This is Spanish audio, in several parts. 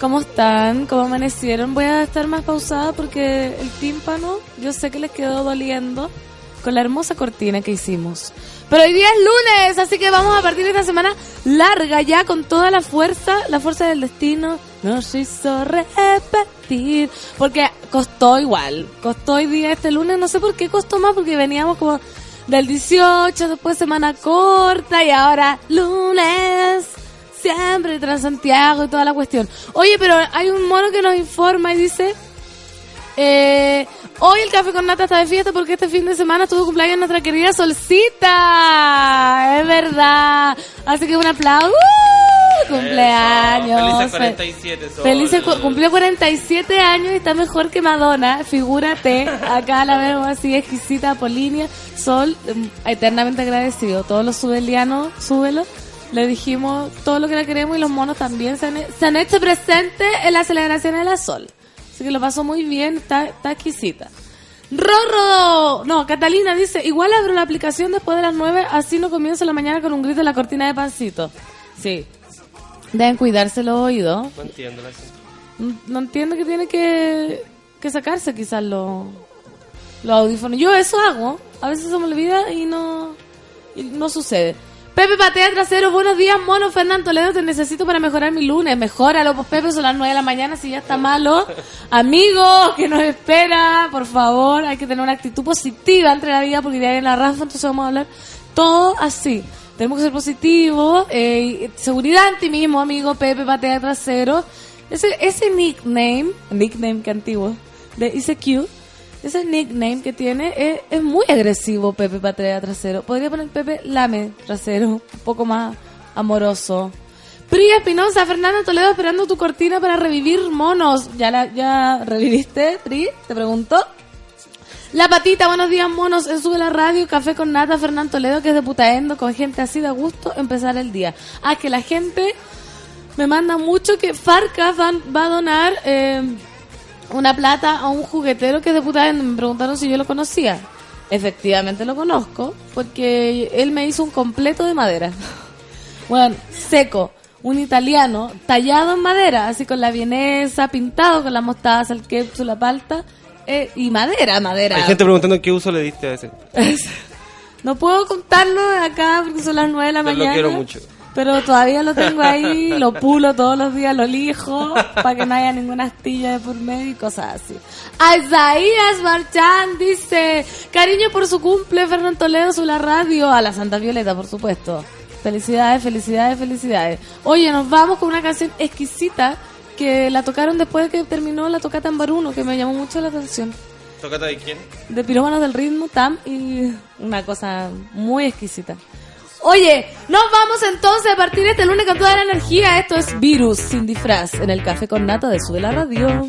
¿Cómo están? ¿Cómo amanecieron? Voy a estar más pausada porque el tímpano, yo sé que les quedó doliendo con la hermosa cortina que hicimos. Pero hoy día es lunes, así que vamos a partir de esta semana larga ya con toda la fuerza, la fuerza del destino nos hizo repetir. Porque costó igual, costó hoy día este lunes, no sé por qué costó más, porque veníamos como del 18, después semana corta y ahora lunes. Siempre tras Santiago y toda la cuestión. Oye, pero hay un mono que nos informa y dice... Eh, hoy el café con nata está de fiesta porque este fin de semana estuvo cumpleaños nuestra querida Solcita. Es verdad. Así que un aplauso. ¡Uh! Cumpleaños. Felices 47 Sol. Felices cu- cumplió 47 años y está mejor que Madonna. Figúrate. Acá la vemos así exquisita, Polinia. Sol, em, eternamente agradecido. Todos los subelianos, súbelo. Le dijimos todo lo que la queremos y los monos también se han, se han hecho presentes en la celebración de la Sol. Así que lo pasó muy bien, está, está exquisita. Rorro, no, Catalina dice, igual abro la aplicación después de las 9, así no comienzo la mañana con un grito en la cortina de pancito. Sí. Deben cuidarse los oídos. No entiendo la. No, no entiendo que tiene que, que sacarse quizás los los audífonos. Yo eso hago. A veces se me olvida y no, y no sucede. Pepe Patea Trasero, buenos días, mono Fernando Toledo, te necesito para mejorar mi lunes. Mejóralo, pues Pepe, son las 9 de la mañana, si ya está malo. Amigo, que nos espera, por favor, hay que tener una actitud positiva entre la vida, porque ahí en la rafa, entonces vamos a hablar todo así. Tenemos que ser positivos, eh, seguridad en ti mismo, amigo Pepe Patea Trasero. Ese, ese nickname, nickname que antiguo, de ICQ, ese nickname que tiene es, es muy agresivo, Pepe Patea Trasero. Podría poner Pepe Lame Trasero, un poco más amoroso. Pri Espinosa, Fernanda Toledo esperando tu cortina para revivir monos. ¿Ya la ya reviviste, Pri? Te pregunto. La patita, buenos días monos, en Sube la Radio, Café con Nata, Fernando Toledo, que es de Putaendo, con gente así de gusto, empezar el día. Ah, que la gente me manda mucho que Farca va a donar eh, una plata a un juguetero que de Putaendo. Me preguntaron si yo lo conocía. Efectivamente lo conozco, porque él me hizo un completo de madera. Bueno, seco, un italiano, tallado en madera, así con la vienesa, pintado con la mostaza, el ketchup, la palta, eh, y madera, madera. Hay gente preguntando qué uso le diste a ese. No puedo contarlo acá porque son las nueve de la Yo lo mañana. quiero mucho. Pero todavía lo tengo ahí, lo pulo todos los días, lo lijo, para que no haya ninguna astilla de por medio y cosas así. Isaías Marchán dice, cariño por su cumple, Fernando Toledo, su la radio, a la Santa Violeta, por supuesto. Felicidades, felicidades, felicidades. Oye, nos vamos con una canción exquisita que la tocaron después de que terminó la tocata en Baruno, que me llamó mucho la atención ¿Tocata de quién? de Pirómanos del Ritmo, Tam, y una cosa muy exquisita. Oye, nos vamos entonces a partir de este lunes con toda la energía. Esto es Virus sin disfraz en el Café con Nata de Sube la Radio.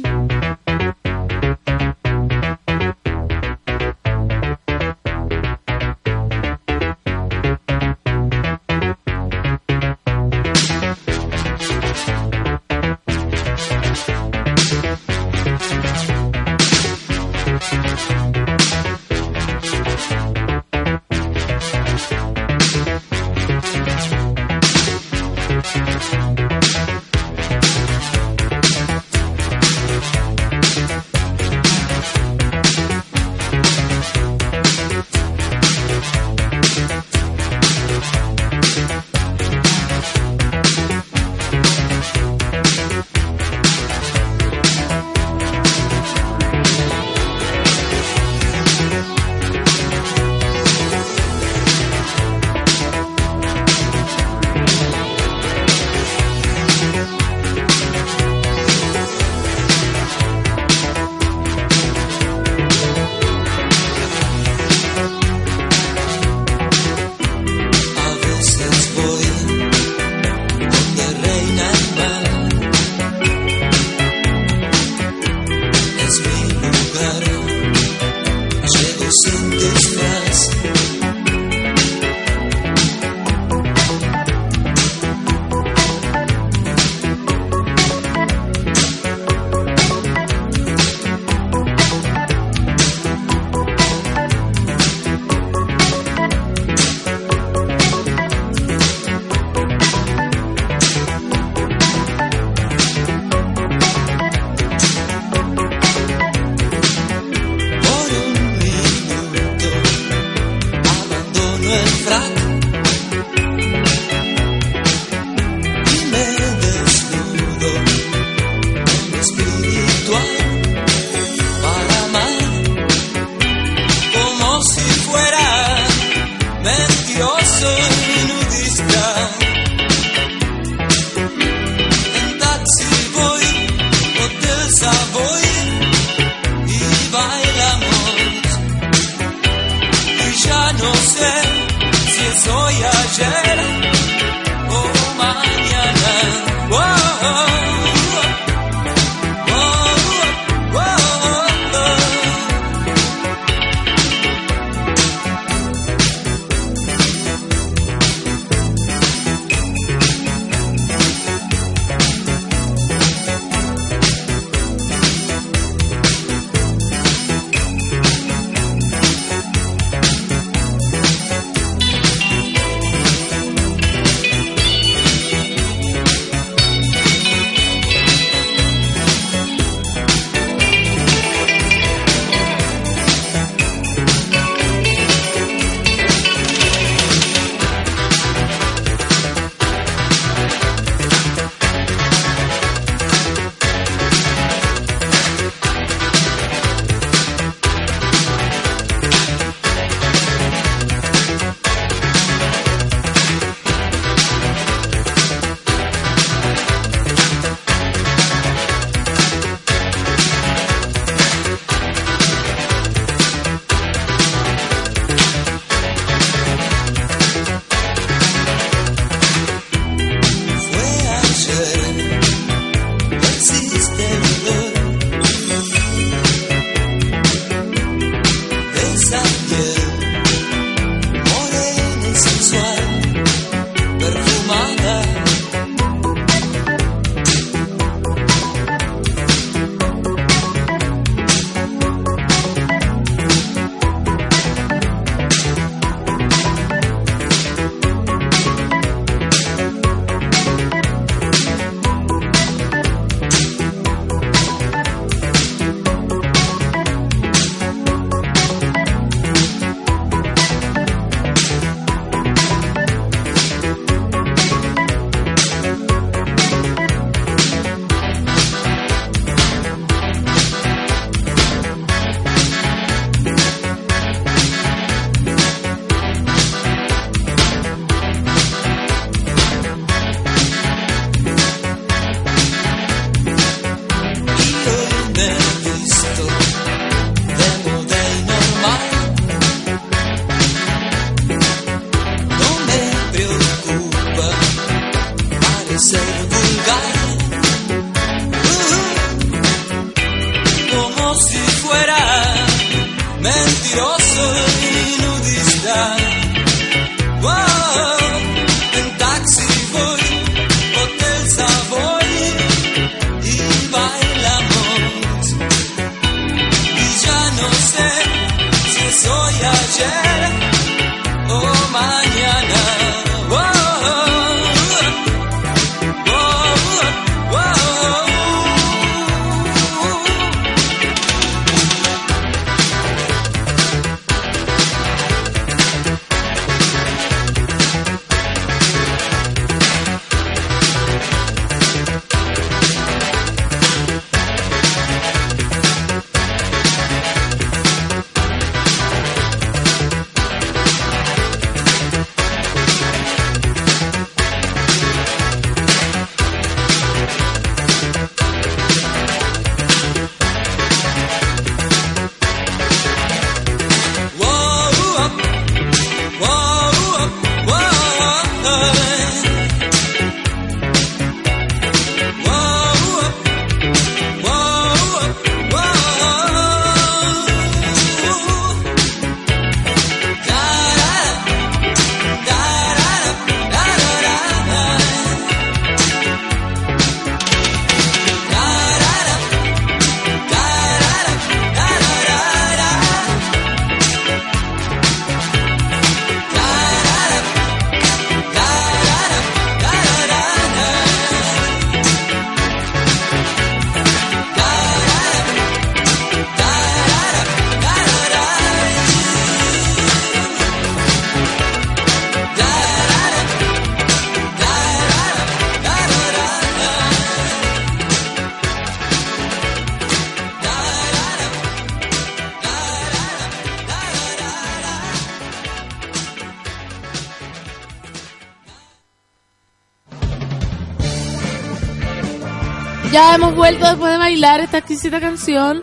Vuelto después de bailar esta exquisita canción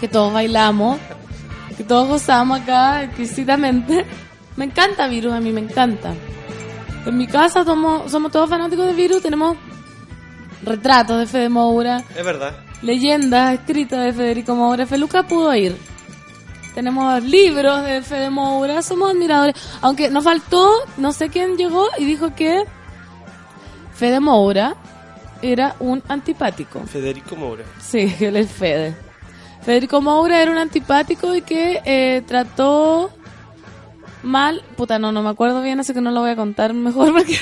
que todos bailamos, que todos gozamos acá exquisitamente. Me encanta Virus, a mí me encanta. En mi casa somos, somos todos fanáticos de Virus, tenemos retratos de Fede Moura, Es verdad. leyendas escritas de Federico Moura. Feluca pudo ir. Tenemos libros de Fede Moura, somos admiradores. Aunque nos faltó, no sé quién llegó y dijo que Fede Moura era un antipático. Federico Moura. Sí, él es Fede. Federico Moura era un antipático y que eh, trató mal. Puta, no, no me acuerdo bien, así que no lo voy a contar mejor porque.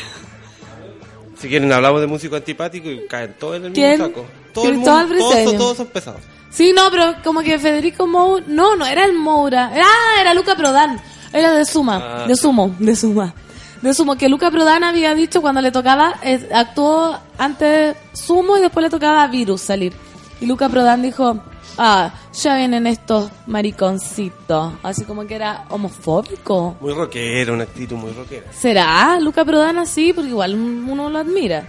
Si quieren hablamos de músico antipático y caen todos en el mismo ¿Quién? saco. Todo el mundo, todos, todos son pesados. Sí, no, pero como que Federico Moura. No, no, era el Moura. Era, ah, era Luca Prodan. Era de Suma. Ah. De Sumo, de Suma. De Sumo, que Luca Prodan había dicho cuando le tocaba. eh, actuó antes Sumo y después le tocaba Virus salir. Y Luca Prodan dijo. Ah, ya vienen estos mariconcitos. Así como que era homofóbico. Muy rockera, una actitud muy rockera. ¿Será Luca Prodan así? Porque igual uno lo admira.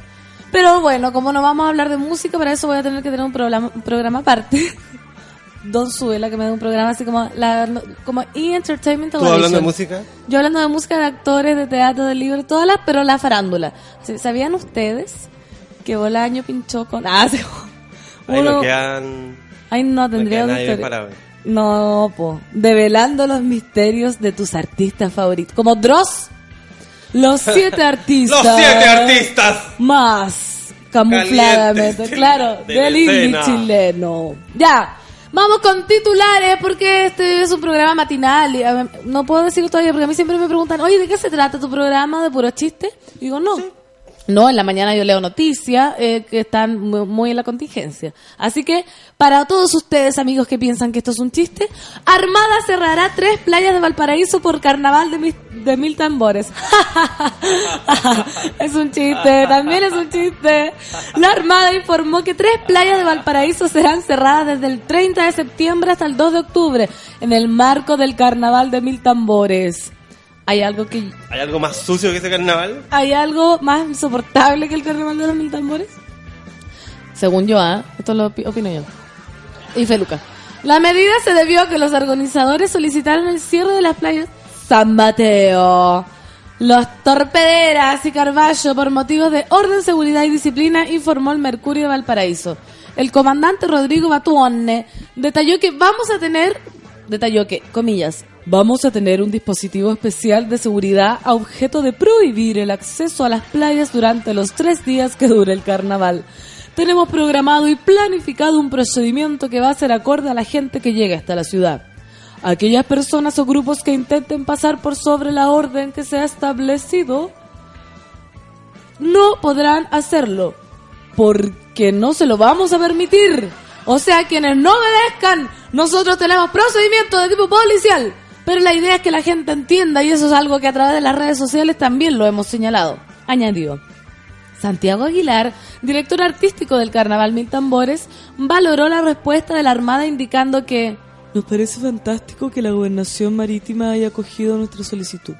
Pero bueno, como no vamos a hablar de música, para eso voy a tener que tener un programa, un programa aparte. Don Suela, que me da un programa así como la como E-Entertainment ¿Tú hablando de música? Yo hablando de música, de actores, de teatro, de libros, todas las, pero la farándula. ¿Sabían ustedes que Bolaño pinchó con... Ah, sí. Ahí Uno- no quedan... Ay, no, no tendría parado. No, po. Develando los misterios de tus artistas favoritos. Como Dross. Los siete artistas. ¡Los siete artistas! Más camufladamente, claro, de la del indie chileno. Ya. Vamos con titulares porque este es un programa matinal. y, a no puedo decirlo todavía porque a mí siempre me preguntan, oye, ¿de qué se trata tu programa? ¿De puro chiste? Y digo, no. No, en la mañana yo leo noticias eh, que están mu- muy en la contingencia. Así que, para todos ustedes, amigos que piensan que esto es un chiste, Armada cerrará tres playas de Valparaíso por carnaval de, de mil tambores. es un chiste, también es un chiste. La Armada informó que tres playas de Valparaíso serán cerradas desde el 30 de septiembre hasta el 2 de octubre, en el marco del carnaval de mil tambores. Hay algo que ¿Hay algo más sucio que ese carnaval? ¿Hay algo más insoportable que el carnaval de los mil tambores? Según yo, ¿ah? Esto lo opi- opino yo. Y Feluca. La medida se debió a que los organizadores solicitaron el cierre de las playas San Mateo, Los torpederas y Carballo, por motivos de orden, seguridad y disciplina, informó el Mercurio de Valparaíso. El comandante Rodrigo Batuone detalló que vamos a tener, detalló que, comillas, vamos a tener un dispositivo especial de seguridad a objeto de prohibir el acceso a las playas durante los tres días que dure el carnaval. Tenemos programado y planificado un procedimiento que va a ser acorde a la gente que llegue hasta la ciudad. Aquellas personas o grupos que intenten pasar por sobre la orden que se ha establecido no podrán hacerlo porque no se lo vamos a permitir. O sea, quienes no obedezcan, nosotros tenemos procedimientos de tipo policial. Pero la idea es que la gente entienda y eso es algo que a través de las redes sociales también lo hemos señalado. Añadió. Santiago Aguilar, director artístico del Carnaval Mil Tambores, valoró la respuesta de la Armada indicando que nos parece fantástico que la gobernación marítima haya acogido nuestra solicitud.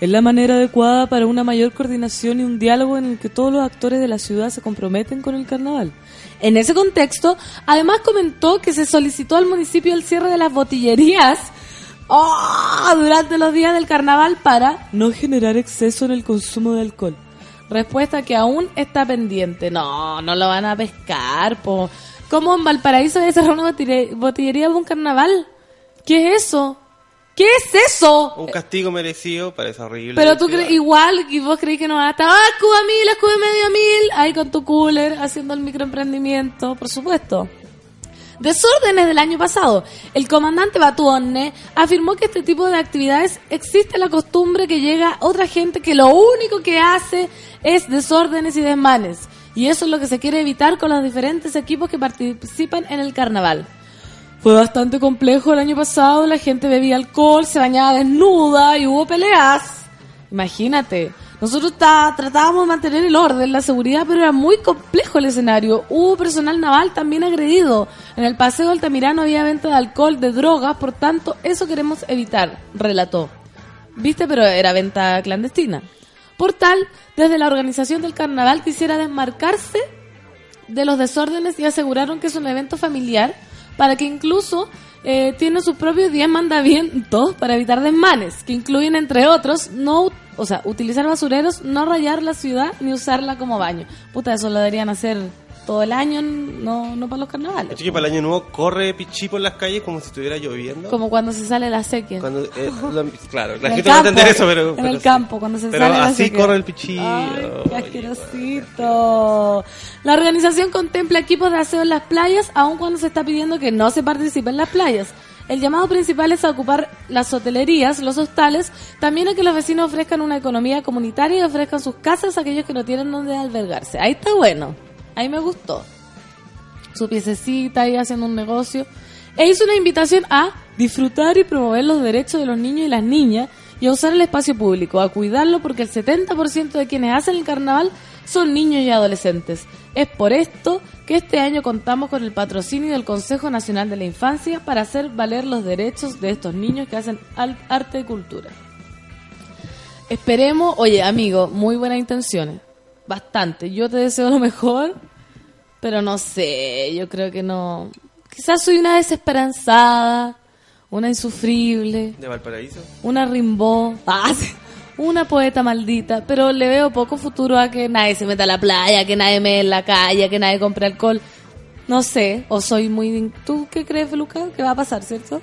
Es la manera adecuada para una mayor coordinación y un diálogo en el que todos los actores de la ciudad se comprometen con el carnaval. En ese contexto, además comentó que se solicitó al municipio el cierre de las botillerías ¡oh! durante los días del carnaval para no generar exceso en el consumo de alcohol. Respuesta que aún está pendiente. No, no lo van a pescar, po. ¿Cómo en Valparaíso hay cerrar una botille- botillería para un carnaval? ¿Qué es eso? ¿Qué es eso? Un castigo merecido parece horrible. Pero tú crees igual y vos creís que no va a estar, ah, Cuba mil, Cuba medio mil, ahí con tu cooler, haciendo el microemprendimiento, por supuesto. Desórdenes del año pasado. El comandante Batuone afirmó que este tipo de actividades existe la costumbre que llega otra gente que lo único que hace es desórdenes y desmanes. Y eso es lo que se quiere evitar con los diferentes equipos que participan en el carnaval. Fue bastante complejo el año pasado, la gente bebía alcohol, se bañaba desnuda y hubo peleas. Imagínate, nosotros ta- tratábamos de mantener el orden, la seguridad, pero era muy complejo el escenario. Hubo personal naval también agredido. En el Paseo Altamirano había venta de alcohol, de drogas, por tanto, eso queremos evitar, relató. ¿Viste? Pero era venta clandestina. Por tal, desde la organización del carnaval quisiera desmarcarse de los desórdenes y aseguraron que es un evento familiar para que incluso eh, tiene sus propios 10 mandamientos para evitar desmanes, que incluyen entre otros no, o sea, utilizar basureros, no rayar la ciudad ni usarla como baño. Puta, eso lo deberían hacer todo el año, no, no para los carnavales. Así que para el año nuevo corre pichí por las calles como si estuviera lloviendo. Como cuando se sale la sequía. Cuando, eh, claro, la En gente no va a entender campo, eso, pero. en pero el sí. campo, cuando se Pero sale la así sequía. corre el pichí. Ay, qué asquerosito. La organización contempla equipos de aseo en las playas, aun cuando se está pidiendo que no se participe en las playas. El llamado principal es a ocupar las hotelerías, los hostales, también a que los vecinos ofrezcan una economía comunitaria y ofrezcan sus casas a aquellos que no tienen donde albergarse. Ahí está bueno. Ahí me gustó. Su piececita ahí haciendo un negocio. E hizo una invitación a disfrutar y promover los derechos de los niños y las niñas y a usar el espacio público, a cuidarlo porque el 70% de quienes hacen el carnaval son niños y adolescentes. Es por esto que este año contamos con el patrocinio del Consejo Nacional de la Infancia para hacer valer los derechos de estos niños que hacen arte y cultura. Esperemos, oye amigo, muy buenas intenciones, bastante. Yo te deseo lo mejor, pero no sé, yo creo que no. Quizás soy una desesperanzada, una insufrible, ¿De Valparaíso? una rimbó, ah, sí, una poeta maldita, pero le veo poco futuro a que nadie se meta a la playa, que nadie me en la calle, que nadie compre alcohol. No sé, o soy muy... ¿Tú qué crees, Luca? ¿Qué va a pasar, cierto?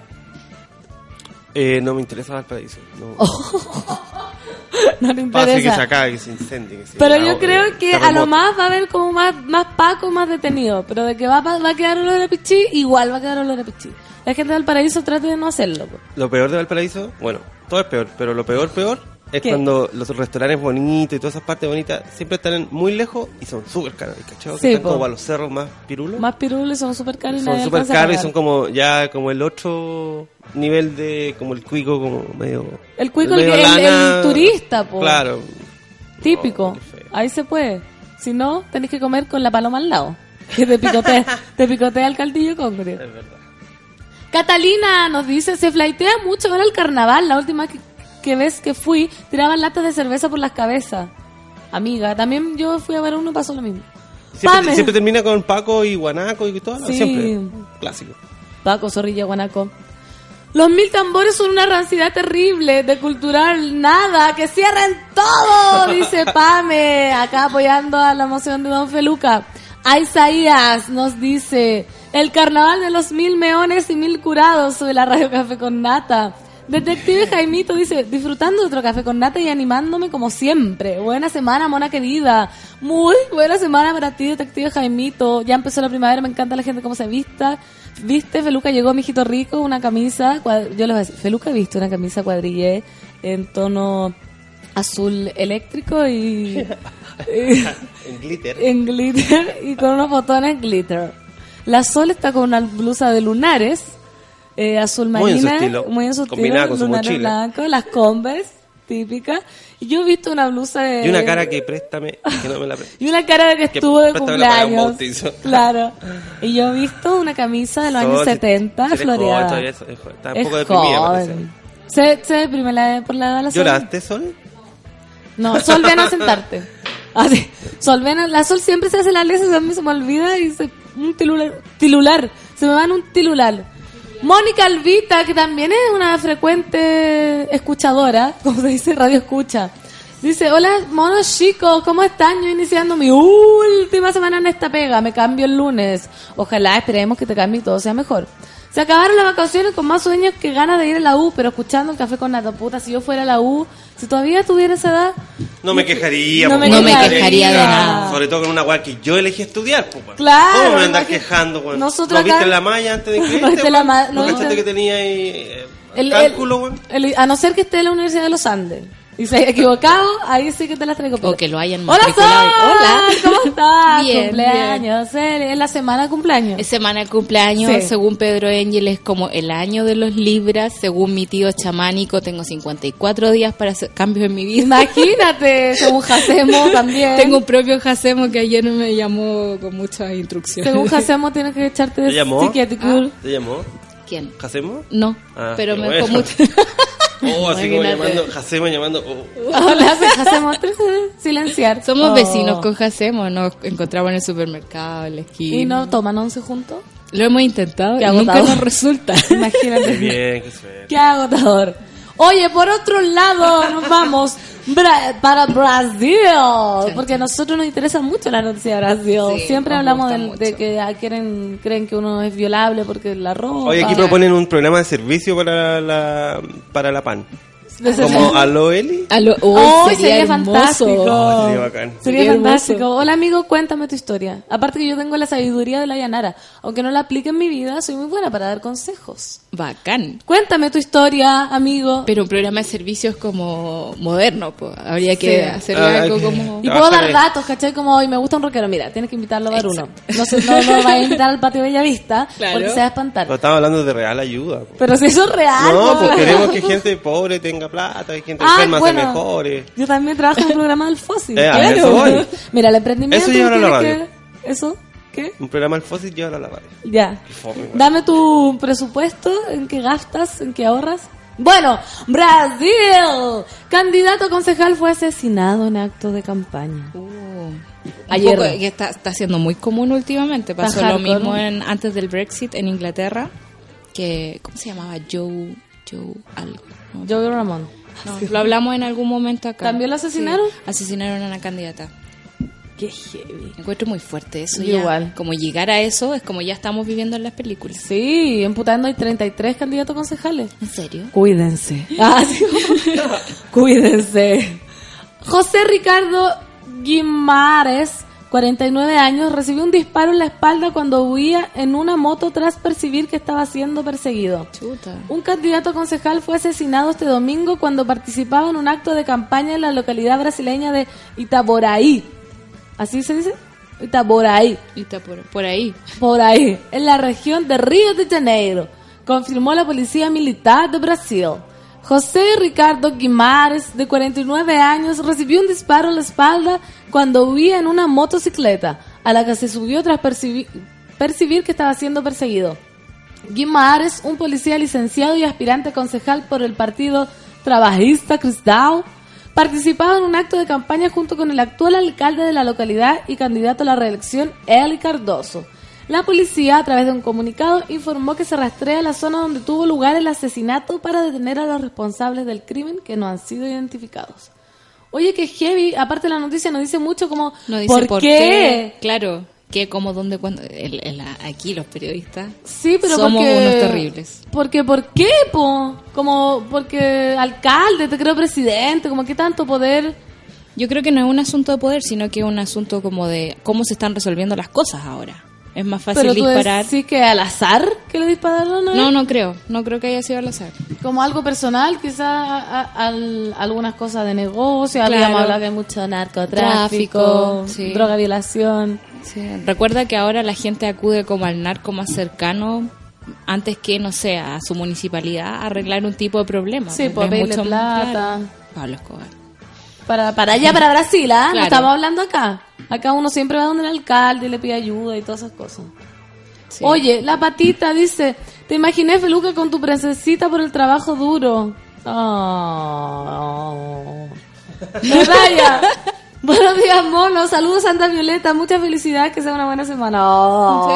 Eh, no me interesa Valparaíso. No. No le Pase que se interesa. acabe, que se incendie. Que se Pero yo creo que a lo más va a haber como más, más Paco, más detenido. Pero de que va, va a quedar olor a pichí, igual va a quedar olor a pichí. La gente del paraíso trate de no hacerlo. Lo peor de Valparaíso, bueno, todo es peor, pero lo peor, peor, es ¿Qué? cuando los restaurantes bonitos y todas esas partes bonitas siempre están muy lejos y son súper caros, ¿cachai? Sí, que están po. como para los cerros más pirulos. Más pirules son súper caros son súper caros y son como ya como el otro nivel de como el cuico como medio El cuico, el, medio que- el- lana. el turista, po. claro Típico. Oh. Ahí se puede. Si no, tenés que comer con la paloma al lado. Que te picotea, te picotea el caldillo con es verdad Catalina nos dice, se flaitea mucho ahora el carnaval. La última que, que vez que fui, tiraban latas de cerveza por las cabezas. Amiga, también yo fui a ver uno, pasó lo mismo. siempre, Pame. siempre termina con Paco y Guanaco y todo Sí. siempre clásico Paco, Zorrilla, Guanaco. Los mil tambores son una rancidad terrible, de cultural nada, que cierren todo, dice Pame, acá apoyando a la moción de Don Feluca. A Isaías nos dice, el carnaval de los mil meones y mil curados sobre la radio Café con Nata. Detective Jaimito dice, disfrutando de otro café con nata y animándome como siempre. Buena semana, mona querida. Muy buena semana para ti, Detective Jaimito. Ya empezó la primavera, me encanta la gente cómo se vista. Viste, Feluca llegó, mijito rico, una camisa. Yo les voy a decir, Feluca viste una camisa cuadrillé en tono azul eléctrico y, y- En glitter. en glitter y con unos botones glitter. La Sol está con una blusa de lunares, eh, azul Muy en su marina, estilo, muy en su combinada estilo, con su mochila. blancos, las Converse típicas. Yo he visto una blusa de... Y una cara que préstame, que no me la y una cara de que Que estuvo de cumpleaños. Claro. Y yo he visto una camisa de los años Sol, si- 70 si joven, floreada. todavía es- es joven. Está un Es poco deprimida, joven. Se, se deprime la, por la edad de la. ¿Lloraste, Sol? No, Sol, ven a sentarte. Así. Sol, ven a- La Sol siempre se hace la lesa, a mí se me olvida y se... Un tilular. Tilular. Se me van un tilular. Mónica Alvita, que también es una frecuente escuchadora, como se dice, radio escucha. Dice, hola monos chicos, ¿cómo están? Yo iniciando mi última semana en esta pega, me cambio el lunes. Ojalá esperemos que te cambie y todo sea mejor. Se acabaron las vacaciones con más sueños que ganas de ir a la U, pero escuchando el café con nata. Puta, si yo fuera a la U, si todavía tuviera esa edad, No me quejaría. No po, me weón. quejaría de nada. Sobre todo con una weá que yo elegí estudiar. po. Claro, ¿Cómo me voy a andar imagínate. quejando, weón? Nosotros ¿No viste acá- la malla antes de que ¿No viste la ma- ¿No no viste? que tenía ahí eh, el- cálculo, el- a no ser que esté en la Universidad de los Andes y se haya equivocado, ahí sí que te las traigo. O que lo hayan Hola, Sol. Hola. ¿cómo estás? Bien, cumpleaños, eh, es la semana de cumpleaños. Es semana de cumpleaños, Sí. según Pedro Engel, es como el año de los Libras. Según mi tío chamánico, tengo 54 días para hacer cambios en mi vida. Imagínate, según Jacemo también. Tengo un propio Jacemo que ayer me llamó con muchas instrucciones. Según Jacemo tienes que echarte de psiquiátrico. ¿Te llamó? ¿Quién? ¿Jacemo? No, Ah, pero me bueno. dejó mucho. Oh, así como llamando, Jacemo llamando. oh. Hola, Jacemo, silenciar. Somos Oh. vecinos con Jacemo, nos encontramos en el supermercado, en la esquina. ¿Y no toman once juntos? Lo hemos intentado Qué y nunca nos resulta. Imagínate. Qué bien, qué suerte. Qué agotador. Oye, por otro lado, nos vamos bra- para Brasil, porque a nosotros nos interesa mucho la noticia de Brasil. Sí, Siempre hablamos de que ah, quieren, creen que uno es violable porque la ropa. Oye, aquí proponen un programa de servicio para la, para la PAN. Como Aló Eli. A lo- Oh, oh, sería, hermoso. fantástico. Oh, sería bacán. Sería Sería fantástico. Hola amigo, cuéntame tu historia. Aparte que yo tengo la sabiduría de la Yanara. Aunque no la aplique en mi vida, soy muy buena para dar consejos. Bacán. Cuéntame tu historia, amigo. Pero un programa de servicios como moderno, pues. Habría que Sí. hacerle Ah, algo que- como... Y puedo dar datos, ¿cachai? Como hoy me gusta un rockero. Mira, tienes que invitarlo a dar uno. No, se, no, no va a invitar al patio Bellavista Claro. porque se va a espantar. Pero estamos hablando de real ayuda. po. Pero si eso es real. No, pues queremos que gente pobre tenga plata, y gente Ah, enferma bueno. se mejore. Yo también trabajo en un programa del Fósil. Eh, voy. Mira, el emprendimiento. Eso llévalo a la tiene radio. que- ¿Eso? ¿Qué? Un programa al fósil lleva a la radio. Ya. Qué fome. Dame tu presupuesto, en qué gastas, en qué ahorras. Bueno, Brasil. Candidato concejal fue asesinado en acto de campaña. Uh, Ayer. Poco, que está, está siendo muy común últimamente. Pasó Está lo mismo en, antes del Brexit en Inglaterra. Que, ¿Cómo se llamaba? Joe... Joe algo. ¿No? Joey Ramón. No, lo hablamos en algún momento acá. ¿También lo asesinaron? Sí, asesinaron a una candidata. Qué heavy. Encuentro muy fuerte eso. Ya. igual. Como llegar a eso es como ya estamos viviendo en las películas. Sí, en Putando hay 33 candidatos concejales. ¿En serio? Cuídense. Ah, sí. Cuídense. José Ricardo Guimares, 49 años, recibió un disparo en la espalda cuando huía en una moto tras percibir que estaba siendo perseguido. Chuta. Un candidato concejal fue asesinado este domingo cuando participaba en un acto de campaña en la localidad brasileña de Itaboraí. ¿Así se dice? Itaboraí. Por ahí. Por ahí, en la región de Río de Janeiro, confirmó la Policía Militar de Brasil. José Ricardo Guimares, de 49 años, recibió un disparo en la espalda cuando huía en una motocicleta, a la que se subió tras percibi- percibir que estaba siendo perseguido. Guimares, un policía licenciado y aspirante concejal por el Partido Trabajista Cristal, participaba en un acto de campaña junto con el actual alcalde de la localidad y candidato a la reelección, Eli Cardoso. La policía, a través de un comunicado, informó que se rastrea la zona donde tuvo lugar el asesinato para detener a los responsables del crimen que no han sido identificados. Oye, que heavy, aparte la noticia nos dice mucho como, No dice ¿por, qué? Claro, qué, cómo, dónde, cuándo. El- el- aquí los periodistas Sí, pero somos porque, unos terribles. Porque, ¿por qué, po? Como, porque alcalde, te creo presidente, como que tanto poder. Yo creo que no es un asunto de poder, sino que es un asunto como de cómo se están resolviendo las cosas ahora. Es más fácil pero tú disparar. decís que al azar que le dispararon, ¿no? No, no creo. No creo que haya sido al azar. Como algo personal, quizás algunas cosas de negocio, Claro. habíamos hablado que hay mucho narcotráfico, Tráfico, sí. droga, violación. Sí. Recuerda que ahora la gente acude como al narco más cercano antes que, no sé, a su municipalidad a arreglar un tipo de problema. Sí, porque pues, es pedirle plata. claro. Pablo Escobar. Para, para allá, para Brasil, ¿ah? No Claro. estamos hablando acá. Acá uno siempre va donde el alcalde y le pide ayuda y todas esas cosas. Sí. Oye, la patita dice, te imaginé Feluca con tu princesita por el trabajo duro. Oh. Medalla. Buenos días, mono. Saludos, Santa Violeta. Mucha felicidad. Que sea una buena semana. Oh.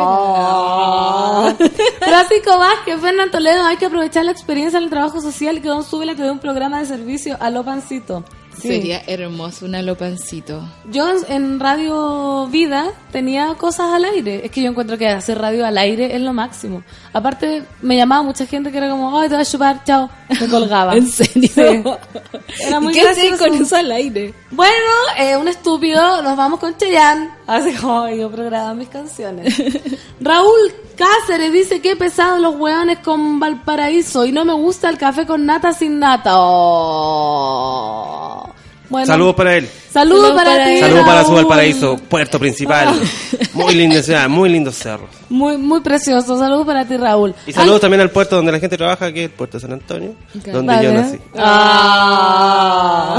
Francisco Vázquez, Fernando Toledo. Hay que aprovechar la experiencia en el trabajo social que Don Súbela te dé un programa de servicio a lo pancito. Sí. Sería hermoso un alopancito. Yo en- Radio Vida tenía cosas al aire. Es que yo encuentro que hacer radio al aire es lo máximo. Aparte, me llamaba mucha gente que era como, ay, te voy a chupar, chao. Me colgaba. ¿En serio? Sí. Era muy ¿Y qué con eso al aire? Bueno, eh, un estúpido, nos vamos con Cheyenne. Así como yo programa mis canciones. Raúl Cáceres dice que pesados los hueones con Valparaíso y no me gusta el café con nata sin nata. Oh. Bueno, Saludos para él. Saludos Saludos para, para ti. Saludos para su. Valparaíso, puerto principal. Muy linda ciudad, muy lindos cerros. Muy, muy precioso. Saludos para ti, Raúl. Y saludos también al puerto donde la gente trabaja, que es el puerto de San Antonio, donde Vale. yo nací. Ah.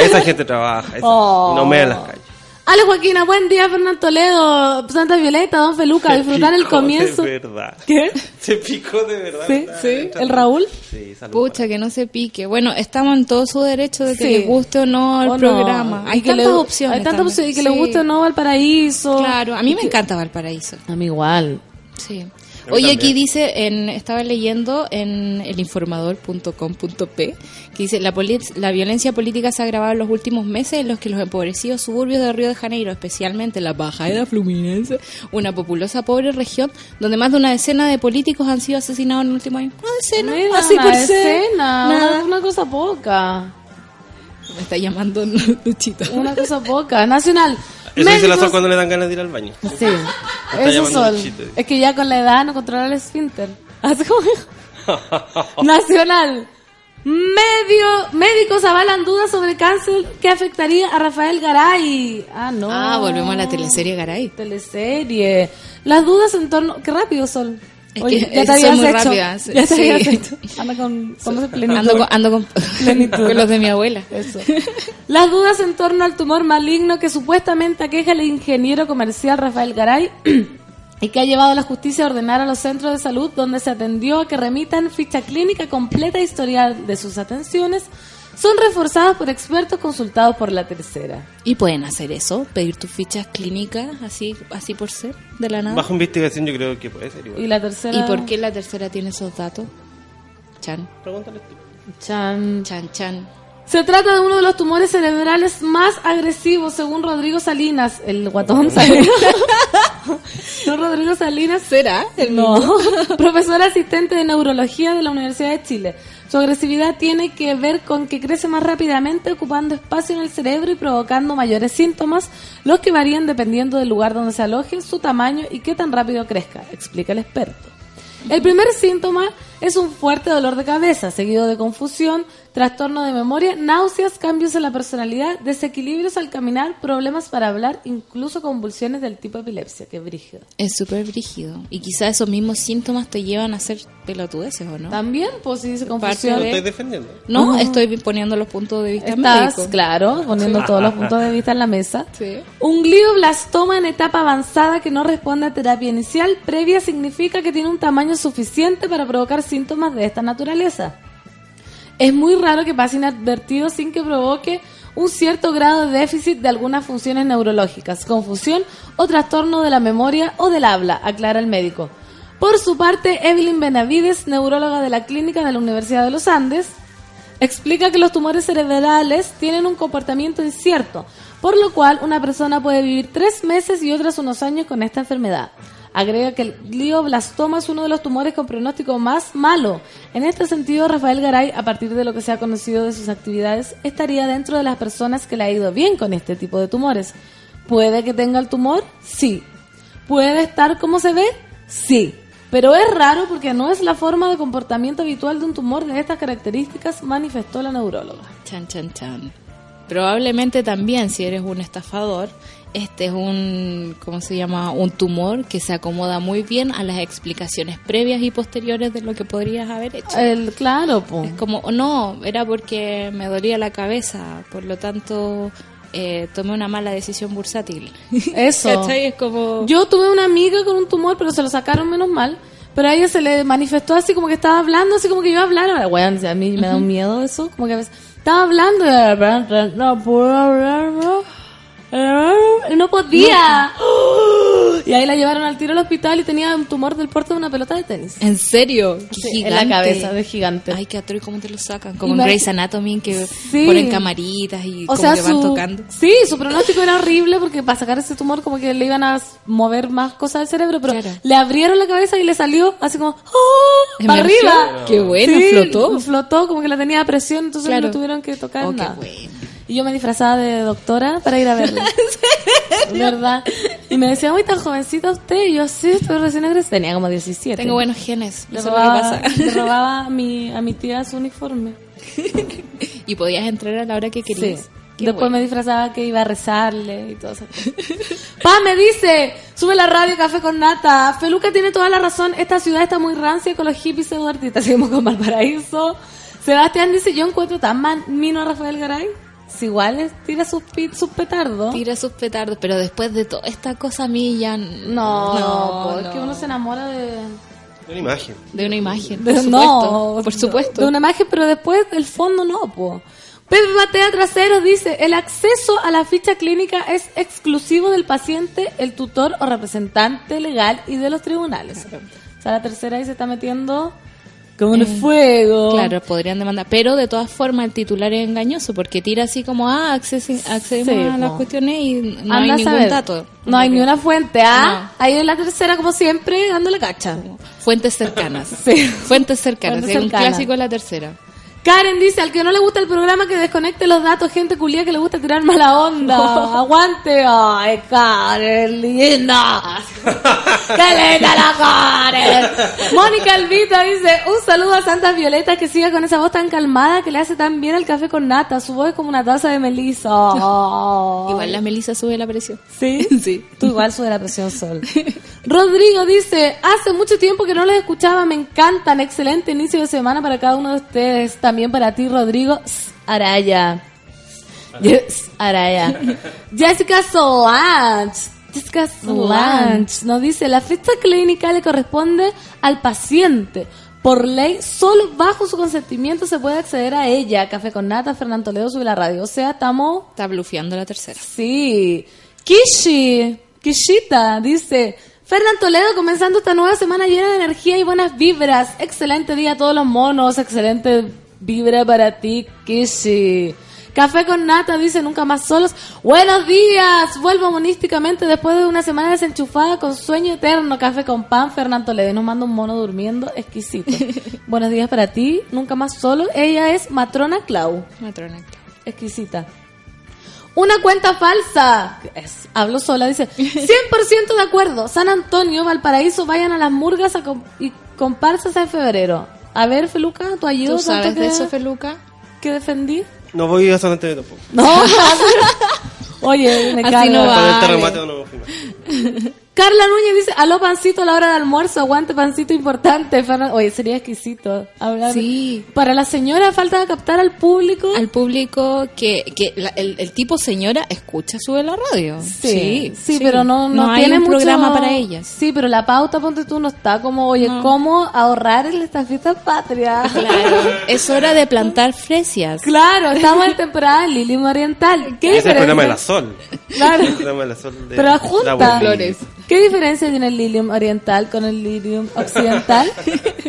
Esa gente trabaja, esa, Oh. no mea en las calles. Ale Joaquina, buen día, Fernando Toledo, Santa Violeta, Don Feluca, disfrutar el comienzo. De verdad. ¿Qué? Se picó de verdad. Sí, sí. ¿El Raúl? Sí, saludos. Pucha, que no se pique. Bueno, estamos en todo su derecho de que Sí. les guste o no el ¿O no? programa. Hay tantas le- opciones. Hay tantas opciones. Y que le Sí. guste o no Valparaíso. Claro, a mí me encanta Valparaíso. A mí igual. Sí. también. aquí dice, en, estaba leyendo en elinformador.com.p que dice, la, la violencia política se ha agravado en los últimos meses en los que los empobrecidos suburbios de Río de Janeiro, especialmente la Bajada Fluminense, una populosa pobre región donde más de una decena de políticos han sido asesinados en el último año. Una decena, Mira, así una por ser. Nada. Una, una cosa poca. Me está llamando Luchito. Una cosa poca. Nacional. Eso dice la Médicos- Sol cuando le dan ganas de ir al baño. Sí, eso. Luchito. Es que ya con la edad no controla el esfínter. Nacional. Medio, médicos avalan dudas sobre cáncer que afectaría a Rafael Garay. Ah, no. Ah, volvemos a la teleserie Garay. Teleserie. Las dudas en torno... Qué rápido son. Es Oye, que ya te habías hecho. rápidas, Ya te sí. habías hecho. Anda con... ¿Cómo se plenitud? Ando con, ando con, Plenitud. con los de mi abuela. Eso. Las dudas en torno al tumor maligno que supuestamente aqueja al ingeniero comercial Rafael Garay y que ha llevado a la justicia a ordenar a los centros de salud donde se atendió a que remitan ficha clínica completa e historial de sus atenciones son reforzadas por expertos consultados por la tercera. Y pueden hacer eso, pedir tus fichas clínicas así así por ser, de la nada. Bajo investigación yo creo que puede ser igual. Y la tercera... ¿Y por qué la tercera tiene esos datos? Chan, Pregúntale tú. Chan. chan, chan. Se trata de uno de los tumores cerebrales más agresivos, según Rodrigo Salinas, el guatón Salinas. Según Rodrigo Salinas, ¿Será? no. Profesor asistente de neurología de la Universidad de Chile. Su agresividad tiene que ver con que crece más rápidamente, ocupando espacio en el cerebro y provocando mayores síntomas, los que varían dependiendo del lugar donde se aloje, su tamaño y qué tan rápido crezca, explica el experto. El primer síntoma es un fuerte dolor de cabeza, seguido de confusión, trastorno de memoria, náuseas, cambios en la personalidad, desequilibrios al caminar, problemas para hablar, incluso convulsiones del tipo epilepsia, que brígido. Es súper brígido. Y quizás esos mismos síntomas te llevan a hacer pelotudeces, ¿o no? También, pues si dice Lo confusión. de- estoy defendiendo. No, estoy poniendo los puntos de vista Estás, médicos. claro, poniendo todos los puntos de vista en la mesa. Sí. Un glioblastoma en etapa avanzada que no responde a terapia inicial previa significa que tiene un tamaño suficiente para provocar síntomas de esta naturaleza. Es muy raro que pase inadvertido sin que provoque un cierto grado de déficit de algunas funciones neurológicas, confusión o trastorno de la memoria o del habla, aclara el médico. Por su parte, Evelyn Benavides, neuróloga de la clínica de la Universidad de los Andes, explica que los tumores cerebrales tienen un comportamiento incierto, por lo cual una persona puede vivir tres meses y otras unos años con esta enfermedad. Agrega que el glioblastoma es uno de los tumores con pronóstico más malo. En este sentido, Rafael Garay, a partir de lo que se ha conocido de sus actividades, estaría dentro de las personas que le ha ido bien con este tipo de tumores. ¿Puede que tenga el tumor? Sí. ¿Puede estar como se ve? Sí. Pero es raro porque no es la forma de comportamiento habitual de un tumor de estas características, manifestó la neuróloga. Chan, chan, chan. Probablemente también, si eres un estafador, este es un, ¿cómo se llama? Un tumor que se acomoda muy bien a las explicaciones previas y posteriores de lo que podrías haber hecho. El, claro, po. Es como, no, era porque me dolía la cabeza, por lo tanto eh, tomé una mala decisión bursátil. Eso. ¿Cachai? Es como... Yo tuve una amiga con un tumor, pero se lo sacaron menos mal. Pero a ella se le manifestó así como que estaba hablando, así como que iba a hablar. Weón, a mí me da un miedo eso. Como que a veces estaba hablando y no hablar, no. Y podía. Y ahí la llevaron al tiro al hospital y tenía un tumor del porte de una pelota de tenis. ¿En serio? Qué Sí, en la cabeza, de gigante. Ay, qué atroz, ¿cómo te lo sacan? Como Y en Grey's Anatomy, que Sí. ponen camaritas y O como sea, que van su, tocando. sí, su pronóstico era horrible porque para sacar ese tumor como que le iban a mover más cosas del cerebro, pero Claro. le abrieron la cabeza y le salió así como ¡oh! arriba. Qué bueno, Sí, flotó. Flotó como que la tenía a presión, entonces Claro. no tuvieron que tocar Oh, qué nada. bueno. Y yo me disfrazaba de doctora para ir a verla. ¿Verdad? Y me decía, uy, tan jovencita usted. Y yo, sí, estoy recién egresada. Tenía como 17. Tengo buenos genes, Le robaba, pasa. le robaba a mi, a mi tía su uniforme. y podías entrar a la hora que querías. Sí. Qué Después bueno. me disfrazaba que iba a rezarle y todo eso. Pa, me dice, sube la radio Café con Nata. Feluca tiene toda la razón. Esta ciudad está muy rancia con los hippies eduardistas. Seguimos con Valparaíso. Sebastián dice, yo encuentro tan mino a Rafael Garay. Si igual es- tira sus, sus petardos. Tira sus petardos, pero después de toda esta cosa a mí ya... n- No, no, es que no. uno se enamora de... Una imagen. De una imagen, de- por supuesto. no, por supuesto. De una imagen, pero después el fondo no, po. Pepe Batea Trasero dice, el acceso a la ficha clínica es exclusivo del paciente, el tutor o representante legal y de los tribunales. O sea, la tercera ahí se está metiendo como en fuego. Claro, podrían demandar. Pero de todas formas el titular es engañoso porque tira así como, ah, accedemos Sí, a las cuestiones y no Anda hay ningún saber. dato. No hay ni una fuente, ¿ah? No. Ahí en la tercera, como siempre, dándole cacha. Fuentes cercanas. Sí. Fuentes cercanas. Fuentes es un cercanas. clásico de la tercera. Karen dice, al que no le gusta el programa que desconecte los datos, gente culia que le gusta tirar mala onda. Aguante. Ay, Karen, linda. ¡Qué linda la Karen! Mónica Albita dice, un saludo a Santa Violeta que siga con esa voz tan calmada que le hace tan bien el café con nata. Su voz es como una taza de melisa. Igual la Melissa sube la presión. ¿Sí? Sí. Tú igual sube la presión sol. Rodrigo dice, hace mucho tiempo que no los escuchaba, me encantan, excelente inicio de semana para cada uno de ustedes, también para ti Rodrigo Araya. Yes, Araya. Jessica Solange. Jessica Solange nos dice, la ficha clínica le corresponde al paciente. Por ley, solo bajo su consentimiento se puede acceder a ella. Café con nata, Fernando Toledo sube la radio. O sea, estamos Está blufeando la tercera. Sí. Kishi, Kishita, dice, Fernán Toledo comenzando esta nueva semana llena de energía y buenas vibras. Excelente día a todos los monos, excelente vibra para ti, Kishi. Café con nata, dice nunca más solos. Buenos días, vuelvo monísticamente después de una semana desenchufada con sueño eterno. Café con pan, Fernán Toledo. Y Nos manda un mono durmiendo, exquisito. Buenos días para ti, nunca más solo. Ella es Matrona Clau. Matrona. Exquisita. Una cuenta falsa. Es, hablo sola, dice. 100% de acuerdo. San Antonio, Valparaíso, vayan a las murgas a y comparsas en febrero. A ver, Feluca, tu ayuda. ¿Tú sabes tanto de eso, Feluca? que defendí? No voy a San Antonio tampoco. No. Oye, me Así no va. Vale. no. Carla Núñez dice, aló pancito a la hora de almuerzo, aguante pancito importante. Oye, sería exquisito hablar. Sí. Para la señora falta captar al público. Al público que, que la- el, el tipo señora escucha sube la radio. Sí, sí, pero no, no, tiene un mucho- programa para ellas. Sí, pero la pauta, ponte tú, no está como, oye, ¿cómo ahorrar en estas fiestas patrias? Claro, es hora de plantar fresias. Claro, estamos en temporada Lilium Oriental. ¿Qué es el programa de la? Sol. Claro. El programa de la Sol de Pero junta. Flores. ¿Qué diferencia tiene el Lilium Oriental con el Lilium Occidental?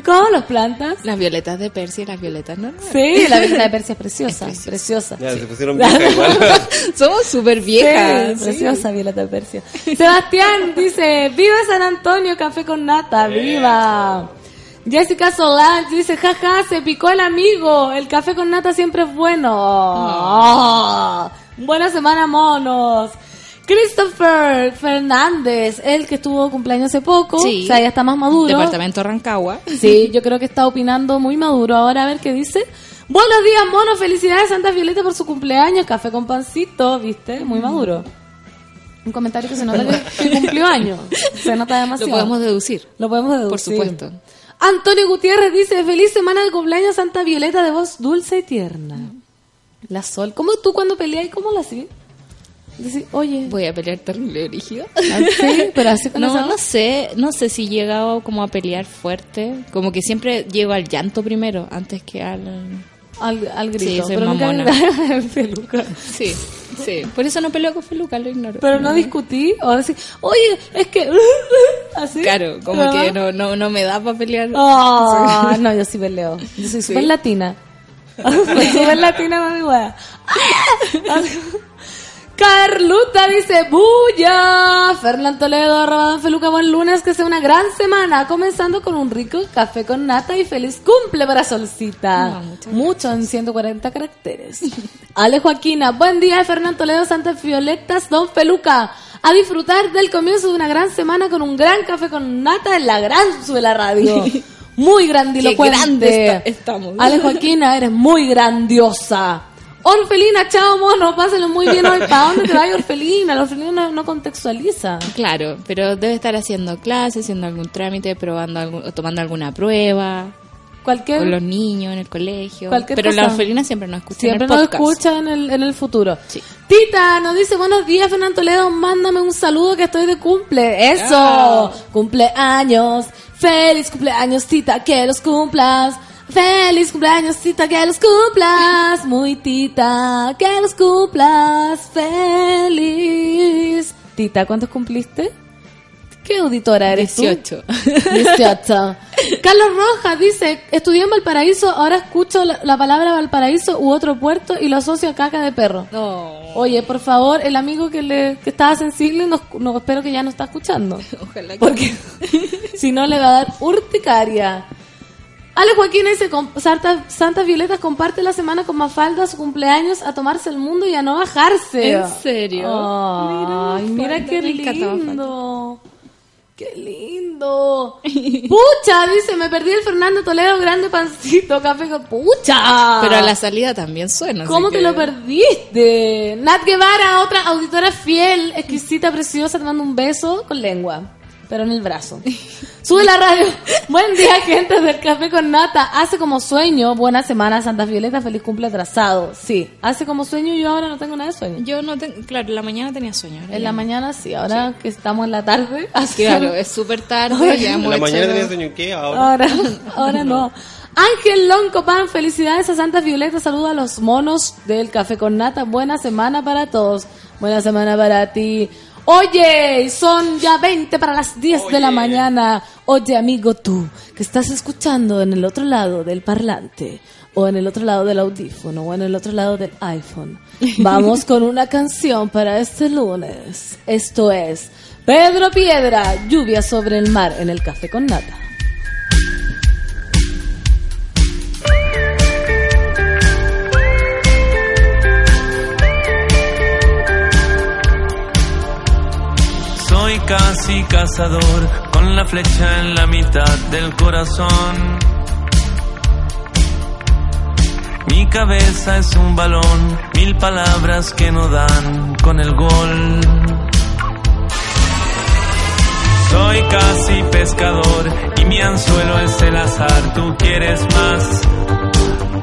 ¿Cómo los plantas? Las violetas de Persia y las violetas normales. Sí, la violeta de Persia es preciosa, preciosa. Ya, se pusieron viejas igual. Somos súper viejas. sí. preciosa Violeta de Persia. Sebastián dice, viva San Antonio, café con nata, viva. Jessica Solange dice, jaja, se picó el amigo, el café con nata siempre es bueno. Ah, buena semana, monos. Christopher Fernández, el que estuvo cumpleaños hace poco, Sí. o sea, ya está más maduro. Departamento Rancagua. Sí, yo creo que está opinando muy maduro. Ahora a ver qué dice. Buenos días, mono. Felicidades, Santa Violeta, por su cumpleaños. Café con pancito, ¿viste? Muy maduro. Un comentario que se nota que, que cumplió años. Se nota Lo demasiado. podemos deducir. Lo podemos deducir. Por supuesto. Antonio Gutiérrez dice, feliz semana de cumpleaños, Santa Violeta, de voz dulce y tierna. La Sol. ¿Cómo tú cuando peleas, cómo la hacías? Oye, Voy a pelear terrible brígido. sí, pero así con No, sé, no sé si he llegado como a pelear fuerte. Como que siempre llego al llanto primero, antes que al... Al, al grito. Sí, soy pero nunca mamona. el peluca. Sí, sí. Por eso no peleo con Feluca, lo ignoro. Pero no discutí o decir, oye, es que... Así. Claro, como que no, no, no me da para pelear. Ah, no, yo sí peleo. Yo soy súper latina. Soy súper latina, mami wea. Carluta dice, ¡Bulla! Fernán Toledo, arroba Feluca, buen lunes, que sea una gran semana, comenzando con un rico café con nata y feliz cumple para Solcita. No, muchas Mucho en 140 caracteres. Ale Joaquina, buen día, Fernán Toledo, Santa Violetas, Don Feluca. A disfrutar del comienzo de una gran semana con un gran café con nata en la gran sube la radio. Muy grandilocuente. Qué grande está- estamos. Ale Joaquina, eres muy grandiosa. Orfelina, chao mono, pásenlo muy bien hoy. ¿Para dónde te vas, Orfelina? La Orfelina no, no contextualiza. Claro, pero debe estar haciendo clases, haciendo algún trámite, probando algún, o tomando alguna prueba Cualquier, con los niños en el colegio. Cualquier pero la cosa. orfelina siempre nos escucha siempre en el nos escucha en el, en el futuro. Sí. Tita nos dice, buenos días, Fernando Toledo, mándame un saludo que estoy de cumple. ¡Eso! Ah. Cumpleaños. Feliz cumpleaños, Tita, que los cumplas. Feliz cumpleaños, Tita, que los cumplas. Muy Tita, que los cumplas. Feliz. Tita, ¿cuántos cumpliste? ¿Qué auditora eres tú? 18. 18. Carlos Rojas dice, estudié en Valparaíso, ahora escucho la, la palabra Valparaíso u otro puerto y lo asocio a caca de perro. No. Oye, por favor, el amigo que le que estaba sensible, no, no- espero que ya no está escuchando. Ojalá que Porque si no le va a dar urticaria. Ale Joaquín dice, Santa, Santas Violetas comparte la semana con Mafalda su cumpleaños a tomarse el mundo y a no bajarse. ¿En serio? Ay, Mira, mira, qué lindo. Qué lindo. Pucha, dice, me perdí el Fernando Toledo grande pancito, café con pucha. Pero a la salida también suena. ¿Cómo te que- lo perdiste? Nat Guevara, otra auditora fiel, exquisita, preciosa, te mando un beso con lengua, pero en el brazo. Sube la radio. Buen día, gente del Café con Nata. Hace como sueño, buena semana, Santa Violeta, feliz cumple atrasado. Sí, hace como sueño y yo ahora no tengo nada de sueño. Yo no tengo. Claro, en la mañana tenía sueño. ahora En la mañana sí, ahora que estamos en la tarde. hace- Claro, es súper tarde. ya En la hecho- mañana tenía sueño ¿qué? Ahora. Ahora, ahora no. Ángel Loncopan, felicidades a Santa Violeta, saluda a los monos del Café con Nata, buena semana para todos, buena semana para ti. Oye, son ya 20 para las 10 de la mañana. Oye, amigo, tú, que estás escuchando en el otro lado del parlante, o en el otro lado del audífono, o en el otro lado del iPhone. Vamos con una canción para este lunes. Esto es Pedro Piedra, lluvia sobre el mar en el Café con Nata. Casi cazador con la flecha en la mitad del corazón. Mi cabeza es un balón, mil palabras que no dan con el gol. Soy casi pescador y mi anzuelo es el azar. Tú quieres más,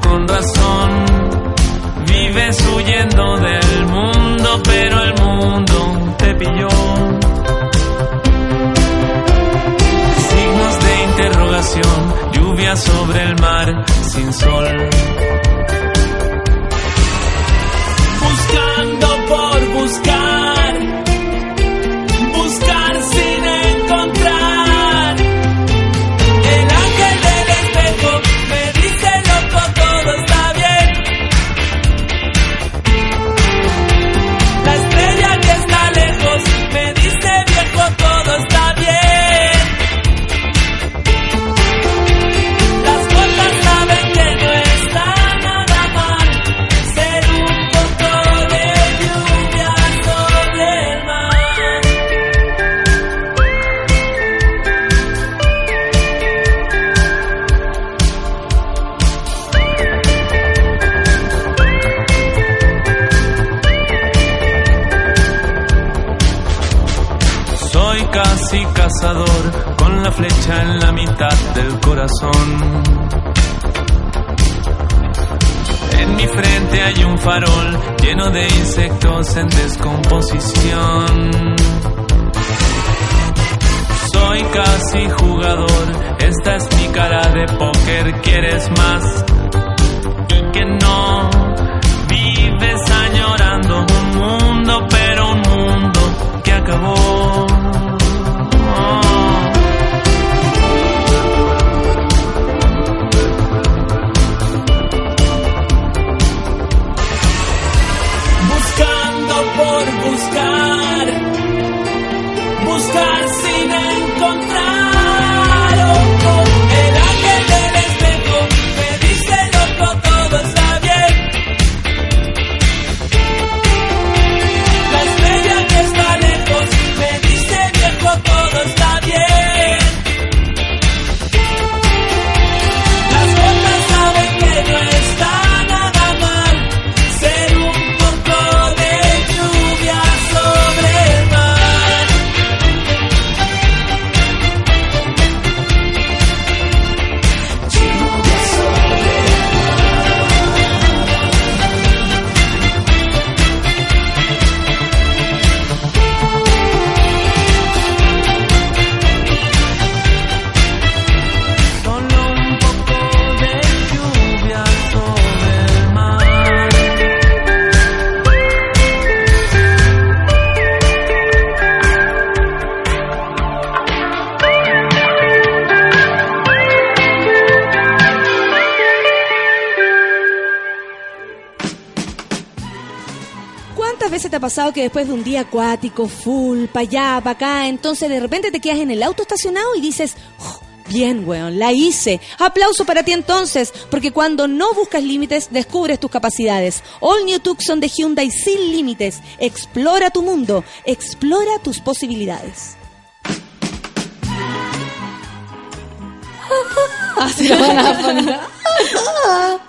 con razón. Vives huyendo del mundo, pero el mundo te pilló. Lluvia sobre el mar sin sol. Buscando de insectos en descomposición. Soy casi jugador, esta es mi cara de póker, ¿quieres más? Y que no vives añorando un mundo, pero un mundo que acabó. Pasado que después de un día acuático, full, pa' allá, pa' acá, entonces de repente te quedas en el auto estacionado y dices, "Oh, bien, weón, la hice. Aplauso para ti entonces, porque cuando no buscas límites, descubres tus capacidades. All New Tucson de Hyundai sin límites. Explora tu mundo, explora tus posibilidades.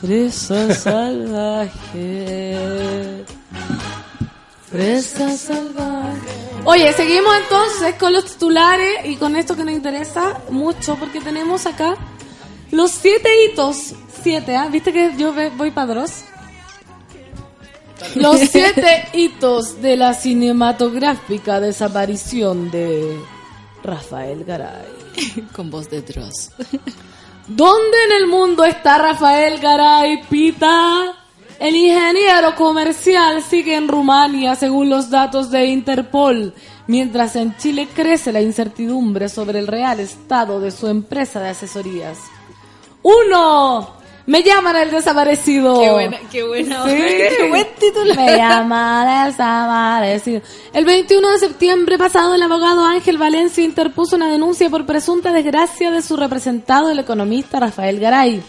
Fresa salvaje. Fresa salvaje. Oye, seguimos entonces con los titulares y con esto que nos interesa mucho porque tenemos acá los siete hitos. Siete, ¿ah? ¿Viste que yo voy para Dross? Los siete hitos de la cinematográfica desaparición de Rafael Garay. Con voz de Dross. ¿Dónde en el mundo está Rafael Garay Pita? El ingeniero comercial sigue en Rumania según los datos de Interpol, mientras en Chile crece la incertidumbre sobre el real estado de su empresa de asesorías. ¡Uno! Me llaman el desaparecido. Qué buena, qué buena. Sí. Qué buen título. Me llama desaparecido. El 21 de septiembre pasado, el abogado Ángel Valencia interpuso una denuncia por presunta desgracia de su representado, el economista Rafael Garay.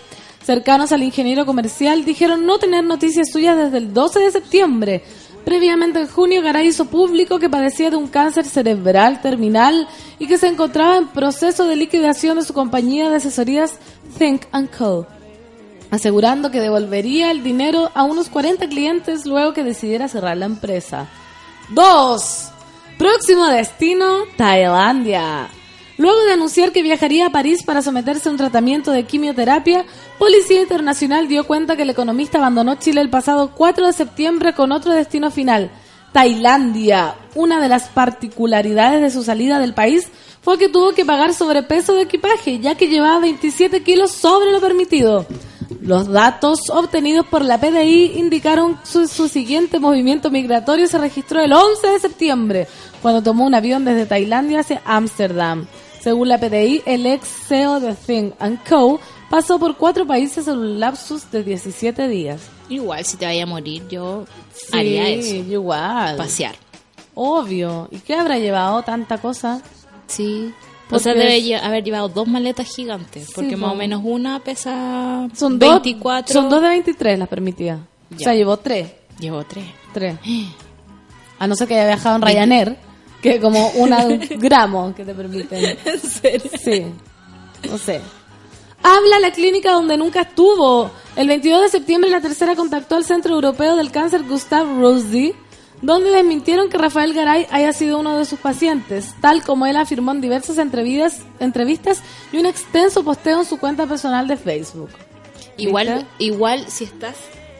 Cercanos al ingeniero comercial dijeron no tener noticias suyas desde el 12 de septiembre. Previamente en junio, Garay hizo público que padecía de un cáncer cerebral terminal y que se encontraba en proceso de liquidación de su compañía de asesorías Think Co asegurando que devolvería el dinero a unos 40 clientes luego que decidiera cerrar la empresa. Dos. Próximo destino, Tailandia. Luego de anunciar que viajaría a París para someterse a un tratamiento de quimioterapia, Policía Internacional dio cuenta que el economista abandonó Chile el pasado 4 de septiembre con otro destino final, Tailandia. Una de las particularidades de su salida del país fue que tuvo que pagar sobrepeso de equipaje, ya que llevaba 27 kilos sobre lo permitido. Los datos obtenidos por la PDI indicaron su, su siguiente movimiento migratorio se registró el 11 de septiembre, cuando tomó un avión desde Tailandia hacia Ámsterdam. Según la PDI, el ex CEO de Think Co. pasó por cuatro países en un lapsus de 17 días. Igual, si te vaya a morir, yo haría eso. igual. Pasear. Obvio. ¿Y qué habrá llevado tanta cosa? Sí. O sea, debe haber llevado dos maletas gigantes. Porque Sí, más o menos una pesa Son dos, 24. son dos de 23 las permitidas. O Ya. sea, llevó tres. Llevo tres. Tres. A no ser que haya viajado en Ryanair, que como una gramo que te permiten. ¿En serio? Sí. No sé. Habla la clínica donde nunca estuvo. El 22 de septiembre la tercera contactó al Centro Europeo del Cáncer Gustav Rosdi, donde desmintieron que Rafael Garay haya sido uno de sus pacientes, tal como él afirmó en diversas entrevistas, entrevistas y un extenso posteo en su cuenta personal de Facebook. Igual, igual si estás...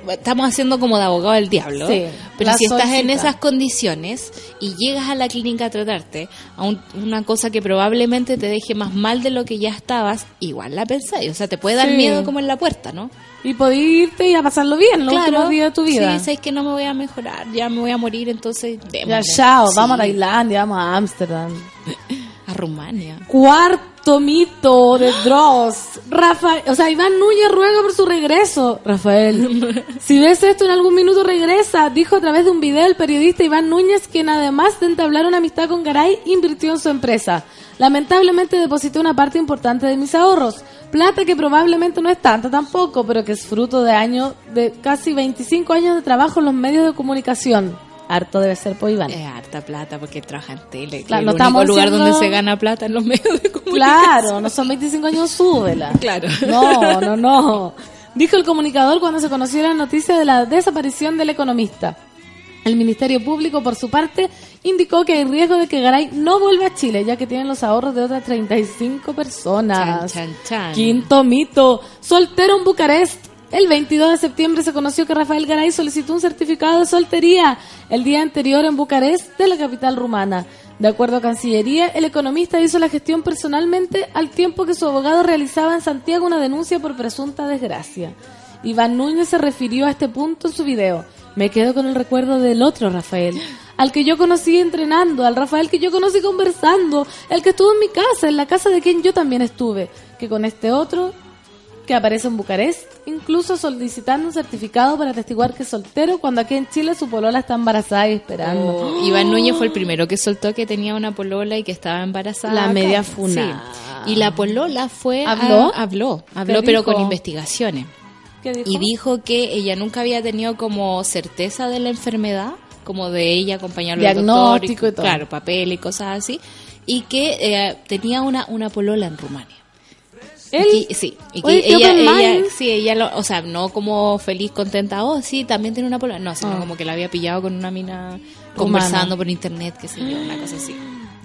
Estamos haciendo como de abogado del diablo. Sí, pero si estás en esas condiciones y llegas a la clínica a tratarte, a un- una cosa que probablemente te deje más mal de lo que ya estabas, igual la pensáis. O sea, te puede dar Sí. miedo como en la puerta, ¿no? Y podías irte y a pasarlo bien los últimos días de tu vida. Sí, sabes que no me voy a mejorar, ya me voy a morir, entonces ya, démosle. chao, Sí, vamos a Tailandia, vamos a Ámsterdam. A Rumania. Cuarto mito de Dross. Rafael, o sea, Iván Núñez ruega por su regreso. Rafael, si ves esto en algún minuto regresa, dijo a través de un video el periodista Iván Núñez, quien además de entablar una amistad con Garay, invirtió en su empresa. Lamentablemente deposité una parte importante de mis ahorros. Plata que probablemente no es tanta tampoco, pero que es fruto de años, de casi 25 años de trabajo en los medios de comunicación. Harto debe ser por Iván. Es harta plata porque trabaja en tele. Claro, el no único estamos lugar donde se gana plata en los medios de comunicación. Claro, no son 25 años, súbela. Claro. No, no, no. Dijo el comunicador cuando se conoció la noticia de la desaparición del economista. El Ministerio Público, por su parte, indicó que hay riesgo de que Garay no vuelva a Chile, ya que tienen los ahorros de otras 35 personas. Chan, chan, chan. Quinto mito. Soltero en Bucarest. El 22 de septiembre se conoció que Rafael Garay solicitó un certificado de soltería el día anterior en Bucarest, de la capital rumana. De acuerdo a Cancillería, el economista hizo la gestión personalmente al tiempo que su abogado realizaba en Santiago una denuncia por presunta desgracia. Iván Núñez se refirió a este punto en su video. Me quedo con el recuerdo del otro Rafael, al que yo conocí entrenando, al Rafael que yo conocí conversando, el que estuvo en mi casa, en la casa de quien yo también estuve, que con este otro que aparece en Bucarest, incluso solicitando un certificado para atestiguar que es soltero cuando aquí en Chile su polola está embarazada y esperando. Oh, Iván Núñez fue el primero que soltó que tenía una polola y que estaba embarazada. La acá. media funada. Sí. Y la polola fue... a- ¿Habló? habló, habló, ¿Qué pero dijo? con investigaciones. ¿Qué dijo? Y dijo que ella nunca había tenido como certeza de la enfermedad, como de ella acompañarlo al doctor, Diagnóstico y todo. Claro, papel y cosas así. Y que eh, tenía una, una polola en Rumania. Él, Y que- sí, y que ella, sí, ella, lo, o sea, no como feliz, contenta, oh, sí, también tiene una polola, no, sino Ah. como que la había pillado con una mina conversando por internet, qué sé yo, una cosa así.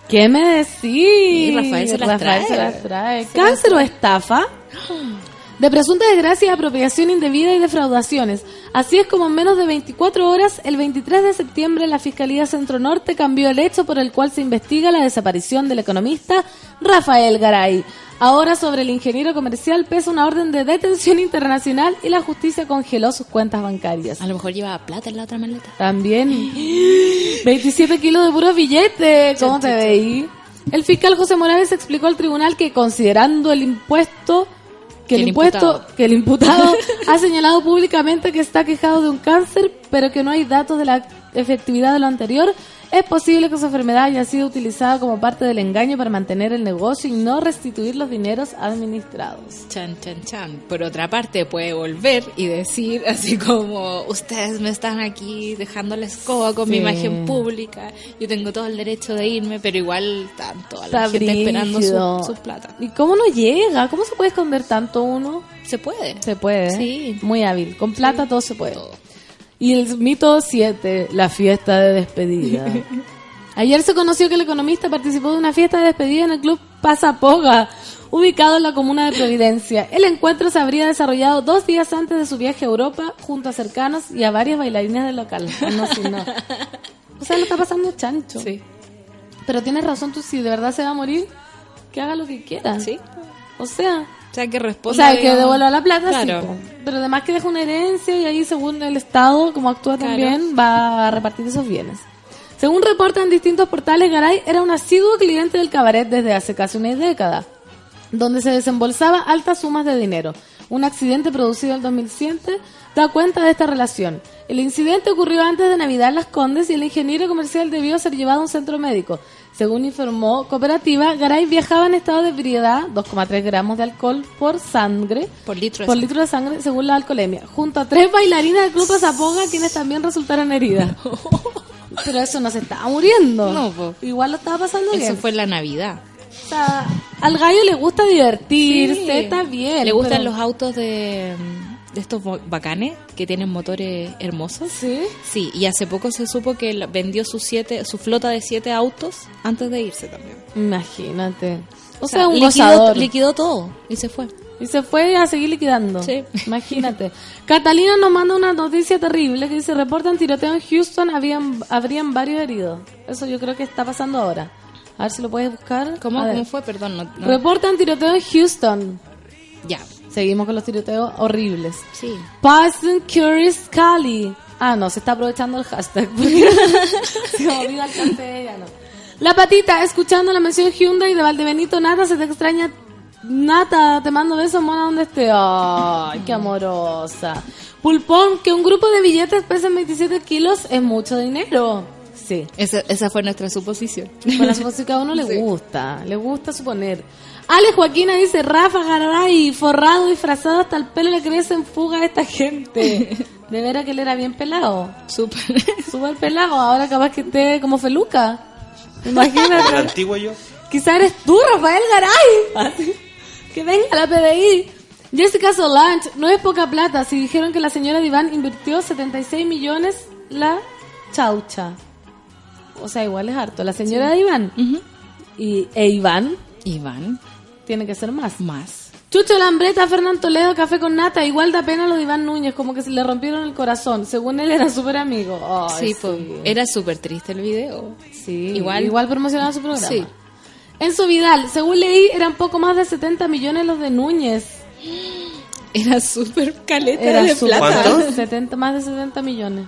¿Qué me decís? Sí, Rafael se las Rafael trae. se las trae. Se ¿Cáncer o estafa? De presunta desgracia, apropiación indebida y defraudaciones. Así es como en menos de 24 horas, el 23 de septiembre, la Fiscalía Centro Norte cambió el hecho por el cual se investiga la desaparición del economista Rafael Garay. Ahora sobre el ingeniero comercial pesa una orden de detención internacional y la justicia congeló sus cuentas bancarias. A lo mejor llevaba plata en la otra maleta. También 27 kilos de puros billetes. ¿Cómo te veí? El fiscal José Morales explicó al tribunal que considerando el impuesto que el, impuesto imputado. que el imputado ha señalado públicamente que está quejado de un cáncer, pero que no hay datos de la efectividad de lo anterior, es posible que su enfermedad haya sido utilizada como parte del engaño para mantener el negocio y no restituir los dineros administrados. Chan, chan, chan. Por otra parte, puede volver y decir así como, ustedes me están aquí dejando la escoba con mi imagen pública, yo tengo todo el derecho de irme, pero igual toda Está la gente esperando brígido. su, plata. ¿Y cómo no llega? ¿Cómo se puede esconder tanto uno? Se puede. Se puede. Sí. Muy hábil. Con plata todo se puede. Todo. Y el mito 7, la fiesta de despedida. Ayer se conoció que el economista participó de una fiesta de despedida en el club Pasapoga, ubicado en la comuna de Providencia. El encuentro se habría desarrollado dos días antes de su viaje a Europa, junto a cercanos y a varias bailarinas del local. Ah, No, sí, no. O sea, lo está pasando chancho. Sí. Pero tienes razón, tú si de verdad se va a morir, que haga lo que quiera. Sí. O sea, sea, que o responda. sea, que devuelva la plata, sí, Claro. po. Pero además que deja una herencia y ahí, según el Estado, como actúa Claro. también, va a repartir esos bienes. Según reportan distintos portales, Garay era un asiduo cliente del cabaret desde hace casi una década, donde se desembolsaba altas sumas de dinero. Un accidente producido en 2007 da cuenta de esta relación. El incidente ocurrió antes de Navidad en Las Condes y el ingeniero comercial debió ser llevado a un centro médico. Según informó Cooperativa, Garay viajaba en estado de ebriedad, 2,3 gramos de alcohol por sangre, Por litro de por sangre. litro de sangre, según la alcoholemia, junto a tres bailarinas del Club Zapoga, quienes también resultaron heridas. Pero eso no se estaba muriendo. No, po. Igual lo estaba pasando bien. Eso fue en la Navidad. Sea, al gallo le gusta divertirse, Sí. está bien. Le gustan pero- los autos de, de estos bacanes que tienen motores hermosos. ¿Sí? Sí, y hace poco se supo que vendió sus siete, su flota de siete autos antes de irse también. Imagínate. O, O sea, sea, un liquidó, gozador. liquidó todo y se fue. Y se fue a seguir liquidando. Sí. Imagínate. Catalina nos manda una noticia terrible que dice, reportan tiroteo en Houston, habían, habrían varios heridos. Eso yo creo que está pasando ahora. A ver si lo puedes buscar. ¿Cómo. ¿Cómo fue? Perdón, no, no- Reportan tiroteo en Houston. Ya, Seguimos con los tiroteos horribles. sí. Python Curious Cali. Ah, no, se está aprovechando el hashtag. porque se me olvida el castellano. La patita, escuchando la mención Hyundai de Valdebenito, Nata, se te extraña. Nata, te mando besos, mona, donde esté. Ay, qué amorosa. Pulpón, que un grupo de billetes pesen 27 kilos es mucho dinero. Sí. Esa, esa fue nuestra suposición. Con la música a uno le Sí. gusta, le gusta suponer. Ale Joaquina dice, Rafa Garay, forrado, disfrazado hasta el pelo le crece en fuga a esta gente. De veras que él era bien pelado. Súper. Súper pelado, ahora capaz que esté como feluca. El Imagínate. antiguo yo. Quizá eres tú, Rafael Garay. Así. Que venga la PDI. Jessica Solange, no es poca plata. Si dijeron que la señora Diván invirtió 76 millones la chaucha. O sea, igual es harto. La señora de Iván. Y e Iván Iván, tiene que ser más. más. Chucho Lambreta, Fernán Toledo, Café con Nata. Igual da pena lo de Iván Núñez, como que se le rompieron el corazón. Según él era súper amigo. Ay, sí, pues, era súper triste el video. Sí, Igual. igual promocionaba su programa. Sí. Enzo Vidal, según leí, eran poco más de 70 millones los de Núñez. Era súper caleta Era de plata. ¿Cuánto? 70, más de 70 millones.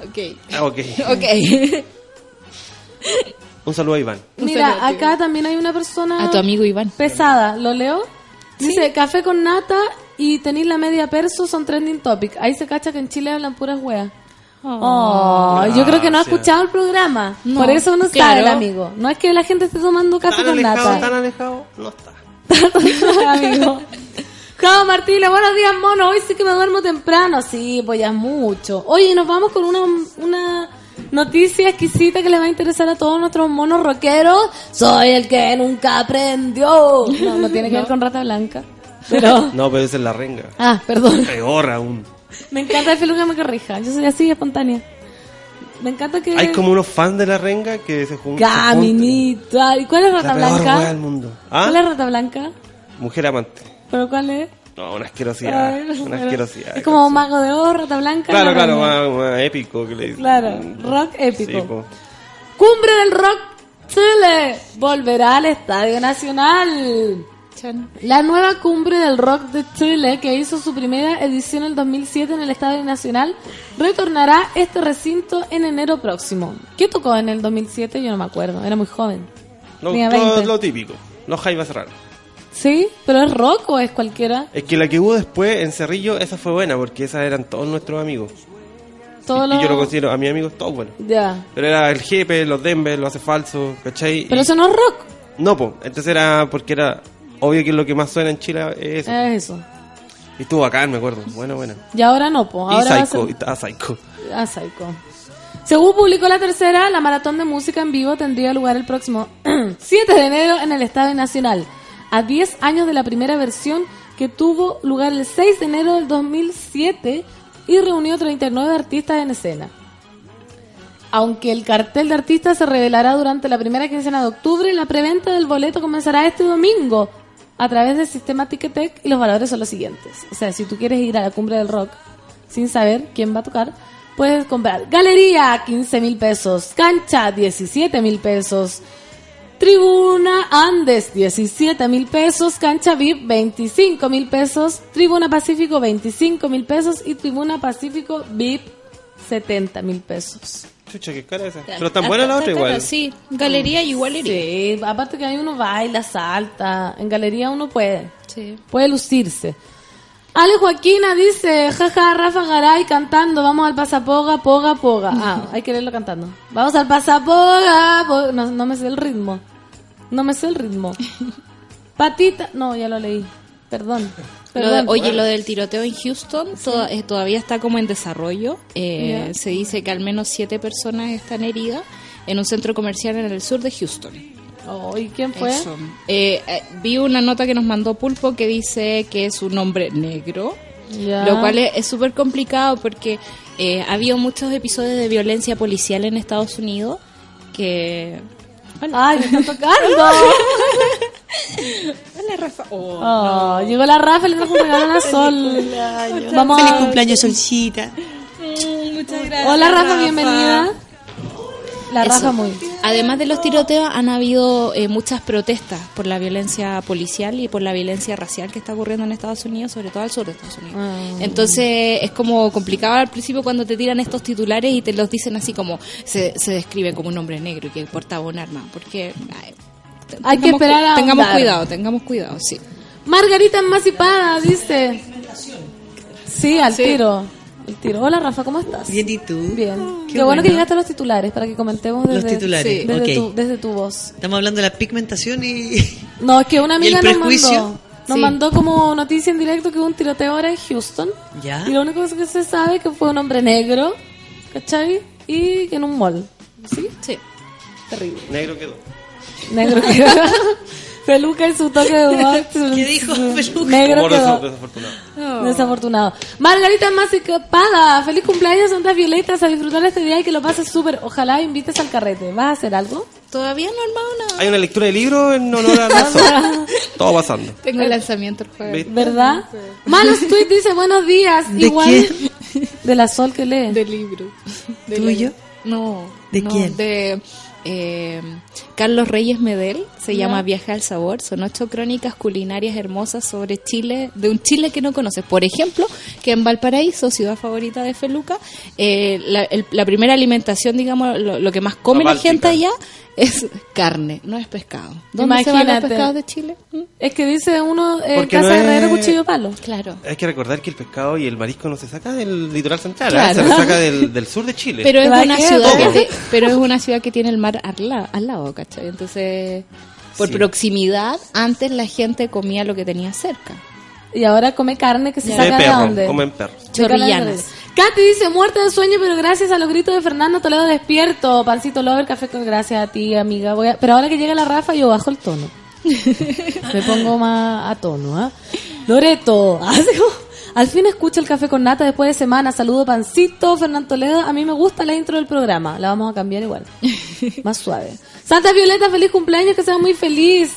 Ok. Ah, ok. Ok. Un saludo a Iván. Un Mira, saludo, tío. acá también hay una persona A tu amigo Iván. pesada. ¿Lo leo? Dice, café con nata y tenéis la media perso son trending topic. Ahí se cacha que en Chile hablan puras weas. Oh, yo creo que no ha escuchado el programa. No, Por eso no claro. sabe el amigo. No es que la gente esté tomando café Tan con alejado, nata. tan alejado, no está. amigo. Jao Martínez, buenos días, mono. Hoy sí que me duermo temprano. Sí, pues ya es mucho. Oye, nos vamos con una, una noticia exquisita que le va a interesar a todos nuestros monos rockeros. Soy el que nunca aprendió. No, no tiene que ver con Rata Blanca. Pero... No, pero esa es la renga. Ah, perdón. Peor aún. Me encanta el que me corrija. Yo soy así, espontánea. Me encanta que... Hay como unos fans de la renga que se jun- se juntan. Caminita. ¿Y cuál es La Rata peor Blanca? wea del mundo. ¿Ah? ¿Cuál es Rata Blanca? Mujer amante. ¿Pero cuál es? No, una asquerosidad. Ay, una asquerosidad. Es como un mago de oro, Rata Blanca. Claro, la claro, más, más épico que le dicen. Claro, rock épico. Sí, po. Cumbre del Rock Chile volverá al Estadio Nacional. Chan. La nueva Cumbre del Rock de Chile, que hizo su primera edición en el 2007 en el Estadio Nacional, retornará este recinto en enero próximo. ¿Qué tocó en el 2007? Yo no me acuerdo, era muy joven. Lo, Tenía lo- 20. lo típico. Los jaivas raros. ¿Sí? ¿Pero es rock o es cualquiera? Es que la que hubo después en Cerrillo, esa fue buena, porque esas eran todos nuestros amigos. Todo y, lo... y yo lo considero a mis amigos todos buenos. Ya. Pero era el jefe, los Denver, los hace falso, ¿cachai? Pero Y- eso no es rock. No, pues, entonces era porque era obvio que lo que más suena en Chile es eso. Es eso. Y estuvo bacán, me acuerdo. Bueno, bueno. Y ahora no, po. Y Ahora a Psycho, ser- y- ah, Psycho. Ah, Psycho. Según publicó la tercera, la maratón de música en vivo tendría lugar el próximo 7 de enero en el Estadio Nacional, a 10 años de la primera versión que tuvo lugar el 6 de enero del 2007 y reunió 39 artistas en escena. Aunque el cartel de artistas se revelará durante la primera quincena de octubre, la preventa del boleto comenzará este domingo a través del sistema Ticketek y los valores son los siguientes. O sea, si tú quieres ir a la cumbre del rock sin saber quién va a tocar, puedes comprar Galería 15 mil pesos, Cancha 17 mil pesos, Tribuna Andes 17 mil pesos, Cancha VIP 25 mil pesos, Tribuna Pacífico 25 mil pesos y Tribuna Pacífico VIP 70 mil pesos. Chucha, qué cara esa. Pero tan buena la otra cara, igual. Sí, galería igual iría. Sí, aparte que ahí uno baila, salta, en galería uno puede, Sí. puede lucirse. Ale Joaquina dice, jaja, Rafa Garay cantando, vamos al pasapoga, poga, poga. Ah, hay que leerlo cantando. Vamos al pasapoga, poga. No, no me sé el ritmo. No me sé el ritmo. Patita, no, ya lo leí. Perdón. Lo de- Perdón. oye, lo del tiroteo en Houston eh, todavía está como en desarrollo. Eh. Se dice que al menos siete personas están heridas en un centro comercial en el sur de Houston. Oh, ¿Y quién fue? Eso. Eh, eh, vi una nota que nos mandó Pulpo que dice que es un hombre negro, Ya. lo cual es súper complicado porque eh, ha habido muchos episodios de violencia policial en Estados Unidos que... Ay, me están tocando. Hola, Rafa. Oh. Oh, Llegó la Rafa y le trajo un regalo a la Sol. Vamos Feliz cumpleaños, Solcita. Muchas gracias. Hola Rafa, bienvenida. La Eso. Rafa muy. Además de los tiroteos, han habido eh, muchas protestas por la violencia policial y por la violencia racial que está ocurriendo en Estados Unidos, sobre todo al sur de Estados Unidos. Ah. Entonces es como complicado al principio cuando te tiran estos titulares y te los dicen así como se, se describe como un hombre negro y que portaba un arma, porque ay, Hay que esperar a Tengamos cuidado, tengamos cuidado, sí. Margarita Emancipada dice. Sí, al Sí. tiro. El tiro. Hola Rafa, ¿cómo estás? Bien, ¿y tú? Bien. Qué Qué, bueno que bueno. llegaste a los titulares para que comentemos desde, Los titulares, sí, desde, tu, desde tu voz. Estamos hablando de la pigmentación y... No, es que una ¿Y el amiga nos mandó. Nos Sí. mandó como noticia en directo que hubo un tiroteo ahora en Houston. ¿Ya? Y lo único que se sabe es que fue un hombre negro, ¿cachai? Y que en un mall. ¿Sí? Sí. Terrible. Negro quedó. Negro que Peluca y su toque de humor. ¿Qué dijo Peluca? Negro Humor quedó. des- desafortunado. Desafortunado. Margarita Masicapada, feliz cumpleaños, Santa Violetas, a disfrutar este día y que lo pases súper. Ojalá invites al carrete. ¿Vas a hacer algo? Todavía no he armado nada. Hay una lectura de libro en honor a la Sol. Todo pasando. Tengo el lanzamiento el jueves. ¿Verdad? Malos Tweet dice buenos días. ¿De Igual de la Sol que lee. De libro. De ¿Tuyo? No. ¿De no, quién? De eh, Carlos Reyes Medel. Se Ya. llama Viaje al Sabor. Son ocho crónicas culinarias hermosas sobre Chile, de un Chile que no conoces. Por ejemplo, que en Valparaíso, ciudad favorita de Feluca, eh, la, el- la primera alimentación, digamos, lo, lo que más come La la, gente allá es carne, no es pescado. ¿Dónde se van los Imagínate. pescados de Chile? ¿Mm? Es que dice uno en Porque casa no de es- cuchillo palo. Claro. Hay que recordar que el pescado y el marisco no se saca del litoral central, ¿eh? Claro. se le saca del, del sur de Chile. Pero es ¿Para una ciudad que te- pero es una ciudad que tiene el mar al, la- al lado, ¿cachai? Entonces, por Sí. proximidad, antes la gente comía lo que tenía cerca. Y ahora come carne que se de saca de perro, dónde. comen perros. De de Chorrillanas. Katy dice, muerta de sueño, pero gracias a los gritos de Fernando Toledo despierto. Pancito Lover, café con gracias a ti, amiga. Voy a- Pero ahora que llega la Rafa, yo bajo el tono. Me pongo más a tono, ¿ah? Loreto, al fin escucho el café con nata después de semana. Saludo Pancito, Fernando Toledo. A mí me gusta la intro del programa. La vamos a cambiar igual. Más suave. Santa Violeta, feliz cumpleaños, que seas muy feliz.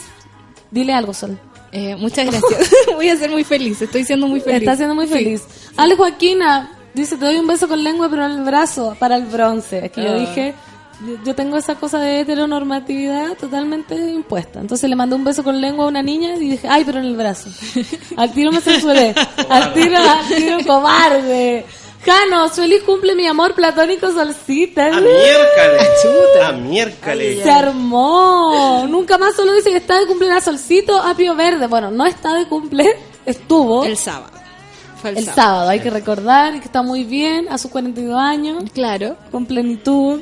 Dile algo, Sol. Eh, muchas gracias. Voy a ser muy feliz, estoy siendo muy feliz. Está siendo muy feliz. Ale Joaquina dice, te doy un beso con lengua, pero en el brazo, para el bronce. Es que yo Ah. dije, yo, tengo esa cosa de heteronormatividad totalmente impuesta. Entonces le mandé un beso con lengua a una niña y dije, ay, pero en el brazo. Al tiro me censuré. Al tiro, al tiro cobarde. Janos, feliz cumple mi amor platónico solcita. ¡A miércoles! ¡A miércoles! Se armó. Nunca más solo dice que está de cumple la solcito apio verde. Bueno, no está de cumple, estuvo El sábado. El, el sábado. sábado. Hay que recordar que está muy bien a sus 42 años, Claro. con plenitud,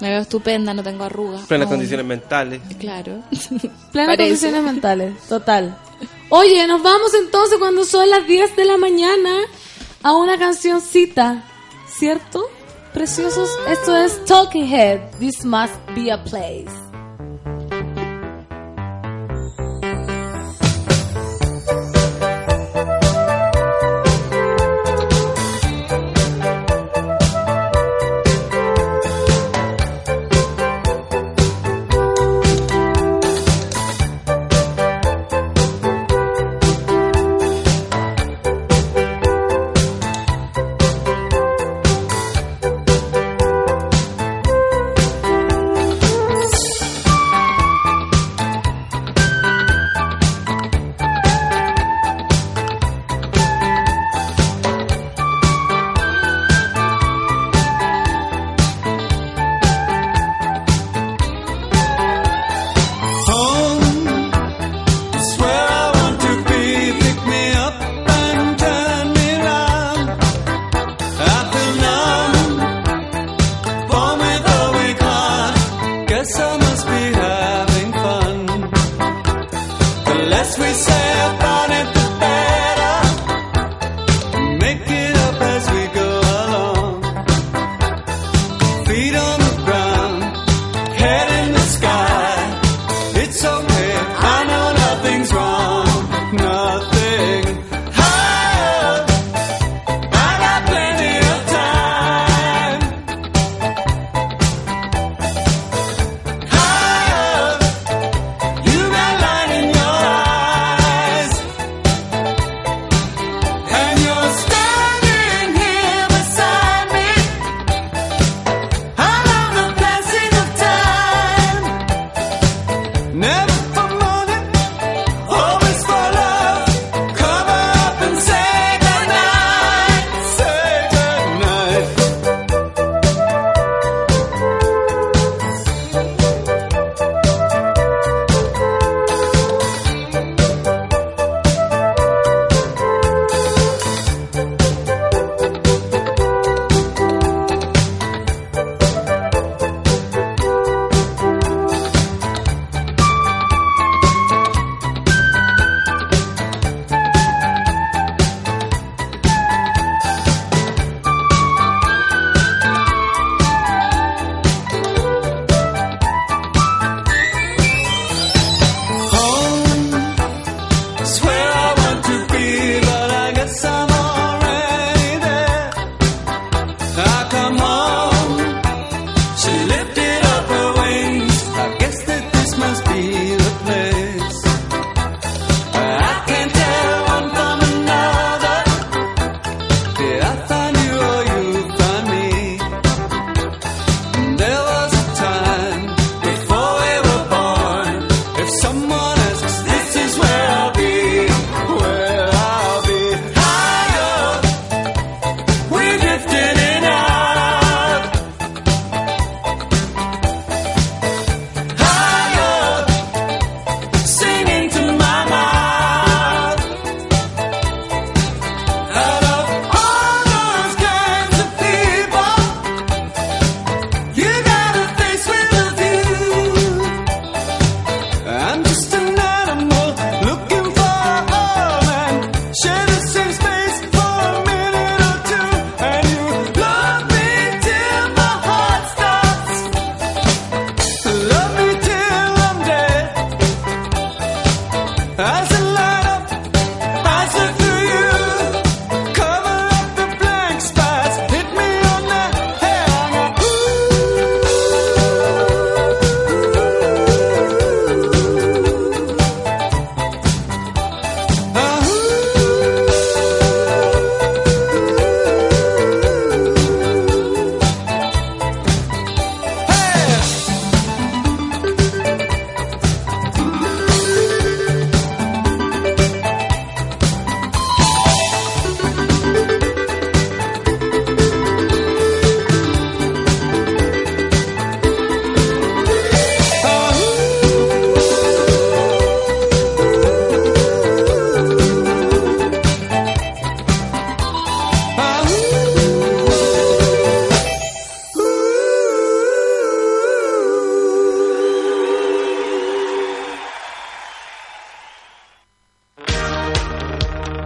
Me veo estupenda, no tengo arrugas. Plenas aún. condiciones mentales. Claro. plenas Parece. condiciones mentales, total. Oye, nos vamos entonces cuando son las 10 de la mañana a una cancioncita, ¿cierto? Preciosos, esto es Talking Head, This Must Be a Place.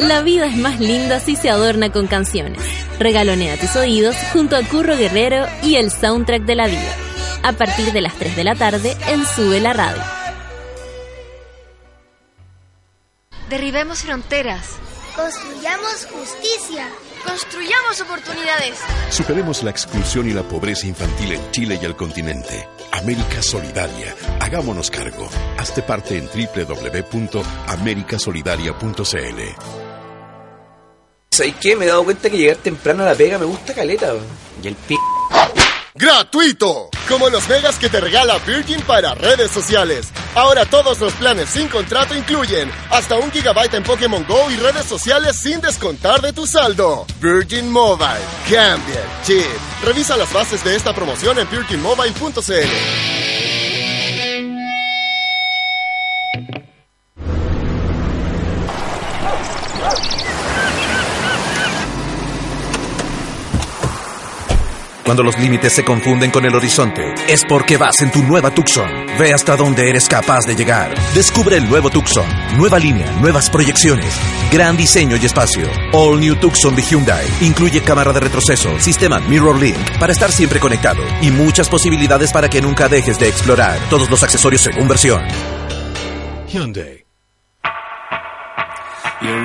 La vida es más linda si se adorna con canciones. Regalonea tus oídos junto a Curro Guerrero y el soundtrack de la vida. A partir de las 3 de la tarde en Sube la Radio. Derribemos fronteras. Construyamos justicia. Construyamos oportunidades. Superemos la exclusión y la pobreza infantil en Chile y el continente. América Solidaria. Hagámonos cargo. Hazte parte en www.americasolidaria.cl. ¿Sabes qué? Me he dado cuenta que llegar temprano a la pega me gusta caleta. Y el p... ¡Gratuito! Como los megas que te regala Virgin para redes sociales. Ahora todos los planes sin contrato incluyen hasta un gigabyte en Pokémon Go y redes sociales sin descontar de tu saldo. Virgin Mobile. Cambia el chip. Revisa las bases de esta promoción en virginmobile.cl. Cuando los límites se confunden con el horizonte, es porque vas en tu nueva Tucson. Ve hasta donde eres capaz de llegar. Descubre el nuevo Tucson. Nueva línea, nuevas proyecciones, gran diseño y espacio. All New Tucson de Hyundai. Incluye cámara de retroceso, sistema Mirror Link para estar siempre conectado y muchas posibilidades para que nunca dejes de explorar. Todos los accesorios según versión. Hyundai. You're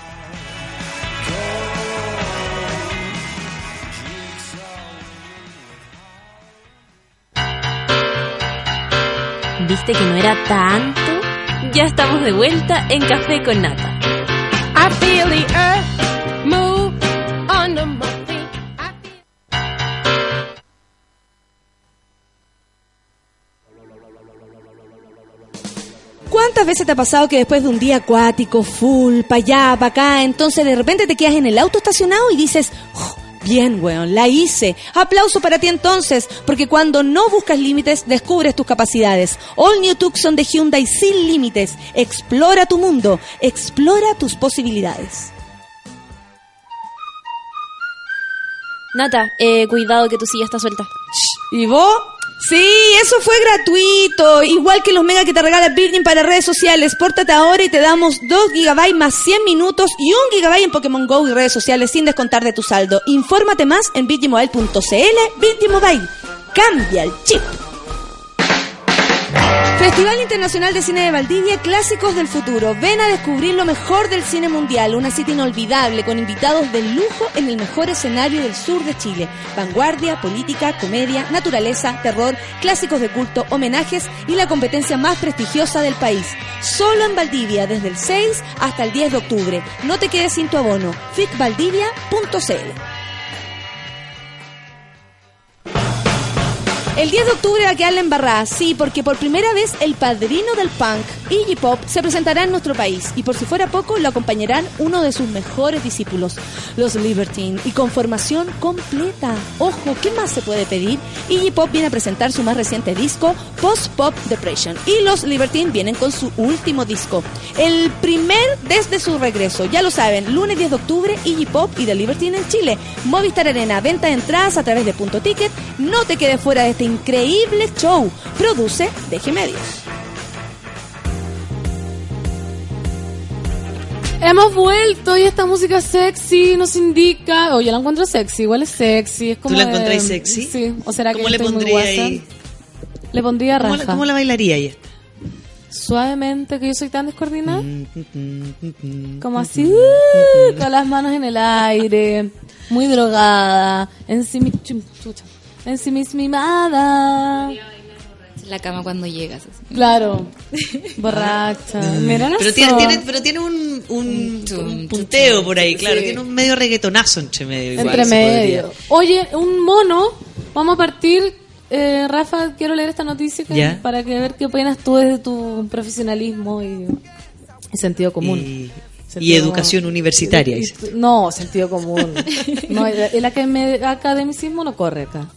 ¿Viste que no era tanto? Ya estamos de vuelta en Café con Nata. I feel the earth move under my feet. ¿Cuántas veces te ha pasado que después de un día acuático, full, pa' allá, pa' acá, entonces de repente te quedas en el auto estacionado y dices, "Oh, bien, weón, la hice. Aplauso para ti entonces, porque cuando no buscas límites, descubres tus capacidades. All New Tucson de Hyundai sin límites. Explora tu mundo, explora tus posibilidades. Nata, eh, cuidado que tu silla está suelta. ¿Y vos? Sí, eso fue gratuito. Igual que los mega que te regala Virgin para redes sociales. Pórtate ahora y te damos 2 GB más 100 minutos y 1 GB en Pokémon Go y redes sociales sin descontar de tu saldo. Infórmate más en virginmobile.cl. Virgin Mobile. Cambia el chip. Festival Internacional de Cine de Valdivia, Clásicos del Futuro. Ven a descubrir lo mejor del cine mundial, una cita inolvidable con invitados de lujo en el mejor escenario del sur de Chile. Vanguardia, política, comedia, naturaleza, terror, clásicos de culto, homenajes y la competencia más prestigiosa del país. Solo en Valdivia, desde el 6 hasta el 10 de octubre. No te quedes sin tu abono. ficvaldivia.cl El 10 de octubre va a quedar la embarrada, sí, porque por primera vez el padrino del punk, Iggy Pop, se presentará en nuestro país y por si fuera poco lo acompañarán uno de sus mejores discípulos, los Libertine, y con formación completa. Ojo, ¿qué más se puede pedir? Iggy Pop viene a presentar su más reciente disco, Post Pop Depression, y los Libertine vienen con su último disco, el primer desde su regreso. Ya lo saben, lunes 10 de octubre, Iggy Pop y The Libertine en Chile. Movistar Arena, venta de entradas a través de Punto Ticket. No te quedes fuera de este increíble show. Produce Deje Medios. Hemos vuelto y esta música sexy nos indica. Oye, la encuentro sexy, igual es sexy. Es como la de- encontráis sexy? Sí. ¿O será ¿Cómo que le estoy muy pondría guasa? ahí? Le pondría ¿Cómo, raja. la- cómo la bailaría ahí? Suavemente, que yo soy tan descoordinada. Mm, Como así, uh, con las manos en el aire, muy drogada, chum, chucha, ensimismada. La cama cuando llegas. así. Claro, borracha. Mira Pero tiene, tiene, pero tiene un, un, un punteo por ahí, claro. Sí. Tiene un medio reggaetonazo entre medio. igual, Entre medio. Oye, un mono. Vamos a partir. Eh, Rafa, quiero leer esta noticia que- para que ver qué opinas tú desde tu profesionalismo y, y sentido común. Y, Sentido- y educación universitaria. Y- y- dice. no, sentido común. no, el, el academi- academicismo no corre acá.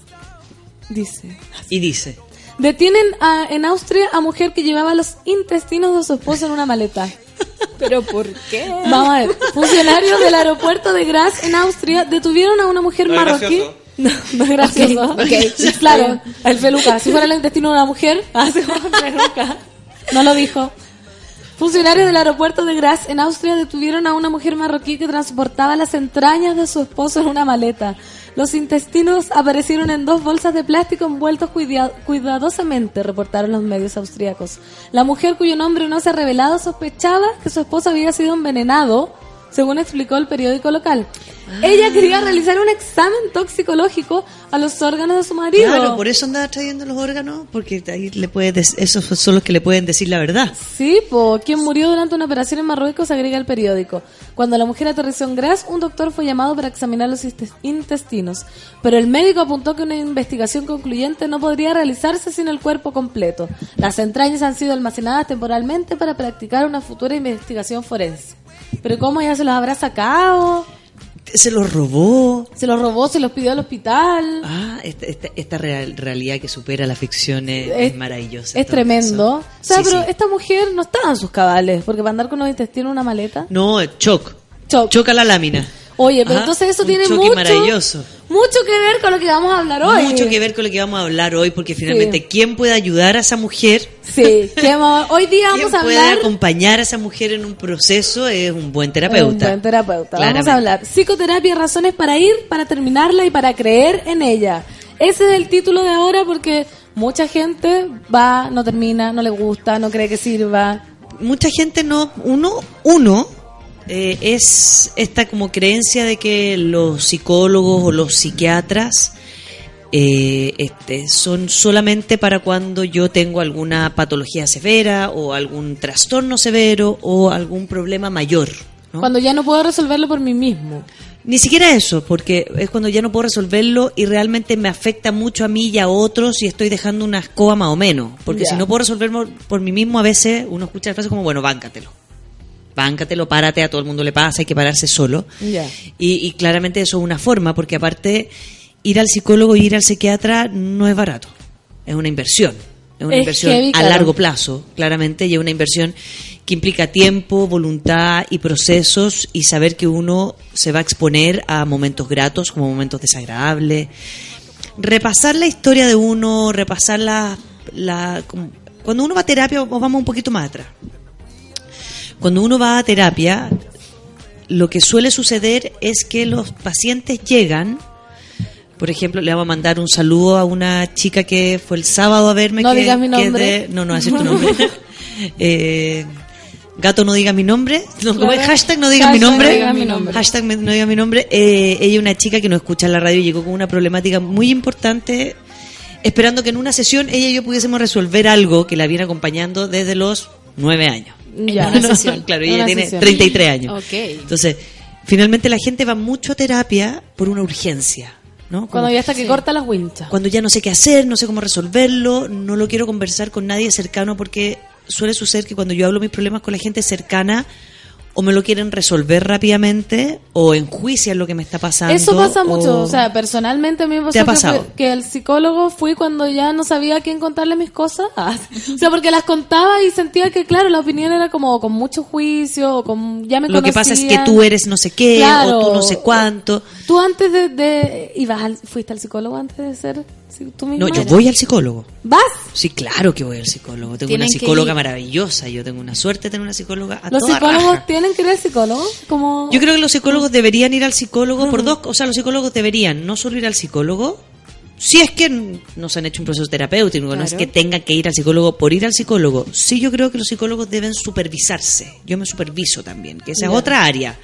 Dice. Y dice. Detienen a- en Austria a mujer que llevaba los intestinos de su esposo en una maleta. ¿Pero por qué? Vamos a ver. Funcionarios del aeropuerto de Graz en Austria detuvieron a una mujer No marroquí. gracioso. No, no es gracioso. Ok, ok. Claro, el feluca. Si fuera el intestino de una mujer, hace el feluca. No lo dijo. Funcionarios del aeropuerto de Graz en Austria detuvieron a una mujer marroquí que transportaba las entrañas de su esposo en una maleta. Los intestinos aparecieron en dos bolsas de plástico envueltos cuida- cuidadosamente, reportaron los medios austríacos. La mujer cuyo nombre no se ha revelado sospechaba que su esposo había sido envenenado, según explicó el periódico local. Ella quería realizar un examen toxicológico a los órganos de su marido. Claro, por eso andaba trayendo los órganos, porque ahí le puede esos son los que le pueden decir la verdad. Sí, po, quien murió durante una operación en Marruecos, agrega el periódico. Cuando la mujer aterrizó en Graz, un doctor fue llamado para examinar los intestinos, pero el médico apuntó que una investigación concluyente no podría realizarse sin el cuerpo completo. Las entrañas han sido almacenadas temporalmente para practicar una futura investigación forense. Pero ¿cómo ella se los habrá sacado? Se los robó. Se los robó, se los pidió al hospital. Ah, esta, esta, esta real- realidad que supera la ficción es, maravillosa. Es tremendo. caso. O sea, Sí, pero sí. esta mujer no estaba en sus cabales, porque para andar con los intestinos una maleta. No, shock. choca la lámina. Oye, pero Ajá, entonces eso un tiene mucho, maravilloso. mucho que ver con lo que vamos a hablar hoy. Mucho que ver con lo que vamos a hablar hoy, porque finalmente, ¿quién puede ayudar a esa mujer? Sí, hoy día ¿Quién vamos a puede hablar acompañar a esa mujer en un proceso? Es un buen Un terapeuta. buen terapeuta. Vamos a hablar psicoterapia, razones para ir, para terminarla y para creer en ella. Ese es el título de ahora porque mucha gente va, no termina, no le gusta, no cree que sirva. Mucha gente no, uno, uno eh, es esta como creencia de que los psicólogos o los psiquiatras eh, este, son solamente para cuando yo tengo alguna patología severa o algún trastorno severo o algún problema mayor. ¿no? Cuando ya no puedo resolverlo por mí mismo. Ni siquiera eso, porque es cuando ya no puedo resolverlo y realmente me afecta mucho a mí y a otros y estoy dejando una escoba más o menos. Porque si no puedo resolverlo por mí mismo, a veces uno escucha la frase como, bueno, báncatelo. Báncatelo, párate, a todo el mundo le pasa, hay que pararse solo. Y, y claramente eso es una forma, porque aparte ir al psicólogo y ir al psiquiatra no es barato, es una inversión. Es una Es inversión heavy, a largo plazo, claramente, y es una inversión que implica tiempo, voluntad y procesos y saber que uno se va a exponer a momentos gratos como momentos desagradables. Repasar la historia de uno, repasar la... la- como- cuando uno va a terapia, vamos un poquito más atrás. Cuando uno va a terapia, lo que suele suceder es que los pacientes llegan, por ejemplo, le vamos a mandar un saludo a una chica que fue el sábado a verme. No que- digas mi que es nombre. de- no, no, decir tu nombre. Eh, gato no diga mi nombre. No, ¿cómo es? Claro. Hashtag no diga mi nombre. no digas mi nombre. Hashtag no diga mi nombre. Eh, ella es una chica que no escucha la radio y llegó con una problemática muy importante, esperando que en una sesión ella y yo pudiésemos resolver algo que la viene acompañando desde los nueve años. Ya. Una sesión. claro, Una ella tiene sesión. 33 años. Entonces, finalmente la gente va mucho a terapia por una urgencia, ¿no? Como Cuando ya está que corta las winchas. cuando ya no sé qué hacer, no sé cómo resolverlo, no lo quiero conversar con nadie cercano porque suele suceder que cuando yo hablo mis problemas con la gente cercana o me lo quieren resolver rápidamente o enjuician lo que me está pasando. Eso pasa o- mucho, o sea, personalmente a mí me pasó ¿Te ha que, pasado? fue- que el psicólogo fui cuando ya no sabía a quién contarle mis cosas. O sea, porque las contaba y sentía que, claro, la opinión era como con mucho juicio, o con ya me lo que pasa es que tú eres no sé qué Claro. o tú no sé cuánto. Tú antes de, de ibas al, fuiste al psicólogo antes de ser sí, tú misma. No, yo voy al psicólogo. ¿Vas? Sí, claro que voy al psicólogo. Tengo una psicóloga maravillosa. Yo tengo una suerte de tener una psicóloga a Los toda psicólogos raja. tienen que ir al psicólogo, como Yo creo que los psicólogos deberían ir al psicólogo por dos, o sea, los psicólogos deberían no solo ir al psicólogo, si es que nos han hecho un proceso terapéutico, no es que tengan que ir al psicólogo por ir al psicólogo. Sí, yo creo que los psicólogos deben supervisarse. Yo me superviso también, que esa es otra área.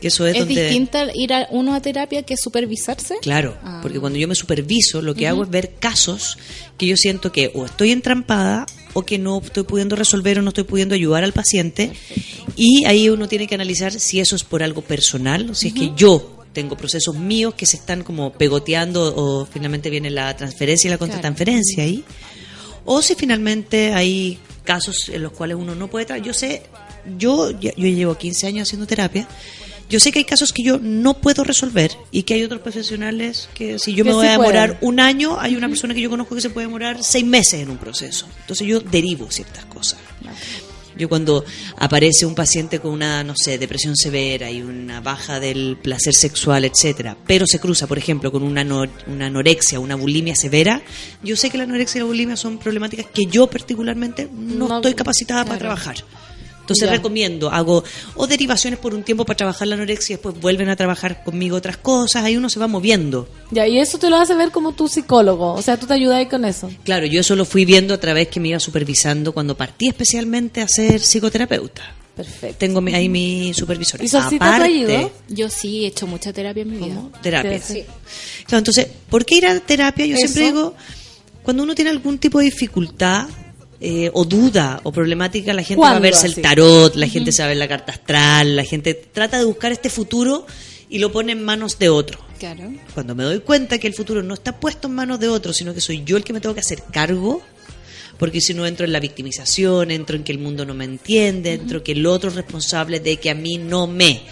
Que eso es, ¿Es donde distinta ir a uno a terapia que supervisarse? Claro, Ah. porque cuando yo me superviso, lo que hago es ver casos que yo siento que o estoy entrampada o que no estoy pudiendo resolver o no estoy pudiendo ayudar al paciente. Y ahí uno tiene que analizar si eso es por algo personal, si es que yo tengo procesos míos que se están como pegoteando o finalmente viene la transferencia y la contratransferencia ahí. O si finalmente hay casos en los cuales uno no puede... Yo sé, yo, yo llevo 15 años haciendo terapia. Yo sé que hay casos que yo no puedo resolver y que hay otros profesionales que si yo Que me voy sí a demorar pueden. un año, hay una persona que yo conozco que se puede demorar seis meses en un proceso. Entonces yo derivo ciertas cosas. Yo cuando aparece un paciente con una, no sé, depresión severa y una baja del placer sexual, etcétera, pero se cruza, por ejemplo, con una, ano- una anorexia, una bulimia severa, yo sé que la anorexia y la bulimia son problemáticas que yo particularmente no, No, estoy capacitada para trabajar. Entonces Ya. recomiendo, hago o derivaciones por un tiempo para trabajar la anorexia y después vuelven a trabajar conmigo otras cosas, ahí uno se va moviendo. Ya, y eso te lo hace ver como tu psicólogo, o sea, tú te ayudas ahí con eso. Claro, yo eso lo fui viendo a través que me iba supervisando cuando partí especialmente a ser psicoterapeuta. Perfecto. Tengo mi- ahí mi supervisor. ¿Y Solcita te ha ido? Yo sí he hecho mucha terapia en mi vida. terapia. Sí. Claro, entonces, ¿por qué ir a terapia? Yo Eso. siempre digo, cuando uno tiene algún tipo de dificultad eh, o duda o problemática, la gente va a ¿Cuándo verse el tarot, la gente se va a ver la carta astral, la gente trata de buscar este futuro y lo pone en manos de otro. Claro. Cuando me doy cuenta que el futuro no está puesto en manos de otro, sino que soy yo el que me tengo que hacer cargo, porque si no entro en la victimización, entro en que el mundo no me entiende, entro que el otro es responsable de que a mí no me.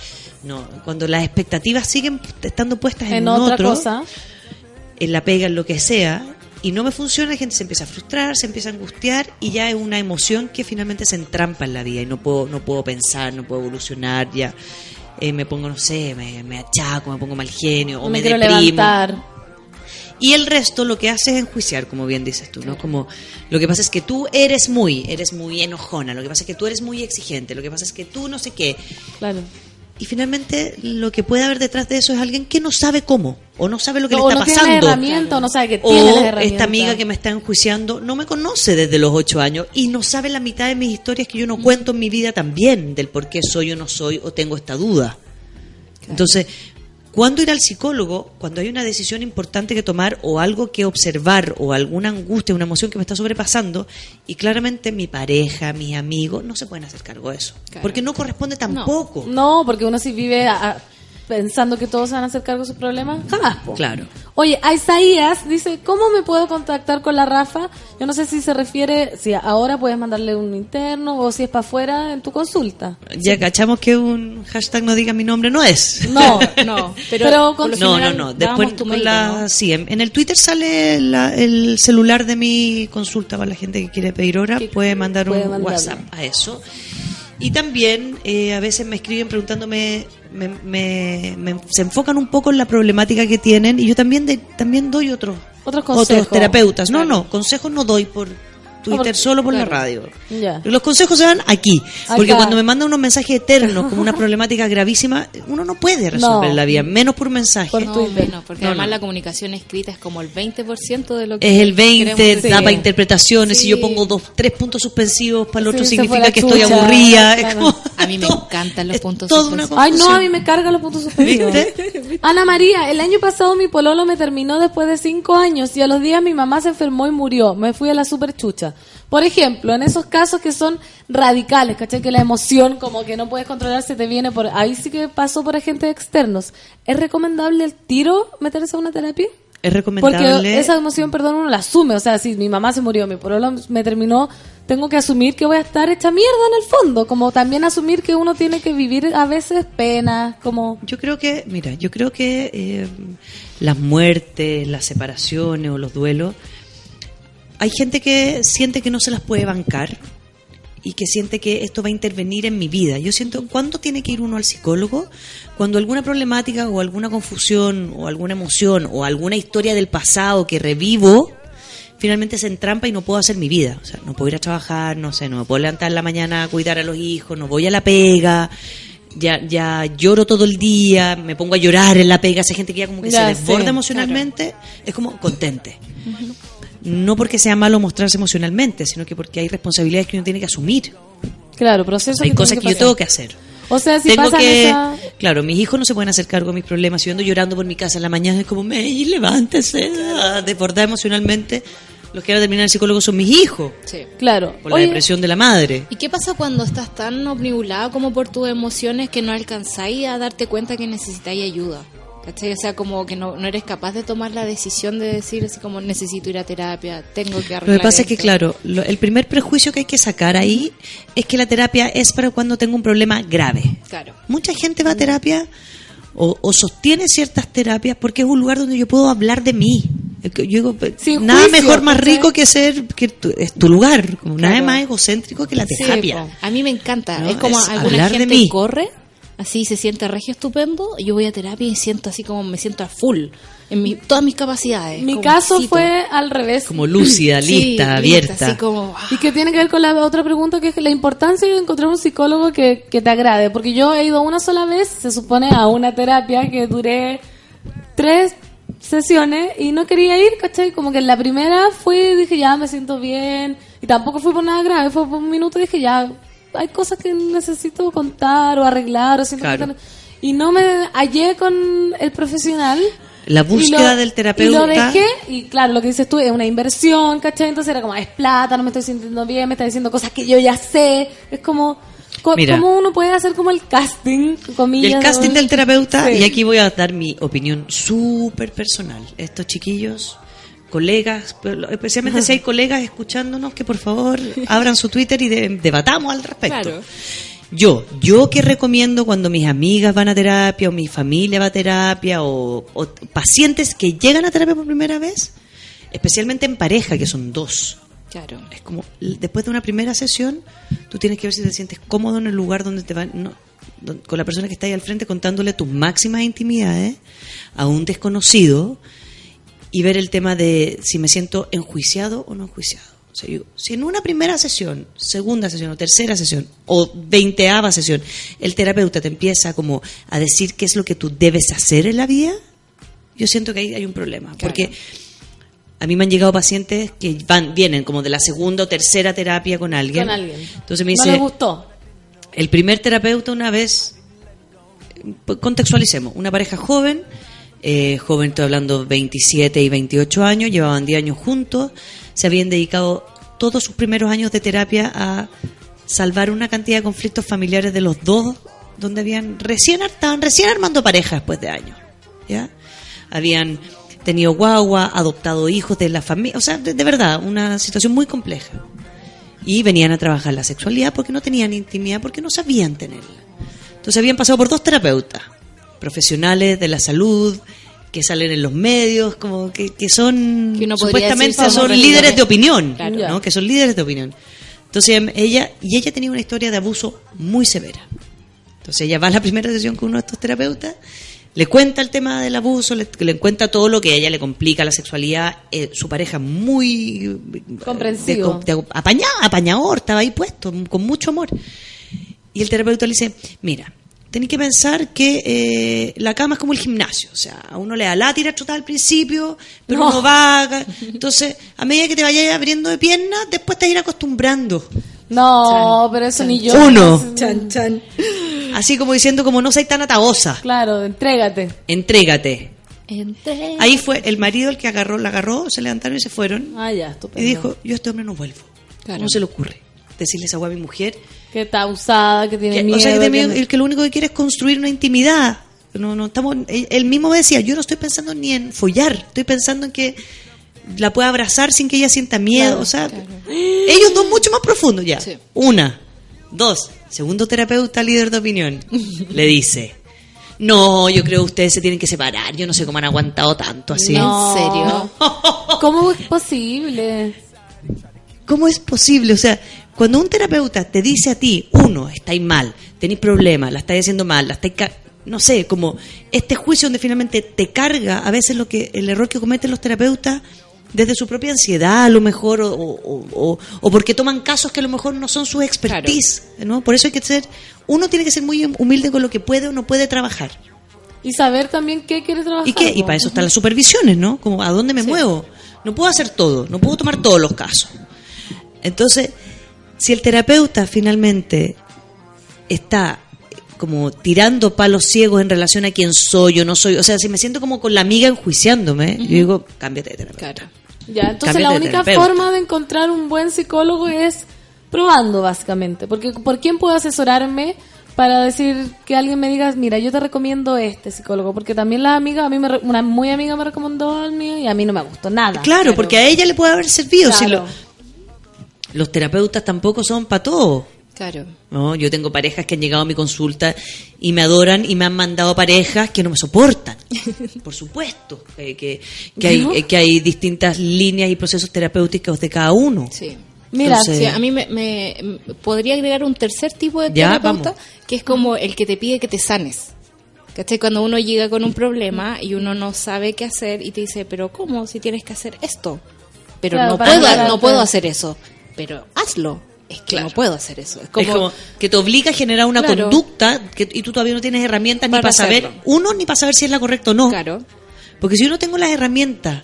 No, cuando las expectativas siguen estando puestas en, En un otra otro, cosa. en la pega, en lo que sea, y no me funciona, la gente se empieza a frustrar, se empieza a angustiar y ya es una emoción que finalmente se entrampa en la vida y no puedo, no puedo pensar, no puedo evolucionar ya. eh, me pongo, no sé, me, me achaco, me pongo mal genio o me me, deprimo. levantar. Y el resto lo que hace es enjuiciar, como bien dices tú, ¿no? Como lo que pasa es que tú eres muy, eres muy enojona, lo que pasa es que tú eres muy exigente, lo que pasa es que tú no sé qué. Claro. Y finalmente lo que puede haber detrás de eso es alguien que no sabe cómo o no sabe lo que o le no está tiene la pasando. herramienta o no sabe que O tiene las herramientas. esta amiga que me está enjuiciando no me conoce desde los ocho años y no sabe la mitad de mis historias que yo no cuento en mi vida también, del por qué soy o no soy o tengo esta duda. Entonces, ¿cuándo ir al psicólogo? Cuando hay una decisión importante que tomar o algo que observar o alguna angustia, una emoción que me está sobrepasando y claramente mi pareja, mis amigos no se pueden hacer cargo de eso. Porque no corresponde tampoco. No, porque uno si vive a- pensando que todos se van a hacer cargo de sus problemas, jamás. po. Claro. Oye, a Isaías dice, ¿cómo me puedo contactar con la Rafa? Yo no sé si se refiere, si ahora puedes mandarle un interno o si es para afuera en tu consulta. Ya cachamos que un hashtag no diga mi nombre no es. No, no, pero, pero con- no, no, no. Después tu con mail, la, ¿no? sí, en, en el Twitter sale la- el celular de mi consulta para la gente que quiere pedir hora. Puede mandar puede un. WhatsApp a eso. Y también eh, a veces me escriben preguntándome, me, me- me- se enfocan un poco en la problemática que tienen y yo también de- también doy otros Otros consejos. terapeutas. No, no, consejos no doy por Twitter, solo por la radio. Ya. Los consejos se dan aquí. Porque Acá. cuando me mandan unos mensajes eternos como una problemática gravísima, uno no puede resolver No. la vida, menos por mensaje. No, menos, porque No, además no. la comunicación escrita es como el 20% de lo que Es el 20, queremos da para interpretaciones. Si yo pongo dos, tres puntos suspensivos, para el otro Sí, significa que estoy aburrida. Es claro. como- A mí me encantan los puntos suspensivos. Ay, no, a mí me cargan los puntos suspensivos. Ana María, el año pasado mi pololo me terminó después de cinco años y a los días mi mamá se enfermó y murió. Me fui a la super chucha. Por ejemplo, en esos casos que son radicales, ¿cachai? Que la emoción como que no puedes controlar se te viene por... Ahí sí que pasó por agentes externos. ¿Es recomendable el tiro meterse a una terapia? Es recomendable. Porque esa emoción, perdón, uno la asume. O sea, si mi mamá se murió, mi pololo me terminó, tengo que asumir que voy a estar hecha mierda en el fondo. Como también asumir que uno tiene que vivir a veces penas, como... Yo creo que, mira, yo creo que eh, las muertes, las separaciones o los duelos, hay gente que siente que no se las puede bancar y que siente que esto va a intervenir en mi vida. Yo siento, ¿cuándo tiene que ir uno al psicólogo? Cuando alguna problemática o alguna confusión o alguna emoción o alguna historia del pasado que revivo finalmente se entrampa y no puedo hacer mi vida. O sea, no puedo ir a trabajar, no sé, no me puedo levantar en la mañana a cuidar a los hijos, no voy a la pega, ya, ya lloro todo el día, me pongo a llorar en la pega, esa gente que ya como que Ya, se desborda sí, emocionalmente, es como contente. No porque sea malo mostrarse emocionalmente, sino que porque hay responsabilidades que uno tiene que asumir. Claro, procesos Hay que cosas que yo tengo que hacer. O sea, si tengo pasan que, esa... claro, mis hijos no se pueden hacer cargo de mis problemas. Si yo ando llorando por mi casa en la mañana, es como, May, levántese, ah, desbordada emocionalmente. Los que van a terminar el psicólogo son mis hijos, Sí. Claro. por la Oye, depresión de la madre. ¿Y qué pasa cuando estás tan obnubilado como por tus emociones que no alcanzáis a darte cuenta que necesitáis ayuda? ¿Cachai? O sea, como que no, no eres capaz de tomar la decisión de decir así como necesito ir a terapia, tengo que arreglar Lo que pasa es que, esto". claro, lo- el primer prejuicio que hay que sacar ahí es que la terapia es para cuando tengo un problema grave. Claro. Mucha gente va a terapia o, o sostiene ciertas terapias porque es un lugar donde yo puedo hablar de mí. Es que Yo digo, Sin nada juicio, mejor, más rico que ser, que tu- es tu lugar, como nada más egocéntrico que la terapia. a mí me encanta. No, es como es alguna de gente mí. corre, así se siente regio estupendo. y Yo voy a terapia y siento así como me siento a full en mi, todas mis capacidades. Mi caso fue al revés. Como lúcida, Sí, lista, lista, abierta. así como Y que tiene que ver con la otra pregunta, que es la importancia de encontrar un psicólogo que, que te agrade. Porque yo he ido una sola vez, se supone, a una terapia que duré tres sesiones y no quería ir, ¿cachai? Como que en la primera fui y dije, ya me siento bien. Y tampoco fue por nada grave, fue por un minuto y dije, ya, hay cosas que necesito contar o arreglar. O siento Claro. Y no me hallé con el profesional. La búsqueda lo- del Y lo terapeuta. dejé, y claro, lo que dices tú es una inversión, ¿cachai? Entonces era como, es plata, no me estoy sintiendo bien, me está diciendo cosas que yo ya sé. Es como, co- Mira. ¿cómo uno puede hacer como el casting, comillas? el casting ¿no? del terapeuta, Sí. y aquí voy a dar mi opinión súper personal. Estos chiquillos, colegas, especialmente si hay colegas escuchándonos, que por favor abran su Twitter y de- debatamos al respecto. Claro. Yo, yo que recomiendo cuando mis amigas van a terapia o mi familia va a terapia o, o pacientes que llegan a terapia por primera vez, especialmente en pareja, que son dos. Claro. Es como, después de una primera sesión, tú tienes que ver si te sientes cómodo en el lugar donde te van. No, con la persona que está ahí al frente contándole tus máximas intimidades a un desconocido y ver el tema de si me siento enjuiciado o no enjuiciado. O sea, yo- si en una primera sesión, segunda sesión o tercera sesión o veinteava sesión, el terapeuta te empieza como a decir qué es lo que tú debes hacer en la vida, yo siento que ahí hay un problema. Porque a mí me han llegado pacientes que van, vienen como de la segunda o tercera terapia con alguien. Con alguien. Entonces me no dice, le gustó. el primer terapeuta una vez, pues, contextualicemos, una pareja joven, eh, joven estoy hablando 27 y 28 años, llevaban 10 años juntos, se habían dedicado todos sus primeros años de terapia a salvar una cantidad de conflictos familiares de los dos, donde habían recién estaban recién armando pareja después de años, ¿ya? Habían tenido guagua, adoptado hijos de la familia, o sea, de, de verdad, una situación muy compleja y venían a trabajar la sexualidad porque no tenían intimidad, porque no sabían tenerla. Entonces habían pasado por dos terapeutas, profesionales de la salud, que salen en los medios, como que, que son Que supuestamente decir son líderes de opinión, Claro. ¿no? que son líderes de opinión. Entonces ella, y ella tenía una historia de abuso muy severa. Entonces ella va a la primera sesión con uno de estos terapeutas, le cuenta el tema del abuso, le, le cuenta todo lo que a ella le complica la sexualidad, eh, su pareja muy Comprensivo. de, de apaña- apañador, estaba ahí puesto, con mucho amor. Y el terapeuta le dice, mira, tenéis que pensar que eh, la cama es como el gimnasio, o sea, a uno le da la tira trotar al principio, pero No. uno va, entonces a medida que te vayas abriendo de piernas, después te vas a ir acostumbrando. No, pero eso ni yo. Uno. Chan, chan. Así como diciendo, como no seas tan atagosa, Claro, entrégate. entrégate. Entre- Ahí fue el marido el que agarró, la agarró, se levantaron y se fueron. Ah, ya, estupendo. Y dijo, yo a este hombre no vuelvo. Claro. ¿Cómo se le ocurre? Decirle esa agua a mi mujer. Que está usada, que tiene Que- miedo. o sea, que, no- el que lo único que quiere es construir una intimidad. No, no estamos, él, mismo me decía, yo no estoy pensando ni en follar, estoy pensando en que la pueda abrazar sin que ella sienta miedo. Claro, o sea, ellos dos mucho más profundos ya. Sí. Una, dos. Segundo terapeuta, líder de opinión, le dice, no, yo creo que ustedes se tienen que separar. Yo no sé cómo han aguantado tanto así. No. ¿En serio? ¿Cómo es posible? ¿Cómo es posible? O sea, cuando un terapeuta te dice a ti, uno, estáis mal, tenéis problemas, la estáis haciendo mal, la estáis... No sé, como este juicio donde finalmente te carga a veces lo que el error que cometen los terapeutas desde su propia ansiedad a lo mejor o, o- o- o porque toman casos que a lo mejor no son su expertise, ¿no? Por eso hay que ser, uno tiene que ser muy humilde con lo que puede o no puede trabajar. Y saber también qué quiere trabajar. ¿Y qué? Y para eso están las supervisiones, ¿no? Como a dónde me muevo. No puedo hacer todo, no puedo tomar todos los casos. Entonces, si el terapeuta finalmente está como tirando palos ciegos en relación a quién soy o no soy, o sea, si me siento como con la amiga enjuiciándome, yo digo, cámbiate de terapeuta. Claro. Ya, entonces Cámbiate la única forma de encontrar un buen psicólogo es probando, básicamente. Porque ¿por quién puedo asesorarme para decir que alguien me diga, mira, yo te recomiendo este psicólogo? Porque también la amiga, a mí me una muy amiga me recomendó al mío y a mí no me gustó nada. Claro, porque a ella le puede haber servido. si Claro. lo- los terapeutas tampoco son para todo. Claro. ¿no? Yo tengo parejas que han llegado a mi consulta y me adoran y me han mandado parejas que no me soportan. Por supuesto, eh, que, que, hay, eh, que hay distintas líneas y procesos terapéuticos de cada uno. Sí. Mira, Entonces- Sí, a mí me, me- podría agregar un tercer tipo de terapeuta que es como el que te pide que te sanes. ¿Cachai? Cuando uno llega con un problema y uno no sabe qué hacer y te dice, pero ¿cómo? Si tienes que hacer esto. Pero Claro, no, puedo, no puedo hacer eso. Pero hazlo. Es que no puedo hacer eso. Es como, es como que te obliga a generar una Claro. conducta que, y tú todavía no tienes herramientas ni Para saber, uno, ni para saber si es la correcta o no. Claro. Porque si yo no tengo las herramientas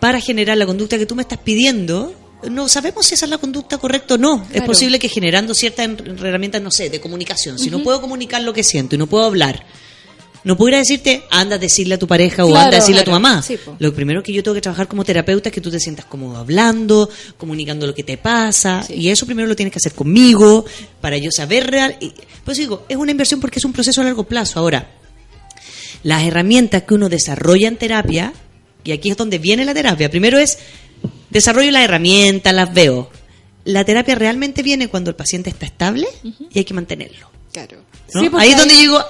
para generar la conducta que tú me estás pidiendo, no sabemos si esa es la conducta correcta o no. Es Claro. posible que generando ciertas her- herramientas, no sé, de comunicación, si no puedo comunicar lo que siento y no puedo hablar, no puedo ir a decirte, anda a decirle a tu pareja o anda a decirle a tu mamá. Sí, lo primero que yo tengo que trabajar como terapeuta es que tú te sientas cómodo hablando, comunicando lo que te pasa, Sí. y eso primero lo tienes que hacer conmigo, para yo saber real. Y, pues digo, es una inversión porque es un proceso a largo plazo. Ahora, las herramientas que uno desarrolla en terapia, y aquí es donde viene la terapia, primero es desarrollo las herramientas, las veo. La terapia realmente viene cuando el paciente está estable y hay que mantenerlo. Claro. ¿no? Sí, ahí es donde digo,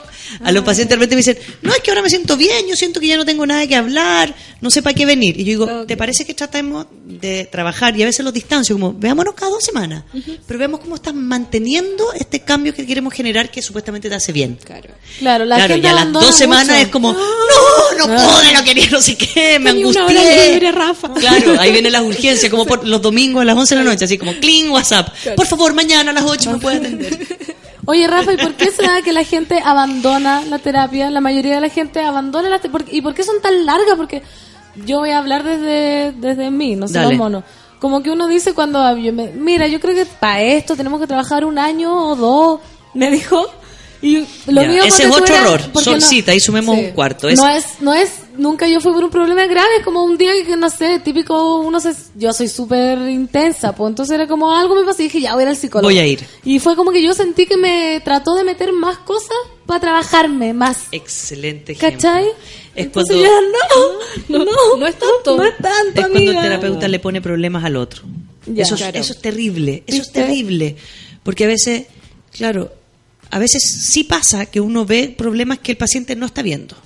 A los pacientes de repente me dicen, no, es que ahora me siento bien, yo siento que ya no tengo nada que hablar, no sé para qué venir. Y yo digo, ¿te parece que tratemos de trabajar? Y a veces los distancio, como, veámonos cada dos semanas, pero vemos cómo estás manteniendo este cambio que queremos generar que supuestamente te hace bien. Claro. Claro, la claro, gente y a las dos semanas mucho. es como, no, no puedo, no quería, no sé qué, me Tenía una hora angustié. libre, Rafa. Claro, ahí vienen las urgencias, como por los domingos a las 11 de la noche, así como, clean WhatsApp. Por favor, mañana a las 8 me puede atender. Oye, Rafa, ¿y por qué se da que la gente abandona la terapia? La mayoría de la gente abandona la terapia. ¿Y por qué son tan largas? Porque yo voy a hablar desde, desde mí, no sé los monos. Como que uno dice cuando yo me- mira, yo creo que para esto tenemos que trabajar un año o dos, me dijo. Y lo Ya, mío ese es otro error. porque no- Solcita, ahí sumemos Sí. un cuarto. Es- No es, no es, nunca yo fui por un problema grave, es como un día que no sé, típico, uno se, yo soy súper intensa, pues entonces era como algo me pasó y dije, ya voy a ir al psicólogo. Voy a ir. Y fue como que yo sentí que me trató de meter más cosas para trabajarme más. Excelente ejemplo. ¿Cachai? Es Entonces cuando, ya, no, no, no es tanto. No es tanto, es cuando el terapeuta le pone problemas al otro. Ya. eso, es, Claro. eso es terrible, eso es terrible. Porque a veces, claro, a veces sí pasa que uno ve problemas que el paciente no está viendo.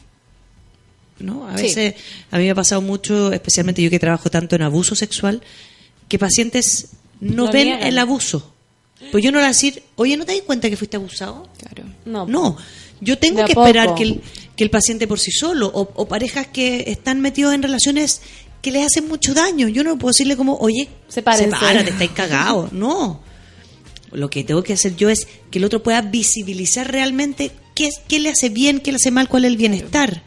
¿No? A Sí. veces, a mí me ha pasado mucho, especialmente yo que trabajo tanto en abuso sexual, que pacientes no ven niegan. el abuso. Pues yo no le voy a decir, oye, ¿no te das cuenta que fuiste abusado? Claro. No. No, yo tengo que esperar que el, que el paciente por sí solo, o, o parejas que están metidos en relaciones que les hacen mucho daño. Yo no puedo decirle como, oye, sepárate, estáis cagados. No. Lo que tengo que hacer yo es que el otro pueda visibilizar realmente qué, es- qué le hace bien, qué le hace mal, cuál es el bienestar.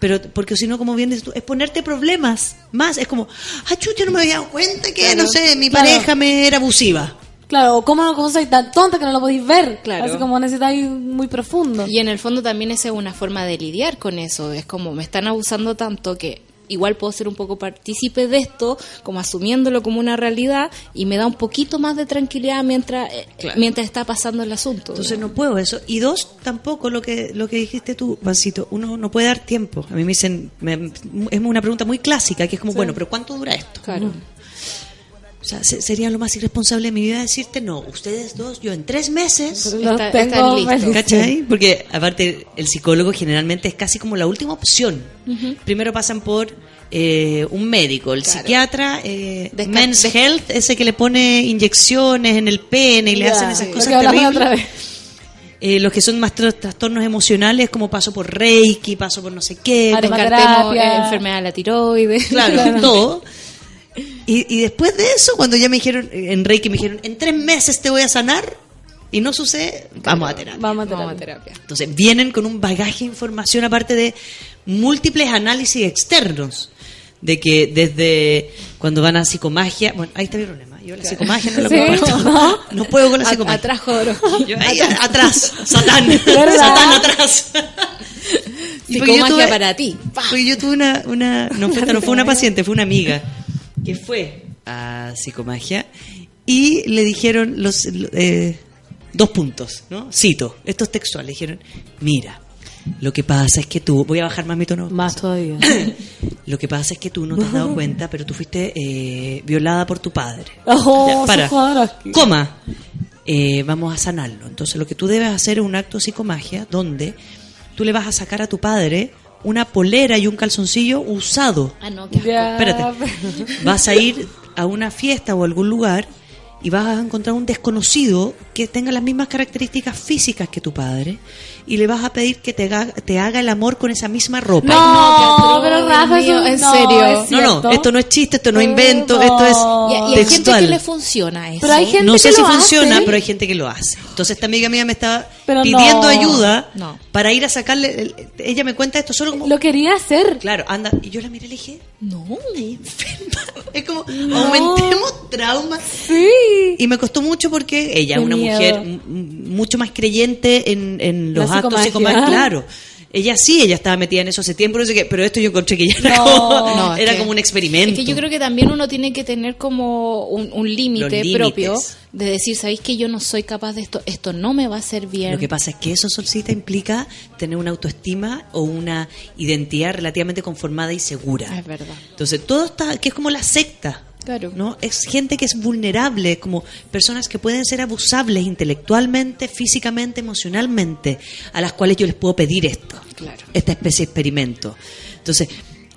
Pero, porque si no, como bien dices tú, es ponerte problemas más. Es como, ah, chucha, no me había dado cuenta que, Claro. no sé, mi Claro. pareja me era abusiva. Claro, ¿cómo, no- cómo soy tan tonta que no lo podéis ver? Claro. Así como necesitáis muy profundo. Y en el fondo también esa es una forma de lidiar con eso. Es como me están abusando tanto que igual puedo ser un poco partícipe de esto, como asumiéndolo como una realidad y me da un poquito más de tranquilidad mientras eh, mientras está pasando el asunto. Entonces no puedo eso. Y dos, tampoco lo que lo que dijiste tú, Pancito, uno no puede dar tiempo. A mí me dicen, me- es una pregunta muy clásica, que es como, bueno, pero ¿cuánto dura esto? Claro. O sea, se- sería lo más irresponsable de mi vida decirte, no, ustedes dos, yo en tres meses... Los Está- tengo están listos. ¿Cachai? Porque aparte el psicólogo generalmente es casi como la última opción. Primero pasan por eh, un médico, el psiquiatra, eh, Men's Health, ese que le pone inyecciones en el pene y le Ya, hacen esas lo cosas terribles. otra vez. Eh, los que son más tra- trastornos emocionales, como paso por Reiki, paso por no sé qué. Descartemos eh, enfermedad de la tiroides. claro, todo. Y, y después de eso, cuando ya me dijeron, eh, en Reiki me dijeron, en tres meses te voy a sanar, y no sucede, vamos a terapia. Vamos a Vamos a terapia. Entonces, vienen con un bagaje de información aparte de múltiples análisis externos. De que desde cuando van a psicomagia, bueno, ahí está mi problema. Yo la psicomagia no la Sí, comparto. ¿no? No puedo con la A- psicomagia. atrás, a- atrás, Satán. ¿Verdad? Satán atrás. Psicomagia tuve- para ti. Porque yo tuve una, una no, fue, no fue una paciente, fue una amiga que fue a psicomagia y le dijeron los eh, dos puntos, ¿no? Cito, esto es textual, le dijeron, mira, lo que pasa es que tú, voy a bajar más mi tono, Más todavía. lo que pasa es que tú no te has dado cuenta, pero tú fuiste eh, violada por tu padre. Oh, Ya, para. Coma. Eh, vamos a sanarlo. Entonces lo que tú debes hacer es un acto de psicomagia donde tú le vas a sacar a tu padre una polera y un calzoncillo usado. Ah, no, qué. Espérate. Vas a ir a una fiesta o a algún lugar y vas a encontrar un desconocido que tenga las mismas características físicas que tu padre y le vas a pedir que te haga, te haga el amor con esa misma ropa. No, pero Rafa, en no, serio. es No, no, esto no es chiste, esto no es invento, no. esto es Y, y hay gente que le funciona eso. Pero hay gente no sé que si lo funciona, hace. pero hay gente que lo hace. Entonces esta amiga mía me estaba Pero pidiendo no. ayuda No. para ir a sacarle. el- ella me cuenta esto solo como. Lo quería hacer. Claro, anda. Y yo la miré y le dije, No. enferma. Es como, aumentemos traumas. Sí. Y me costó mucho porque ella es Qué una miedo. mujer mucho más creyente en, en La los actos psicomagia. psicomágicos. Claro. Ella sí, ella estaba metida en eso hace tiempo, no sé qué, pero esto yo encontré que ya era, como, No, era que- como un experimento. Es que yo creo que también uno tiene que tener como un, un límite límites. De decir, ¿sabéis que yo no soy capaz de esto? Esto no me va a hacer bien. Lo que pasa es que eso, Solcita, implica tener una autoestima o una identidad relativamente conformada y segura. Es verdad. Entonces, todo está, que es como la secta. Claro. ¿no? Es gente que es vulnerable, como personas que pueden ser abusables intelectualmente, físicamente, emocionalmente, a las cuales yo les puedo pedir esto, esta especie de experimento. Entonces,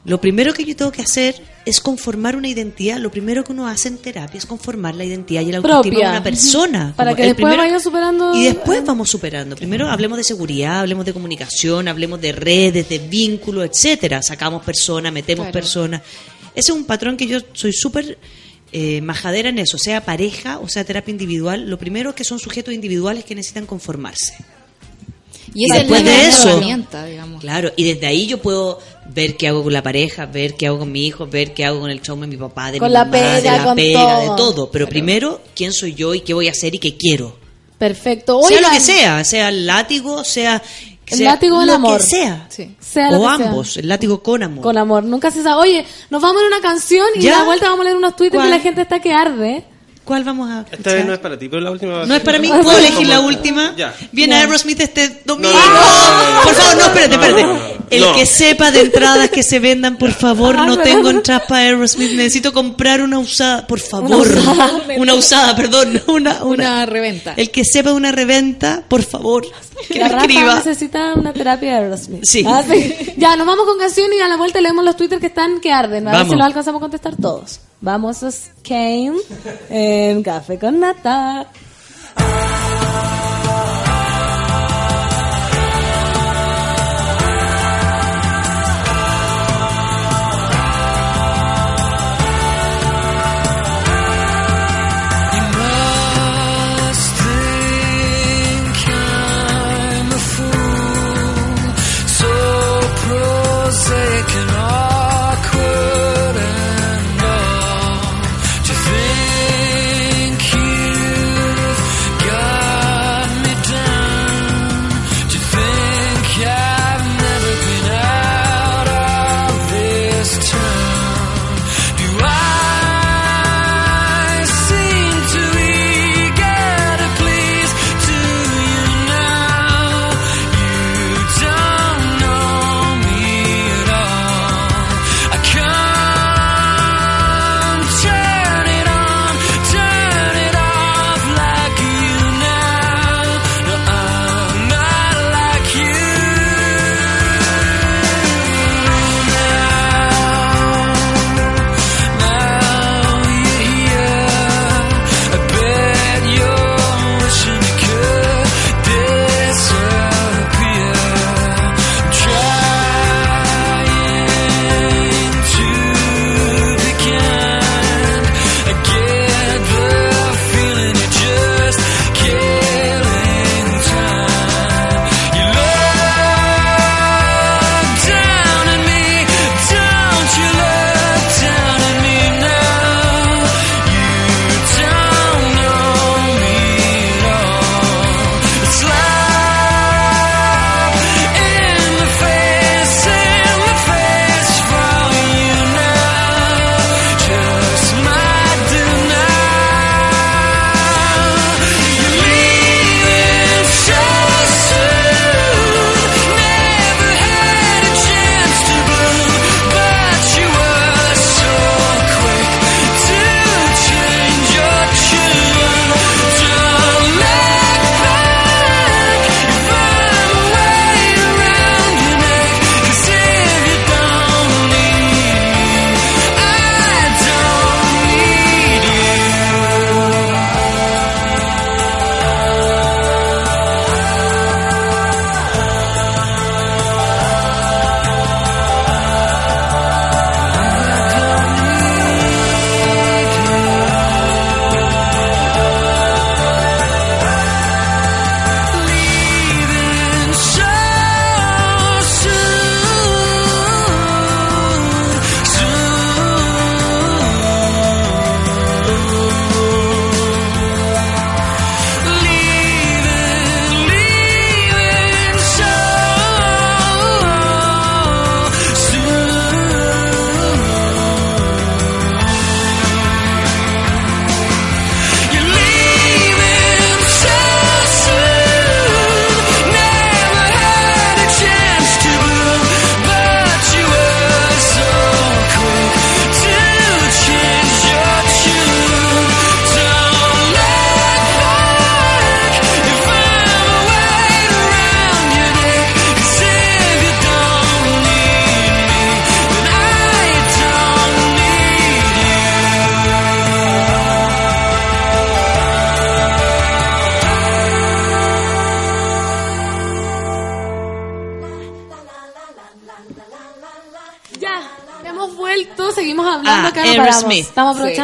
lo primero que yo tengo que hacer es conformar una identidad. Lo primero que uno hace en terapia es conformar la identidad y la autoestima de una persona. Para que el después primero- vaya superando. y después vamos superando. Primero hablemos de seguridad, hablemos de comunicación, hablemos de redes, de vínculos, etcétera. Sacamos personas, metemos Claro. personas. Ese es un patrón que yo soy súper eh, majadera en eso, sea pareja o sea terapia individual. Lo primero es que son sujetos individuales que necesitan conformarse. Y es después de eso, herramienta, digamos. Claro, y desde ahí yo puedo ver qué hago con la pareja, ver qué hago con mi hijo, ver qué hago con el trauma de mi papá, de Con mi la mamá, de pega, la con pega, de todo. todo. Pero primero, quién soy yo y qué voy a hacer y qué quiero. Perfecto. sea lo que sea, sea el látigo, sea, El sea látigo o el lo amor. que sea. Sea lo o que sea. ambos, el látigo con amor. Con amor, nunca se sabe. Oye, nos vamos a una canción y ¿Ya? a la vuelta vamos a leer unos tweets que la gente está que arde. ¿Cuál vamos a Esta vez no es para ti, pero la última va a No es ser- para mí, ¿puedo elegir la última? Ya. Viene. Aerosmith este domingo. No, no, no, no, no, por favor, no, espérate, no, espérate. no, no, no. El No. que sepa de entradas que se vendan, por favor, Ah, no no, tengo entradas para Aerosmith. Necesito comprar una usada, por favor. usada. Una usada, perdón. Una, una. Una reventa. El que sepa una reventa, por favor, que La Rafa escriba. necesita una terapia de Aerosmith. Sí. Ah, sí. Ya, nos vamos con canción y a la vuelta leemos los Twitter que están que arden. A ver Vamos. si los alcanzamos a contestar todos. Vamos a Kane en Café con Nata.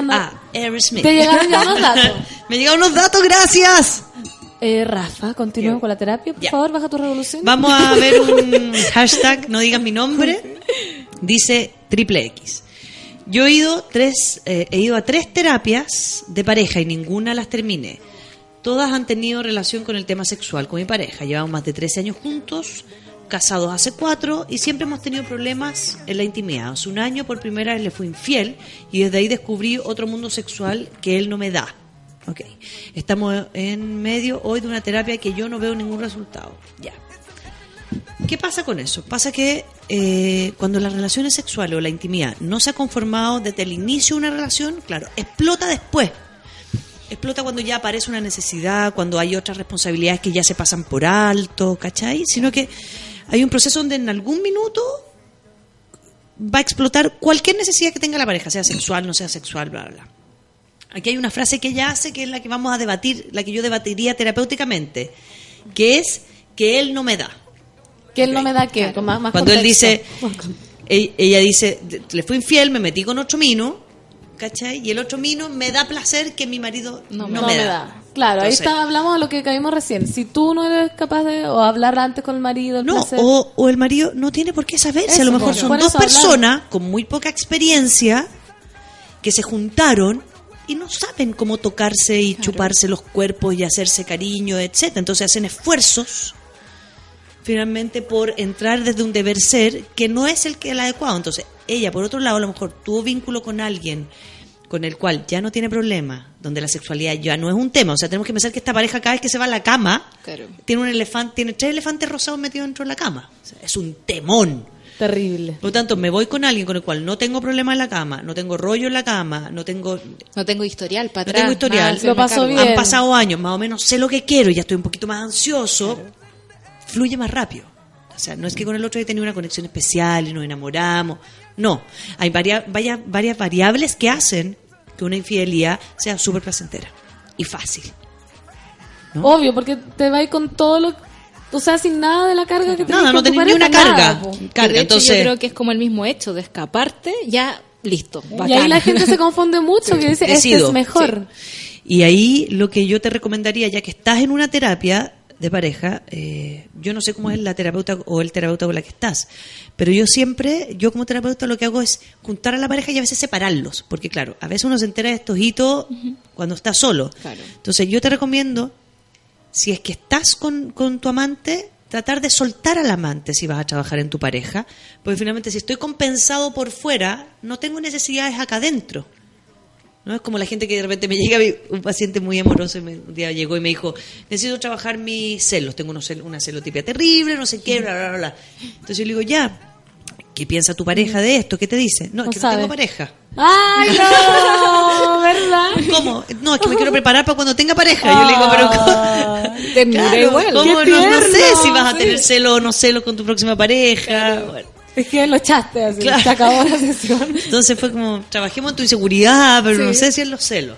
Ah, Aerosmith. Te llegaron ya unos datos. Me llegaron unos datos, gracias. Eh, Rafa, continúa con la terapia. Por favor, baja tu revolución. Vamos a ver un hashtag, no digan mi nombre. Dice triple X. Yo he ido, tres, eh, he ido a tres terapias de pareja y ninguna las terminé. Todas han tenido relación con el tema sexual con mi pareja. Llevamos más de 13 años juntos, casados hace cuatro y siempre hemos tenido problemas en la intimidad. Hace un año por primera vez le fui infiel y desde ahí descubrí otro mundo sexual que él no me da. Ok. Estamos en medio hoy de una terapia que yo no veo ningún resultado. Ya. ¿Qué pasa con eso? Pasa que eh, cuando las relaciones sexuales o la intimidad no se ha conformado desde el inicio de una relación, claro, explota después. Explota cuando ya aparece una necesidad, cuando hay otras responsabilidades que ya se pasan por alto, ¿cachai? Sino que hay un proceso donde en algún minuto va a explotar cualquier necesidad que tenga la pareja, sea sexual, no sea sexual, bla, bla, bla. Aquí hay una frase que ella hace que es la que vamos a debatir, la que yo debatiría terapéuticamente, que es que él no me da. Que él no me da qué, más, más Cuando él dice, ella dice, le fui infiel, me metí con otro mino, ¿cachai? Y el otro mino me da placer que mi marido no, no, me, me da. da. Claro, ahí está, hablamos de lo que caímos recién. Si tú no eres capaz de o hablar antes con el marido, el No, placer- o, o el marido no tiene por qué saber, si a lo mejor son dos hablar. personas con muy poca experiencia que se juntaron y no saben cómo tocarse y chuparse los cuerpos y hacerse cariño, etcétera. Entonces hacen esfuerzos finalmente por entrar desde un deber ser que no es el que el adecuado. Entonces, ella por otro lado a lo mejor tuvo vínculo con alguien con el cual ya no tiene problema, donde la sexualidad ya no es un tema. O sea, tenemos que pensar que esta pareja cada vez que se va a la cama tiene un elefante, tiene tres elefantes rosados metidos dentro de la cama. O sea, es un temón. Terrible. Por lo tanto, me voy con alguien con el cual no tengo problema en la cama, no tengo rollo en la cama, no tengo No tengo historial para no atrás. tengo historial. se me cargo. Han pasado años, más o menos sé lo que quiero, y ya estoy un poquito más ansioso. Fluye más rápido. O sea, no es que con el otro haya tenido una conexión especial y nos enamoramos. No. Hay varias, varias, varias variables que hacen que una infidelidad sea súper placentera y fácil. Obvio, porque te va a ir con todo lo... O sea, sin nada de la carga que Nada, tenés no con tu tenés ni una carga. nada, de Carga, hecho, entonces- yo creo que es como el mismo hecho de escaparte, ya listo. Y ahí la gente se confunde mucho, que dice, este Decido, es mejor. Y ahí lo que yo te recomendaría, ya que estás en una terapia de pareja, eh, yo no sé cómo es la terapeuta o el terapeuta con la que estás, pero yo siempre, yo como terapeuta lo que hago es juntar a la pareja y a veces separarlos, porque claro, a veces uno se entera de estos hitos cuando está solo. Entonces yo te recomiendo, si es que estás con, con tu amante, tratar de soltar al amante si vas a trabajar en tu pareja, porque finalmente si estoy compensado por fuera, no tengo necesidades acá adentro. ¿No? Es como la gente que de repente me llega, un paciente muy amoroso, y me- un día llegó y me dijo, necesito trabajar mis celos, tengo unos una celotipia terrible, no sé qué, bla, bla, bla. Entonces yo le digo, ya, ¿qué piensa tu pareja de esto? ¿Qué te dice? No, es que sabe. no tengo pareja. ¡Ay, no! ¿Verdad? ¿Cómo? No, es que me quiero preparar para cuando tenga pareja. Yo le digo, pero ¿cómo? Te mira Claro, igual. ¿cómo? Qué No, no sé si vas a tener celo o no celo con tu próxima pareja. Bueno. Es que lo echaste así, Claro. se acabó la sesión. Entonces fue como, trabajemos en tu inseguridad, pero Sí. no sé si en los celos.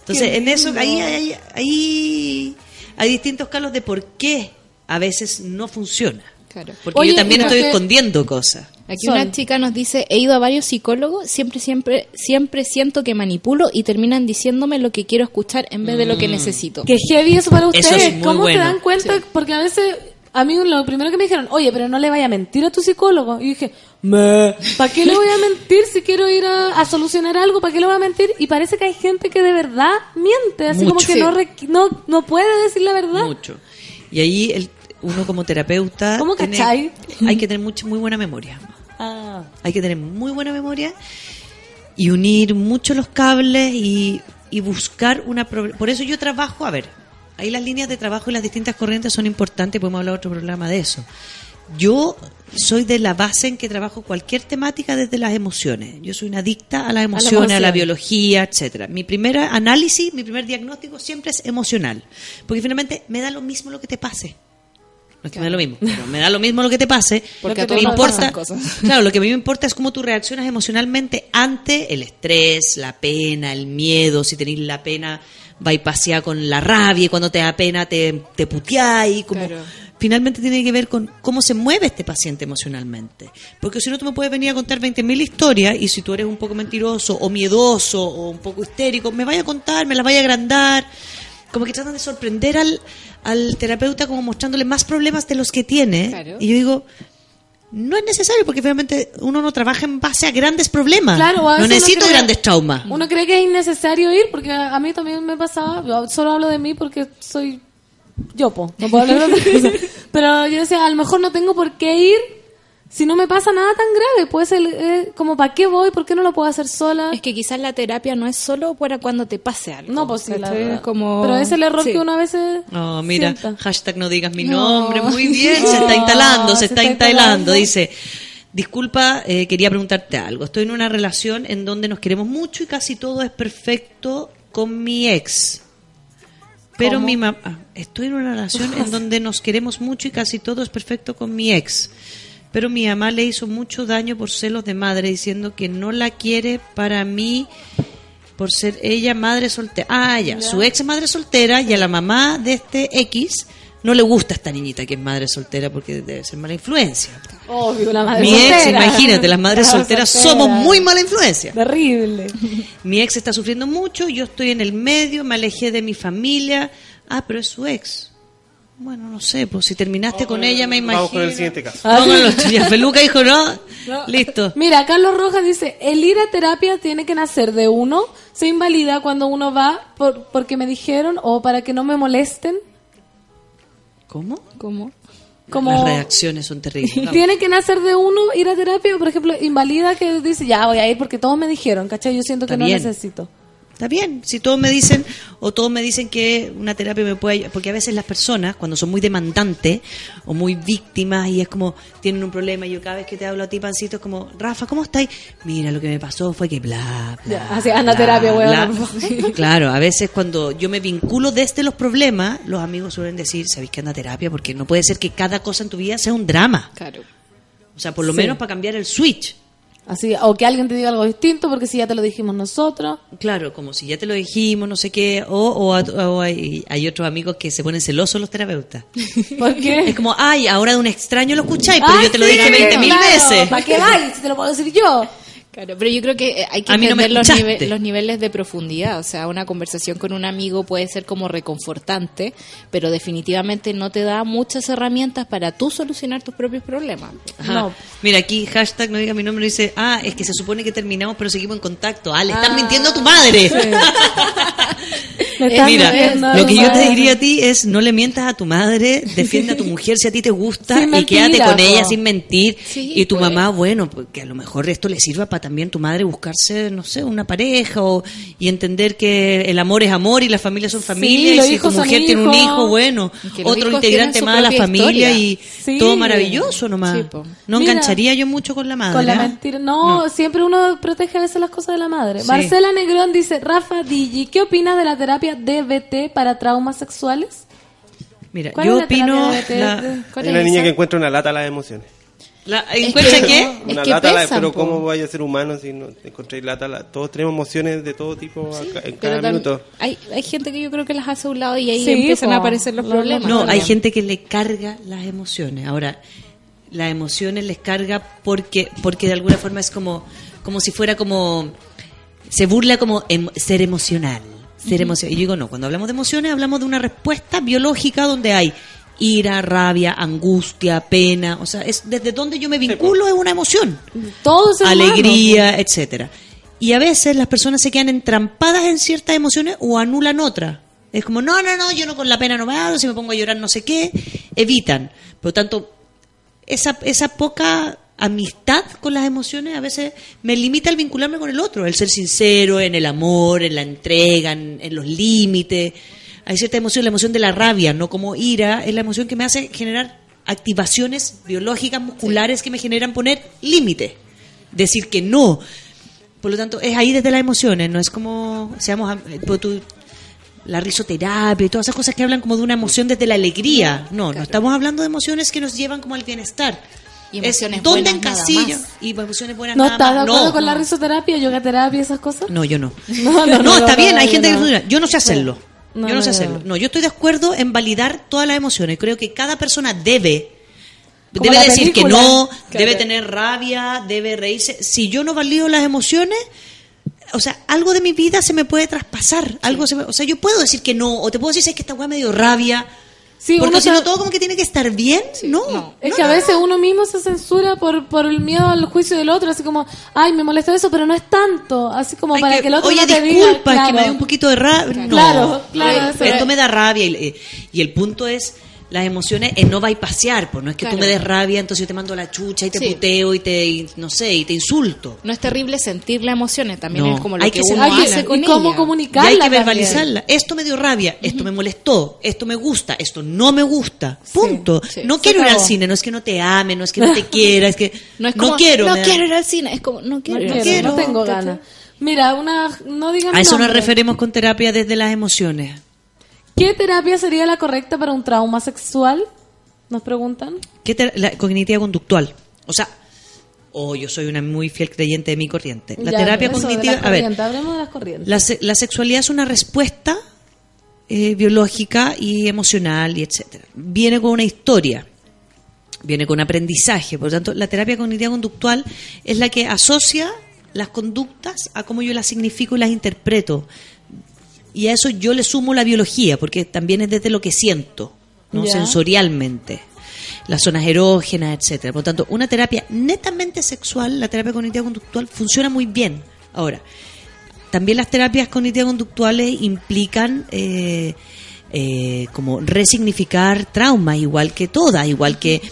Entonces, Qué en eso, ahí, ahí, ahí hay distintos calos de por qué a veces no funciona. Claro. Porque Oye, yo también estoy escondiendo cosas. Aquí una chica nos dice, he ido a varios psicólogos, siempre, siempre, siempre siento que manipulo y terminan diciéndome lo que quiero escuchar en vez de lo que necesito. Que heavy eso para Eso ustedes. es muy ¿Cómo bueno. se dan cuenta? Porque a veces, a mí lo primero que me dijeron, oye, pero no le vaya a mentir a tu psicólogo. Y dije, ¿para qué le voy a mentir si quiero ir a, a solucionar algo? ¿Para qué le voy a mentir? Y parece que hay gente que de verdad miente, así como Mucho. que Sí. no, no, no puede decir la verdad. Mucho. Y ahí el, uno como terapeuta... ¿Cómo tiene- cachai? hay que tener mucha, muy buena memoria. Ah. Hay que tener muy buena memoria y unir mucho los cables y, y buscar una... Por eso yo trabajo, a ver, ahí las líneas de trabajo y las distintas corrientes son importantes, podemos hablar otro programa de eso. Yo soy de la base en que trabajo cualquier temática desde las emociones. Yo soy una adicta a las emociones, a la, emoción. biología, etcétera. Mi primer análisis, mi primer diagnóstico siempre es emocional, porque finalmente me da lo mismo lo que te pase. No es que me da lo mismo, pero me da lo mismo lo que te pase. Porque a me importa, cosas. claro, lo que a mí me importa es cómo tú reaccionas emocionalmente ante el estrés, la pena, el miedo. Si tenéis la pena, pasear con la rabia y cuando te da pena te, te puteáis. Como, finalmente tiene que ver con cómo se mueve este paciente emocionalmente. Porque si no, tú me puedes venir a contar 20.000 historias y si tú eres un poco mentiroso o miedoso o un poco histérico, me vaya a contar, me las vaya a agrandar. Como que tratan de sorprender al, al terapeuta como mostrándole más problemas de los que tiene. Claro. Y yo digo, no es necesario porque finalmente uno no trabaja en base a grandes problemas. Claro, a no necesito cree- grandes traumas. Uno cree que es innecesario ir porque a mí también me pasaba, yo solo hablo de mí porque soy yo, po, no puedo hablar de otra cosa. Pero yo decía, a lo mejor no tengo por qué ir si no me pasa nada tan grave. Puede ser eh, como, ¿para qué voy? ¿Por qué no lo puedo hacer sola? Es que quizás la terapia no es solo para cuando te pase algo. No, pues sí, la ¿cachai? verdad. Es como... Pero es el error Sí. que una vez se Oh, mira, sienta. hashtag no digas mi No. nombre, muy bien, No, se está instalando, se, se está, está instalando. instalando. Dice, disculpa, eh, quería preguntarte algo. Estoy en una relación en donde nos queremos mucho y casi todo es perfecto con mi ex. Pero ¿Cómo? mi mamá, ah, estoy en una relación en donde nos queremos mucho y casi todo es perfecto con mi ex. Pero mi mamá le hizo mucho daño por celos de madre, diciendo que no la quiere para mí por ser ella madre soltera. Ah, ya, su ex madre soltera y a la mamá de este X no le gusta esta niñita que es madre soltera porque debe ser mala influencia. Obvio, la madre Mi ex, soltera. imagínate, las madres La solteras soltera. somos muy mala influencia. Terrible. Mi ex está sufriendo mucho, yo estoy en el medio, me alejé de mi familia. Ah, pero es su ex. Bueno, no sé, pues si terminaste con ella, me imagino. Vamos con el siguiente caso. Vamos con los tuyos. Feluca dijo, no, No. listo. Mira, Carlos Rojas dice, el ir a terapia tiene que nacer de uno, se invalida cuando uno va por, porque me dijeron o para que no me molesten. ¿Cómo? ¿Cómo? Como- Las reacciones son terribles. Vamos. Tiene que nacer de uno ir a terapia, por ejemplo, invalida que dice, ya voy a ir porque todos me dijeron, ¿cachai? Yo siento que Está no bien. necesito. Está bien, si todos me dicen, o todos me dicen que una terapia me puede ayudar, porque a veces las personas, cuando son muy demandantes o muy víctimas y es como, tienen un problema, y yo cada vez que te hablo a ti, Pancito, es como, Rafa, ¿cómo estáis? Mira, lo que me pasó fue que bla, bla. Así, anda a terapia, bla, weón. bla. Claro, a veces cuando yo me vinculo desde los problemas, los amigos suelen decir, ¿sabéis que anda terapia? Porque no puede ser que cada cosa en tu vida sea un drama. Claro. O sea, por lo Sí. menos para cambiar el switch. Así, o que alguien te diga algo distinto porque si ya te lo dijimos nosotros. Claro, como si ya te lo dijimos, no sé qué, o, o, o hay, hay otros amigos que se ponen celosos los terapeutas. ¿Por qué? Es como, ay, ahora de un extraño lo escucháis, pero yo te lo dije 20 mil veces. ¿Para qué vais? Si te lo puedo decir yo. Claro, pero yo creo que eh, hay que A mí no entender los, nive- los niveles de profundidad. O sea, una conversación con un amigo puede ser como reconfortante, pero definitivamente no te da muchas herramientas para tú solucionar tus propios problemas. Ajá. Mira, aquí hashtag no diga mi nombre dice, ah, es que se supone que terminamos pero seguimos en contacto. Ah, le están Ah, mintiendo a tu madre. Eh, estás Mira, mintiendo a lo tu que yo te madre. diría a ti es no le mientas a tu madre, defiende a tu mujer si a ti te gusta Sin y quédate mentira, con ella po. sin mentir. Sí, y tu pues. mamá, bueno, pues que a lo mejor esto le sirva para también tu madre buscarse, no sé, una pareja o, y entender que el amor es amor y las familias son familias los y si tu mujer tiene un hijo, bueno, otro integrante más de la familia historia. y Sí. todo maravilloso nomás. Sí, no Mira, engancharía yo mucho con la madre. Con la ¿ah? mentira. No, siempre uno protege a veces las cosas de la madre. Sí. Marcela Negrón dice, Rafa Digi, ¿qué opinas de la terapia DBT para traumas sexuales? Mira, ¿Cuál yo es la opino... la- ¿Cuál Hay es una niña que encuentra una lata a las emociones. La- Es ¿Encuentra que- qué? Es Una que lata, la- pero po. ¿cómo vaya a ser humano si no encontréis lata? la- todos tenemos emociones de todo tipo acá- en cada minuto. hay, hay gente que yo creo que las hace a un lado y ahí Sí, empiezan po. a aparecer los Lo- problemas. No, hay gente que le carga las emociones. Ahora, las emociones les carga porque porque de alguna forma es como como si fuera como se burla como em- ser emocional, ser emocional. Y yo digo, no, cuando hablamos de emociones hablamos de una respuesta biológica donde hay ira, rabia, angustia, pena, o sea, es desde donde yo me vinculo es una emoción. Todo es alegría, etcétera. Y a veces las personas se quedan entrampadas en ciertas emociones o anulan otras. Es como, no, no, no, yo no con la pena no me hago, si me pongo a llorar no sé qué, evitan. Por lo tanto, esa, esa poca amistad con las emociones a veces me limita el vincularme con el otro, el ser sincero en el amor, en la entrega, en, en los límites. Hay cierta emoción, la emoción de la rabia, no como ira, es la emoción que me hace generar activaciones biológicas, musculares que me generan poner límites, decir que no. Por lo tanto, es ahí desde las emociones, no es como, seamos, am- eh, pues tú- la risoterapia y todas esas cosas que hablan como de una emoción desde la alegría. No, no estamos hablando de emociones que nos llevan como al bienestar. Y Es emociones ¿Dónde encasillo? Y emociones buenas ¿No estás de acuerdo No, con la risoterapia, yoga terapia y esas cosas? No, yo no. No, No, no, no, está no, bien, hay gente no. que funciona. Yo no sé hacerlo. No, yo no sé hacerlo. no. Yo estoy de acuerdo en validar todas las emociones. Creo que cada persona debe Como debe decir que no, Claro. debe tener rabia, debe reírse. Si yo no valido las emociones, o sea, algo de mi vida se me puede traspasar. Algo se me- o sea, yo puedo decir que no, o te puedo decir "Sabes que esta weá me dio rabia. Sí, porque si no todo como que tiene que estar bien, no. Es que a veces uno mismo se censura por, por el miedo al juicio del otro, así como, ay, me molesta eso, pero no es tanto, así como Ay, para que, que, el otro Oye, no te disculpa, diga, es que me dio un poquito de rabia. No. Claro, claro, Esto eso es. me da rabia y, eh, y el punto es las emociones es no bypasear, pues no es que tú Claro. me des rabia, entonces yo te mando la chucha y te Sí. puteo y te y no sé, y te insulto. No es terrible sentir las emociones, también No, es como lo hay que, que uno sentirla. hace con y cómo ella. comunicarla y hay que también. verbalizarla. Esto me dio rabia, esto me molestó, esto me gusta, esto no me gusta. Punto. sí. no Se quiero ir al cine, no es que no te ame, no es que no te quiera, es que No es como, quiero. no me da- quiero ir al cine, es como, no quiero. No quiero, no tengo ganas. Mira, una, no digan A eso nos referimos con terapia desde las emociones. ¿Qué terapia sería la correcta para un trauma sexual? Nos preguntan. ¿Qué la cognitiva conductual. O sea, o yo soy una muy fiel creyente de mi corriente. La Ya, terapia eso, de cognitiva, las a ver, hablemos de las corrientes. la, se- la sexualidad es una respuesta eh, biológica y emocional y etcétera. Viene con una historia, viene con aprendizaje. Por lo tanto, la terapia cognitiva conductual es la que asocia las conductas a cómo yo las significo y las interpreto. Y a eso yo le sumo la biología, porque también es desde lo que siento, ¿no? Sensorialmente, las zonas erógenas, etcétera. Por lo tanto, una terapia netamente sexual, la terapia cognitiva conductual, funciona muy bien. Ahora, también las terapias cognitivas conductuales implican eh, eh, como resignificar traumas, igual que todas, igual que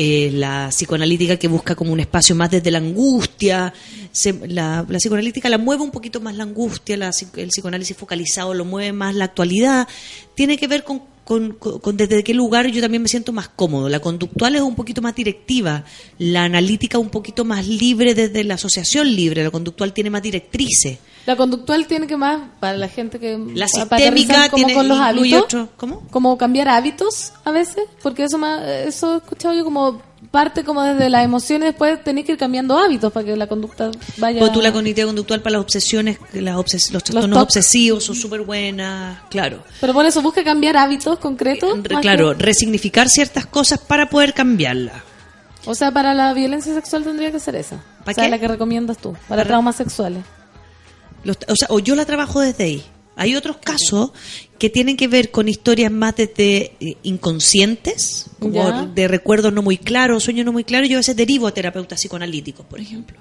eh, la psicoanalítica que busca como un espacio más desde la angustia. Se- la, la psicoanalítica la mueve un poquito más la angustia, la el psicoanálisis focalizado lo mueve más la actualidad. Tiene que ver con- con- con desde qué lugar yo también me siento más cómodo. La conductual es un poquito más directiva, la analítica un poquito más libre desde la asociación libre, la conductual tiene más directrices. La conductual tiene que más, para la gente que... La sistémica como tiene- con los hábitos. otro- ¿cómo? Como cambiar hábitos a veces, porque eso me- eso he escuchado yo como parte como desde las emociones, después tenés que ir cambiando hábitos para que la conducta vaya... Pues tú la cognitiva conductual para las obsesiones, que las obses- los trastornos TOC. obsesivos son súper buenas, claro. Pero por eso busca cambiar hábitos concretos. Re- más claro, que- resignificar ciertas cosas para poder cambiarlas. O sea, para la violencia sexual tendría que ser esa. ¿Para o sea, qué? la que recomiendas tú, para Para- traumas sexuales. Los- o sea, o yo la trabajo desde ahí. Hay otros casos que tienen que ver con historias más desde eh, inconscientes, como Ya. de recuerdos no muy claros, sueños no muy claros. Yo a veces derivo a terapeutas psicoanalíticos, por ejemplo.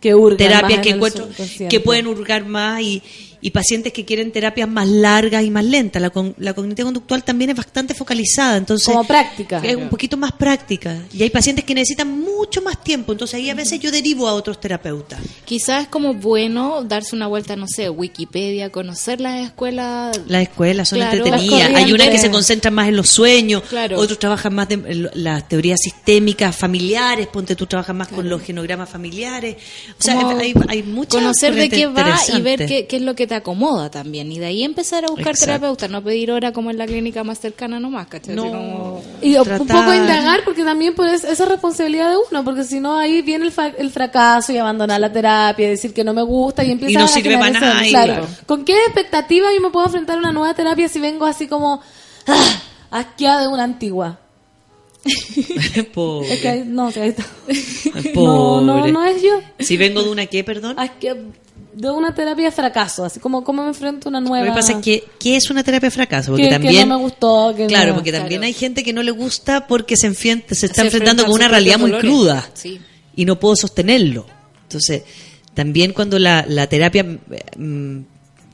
Que terapias más que encuentro que pueden hurgar más y, y pacientes que quieren terapias más largas y más lentas. La, con- la cognitiva conductual también es bastante focalizada, entonces Como práctica. es un poquito más práctica. Y hay pacientes que necesitan mucho más tiempo, entonces ahí a veces yo derivo a otros terapeutas. Quizás es como bueno darse una vuelta, no sé, Wikipedia, conocer las escuelas. Las escuelas son Claro, entretenidas. Hay unas que se concentran más en los sueños, Claro. otros trabajan más de las teorías sistémicas familiares, ponte tú trabajas más con los genogramas familiares. O sea, hay, hay muchas conocer de qué va y ver qué, qué es lo que te acomoda también. Y de ahí empezar a buscar Exacto. terapeuta, no pedir hora como en la clínica más cercana nomás, ¿cachai? No. Como- Y un Tratar- poco indagar, porque también pues, esa es responsabilidad de uno, porque si no ahí viene el, fa- el fracaso y abandonar la terapia, y decir que no me gusta y empieza Y no a sirve para nada, y claro. claro. ¿Con qué expectativa yo me puedo enfrentar a una nueva terapia si vengo así como ah, asqueada de una antigua? Pobre. Es que ahí- no, que ahí está. Ay, No, no, pobre. no es yo. Si vengo de una qué, perdón. Asque- de una terapia de fracaso, así como cómo me enfrento a una nueva. Lo que pasa es que, ¿qué es una terapia de fracaso? Porque que, que también, no me gustó. Que claro, no- porque también hay gente que no le gusta porque se, enfien- se está Se enfrentando enfrenta con una realidad muy cruda Sí. y no puedo sostenerlo. Entonces, también cuando la, la terapia, mm,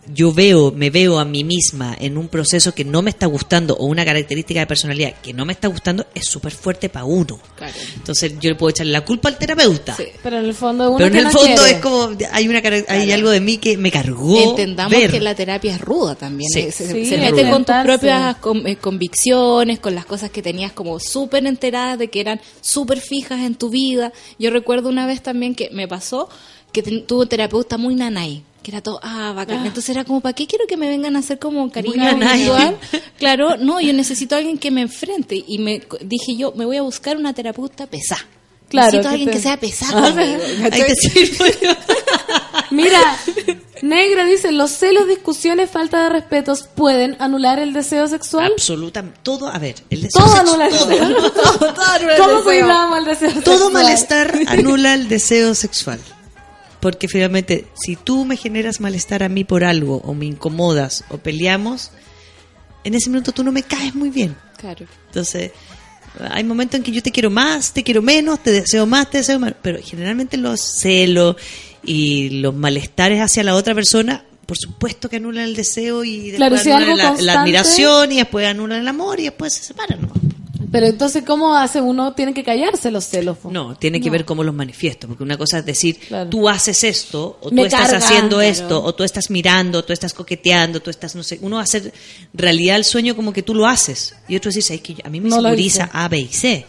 yo veo, me veo a mí misma en un proceso que no me está gustando o una característica de personalidad que no me está gustando, es súper fuerte para uno. Claro. Entonces, yo le puedo echarle la culpa al terapeuta. Pero en el fondo uno Pero en que el no fondo quiere. es como, hay, una, hay algo de mí que me cargó. Entendamos ver. que la terapia es ruda también. Sí. Se, Sí, mete con tus propias eh, convicciones, con las cosas que tenías como súper enteradas de que eran súper fijas en tu vida. Yo recuerdo una vez también que me pasó que tuve un terapeuta muy nanay. Que era todo, ah, bacán. Entonces era como, ¿para qué quiero que me vengan a hacer como cariño virtual? Claro, no, yo necesito a alguien que me enfrente. Y me dije yo, me voy a buscar una terapeuta pesada. Claro, Necesito que alguien te- que sea pesada conmigo. Ahí te sirvo yo. Mira, Negra dice, los celos, discusiones, falta de respetos pueden anular el deseo sexual. Absolutamente. Todo, a ver, el deseo Todo sexual- anula el todo. deseo. Todo anula el ¿Cómo deseo. cuidamos el deseo sexual? Todo malestar anula el deseo sexual. Porque finalmente, si tú me generas malestar a mí por algo, o me incomodas, o peleamos, en ese minuto tú no me caes muy bien. Claro. Entonces, hay momentos en que yo te quiero más, te quiero menos, te deseo más, te deseo menos. Pero generalmente los celos y los malestares hacia la otra persona, por supuesto que anulan el deseo y después Claro, si anulan la, la admiración y después anulan el amor y después se separan. ¿no? Pero entonces, ¿cómo hace uno? Tiene que callarse los celos. po. No, tiene que No. ver cómo los manifiesto, porque una cosa es decir, tú haces esto, o tú Me estás carga, haciendo claro. esto, o tú estás mirando, o tú estás coqueteando, tú estás, no sé, uno hacer realidad el sueño como que tú lo haces, y otro dice, es que a mí me No inseguriza. A, B y C.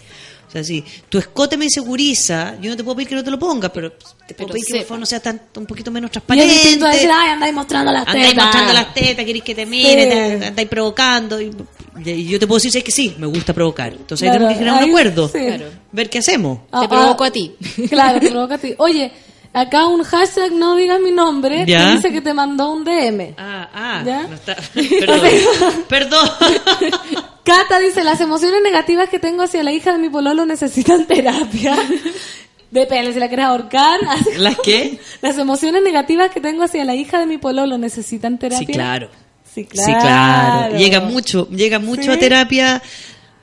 O sea, si tu escote me inseguriza, yo no te puedo pedir que no te lo pongas, pero te puedo Pero pedir que favor no sea tan, un poquito menos Y es transparente. distinto a decir, ay, andáis mostrando las tetas. Andáis mostrando las tetas, queréis que te mire, Sí. andáis provocando. Y, y yo te puedo decir "Sabes que sí, me gusta provocar. Entonces Claro, ahí tenemos que generar un acuerdo. sí. Claro. Ver qué hacemos. Ah, Te provoco a ti. Claro, te provoca a ti. Oye, acá un hashtag no digas mi nombre Ya. que dice que te mandó un DM. Ah, ah, ¿Ya? no está. Perdón. Perdón. Cata dice, las emociones negativas que tengo hacia la hija de mi pololo necesitan terapia. Depende, si la quieres ahorcar. ¿Las qué? Las emociones negativas que tengo hacia la hija de mi pololo necesitan terapia. Sí, claro. Sí, Sí, claro. Llega mucho, llega mucho Sí. a terapia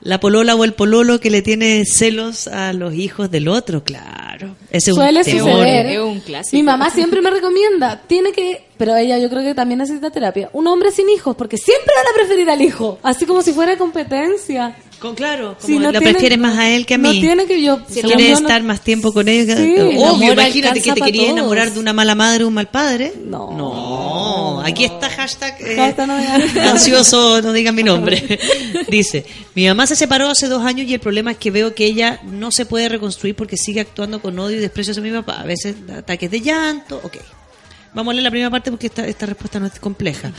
la polola o el pololo que le tiene celos a los hijos del otro, claro. Ese es Suele un temor. suceder. Es un clásico. Mi mamá siempre me recomienda, tiene que, pero ella yo creo que también necesita terapia, un hombre sin hijos, porque siempre van a preferir al hijo, así como si fuera competencia. Con, claro, como no lo tiene- prefieres más a él que a no mí. tiene que yo- Si según quiere yo no- estar más tiempo con ellos. Sí, Obvio, imagínate que te querías enamorar de una mala madre o un mal padre. No. No. Aquí está hashtag, eh, Hashtag no ansioso, no digan mi nombre. Dice, mi mamá se separó hace dos años y el problema es que veo que ella no se puede reconstruir porque sigue actuando con odio y desprecio hacia mi papá. A veces ataques de llanto. Ok. Vamos a leer la primera parte porque esta, esta respuesta no es compleja.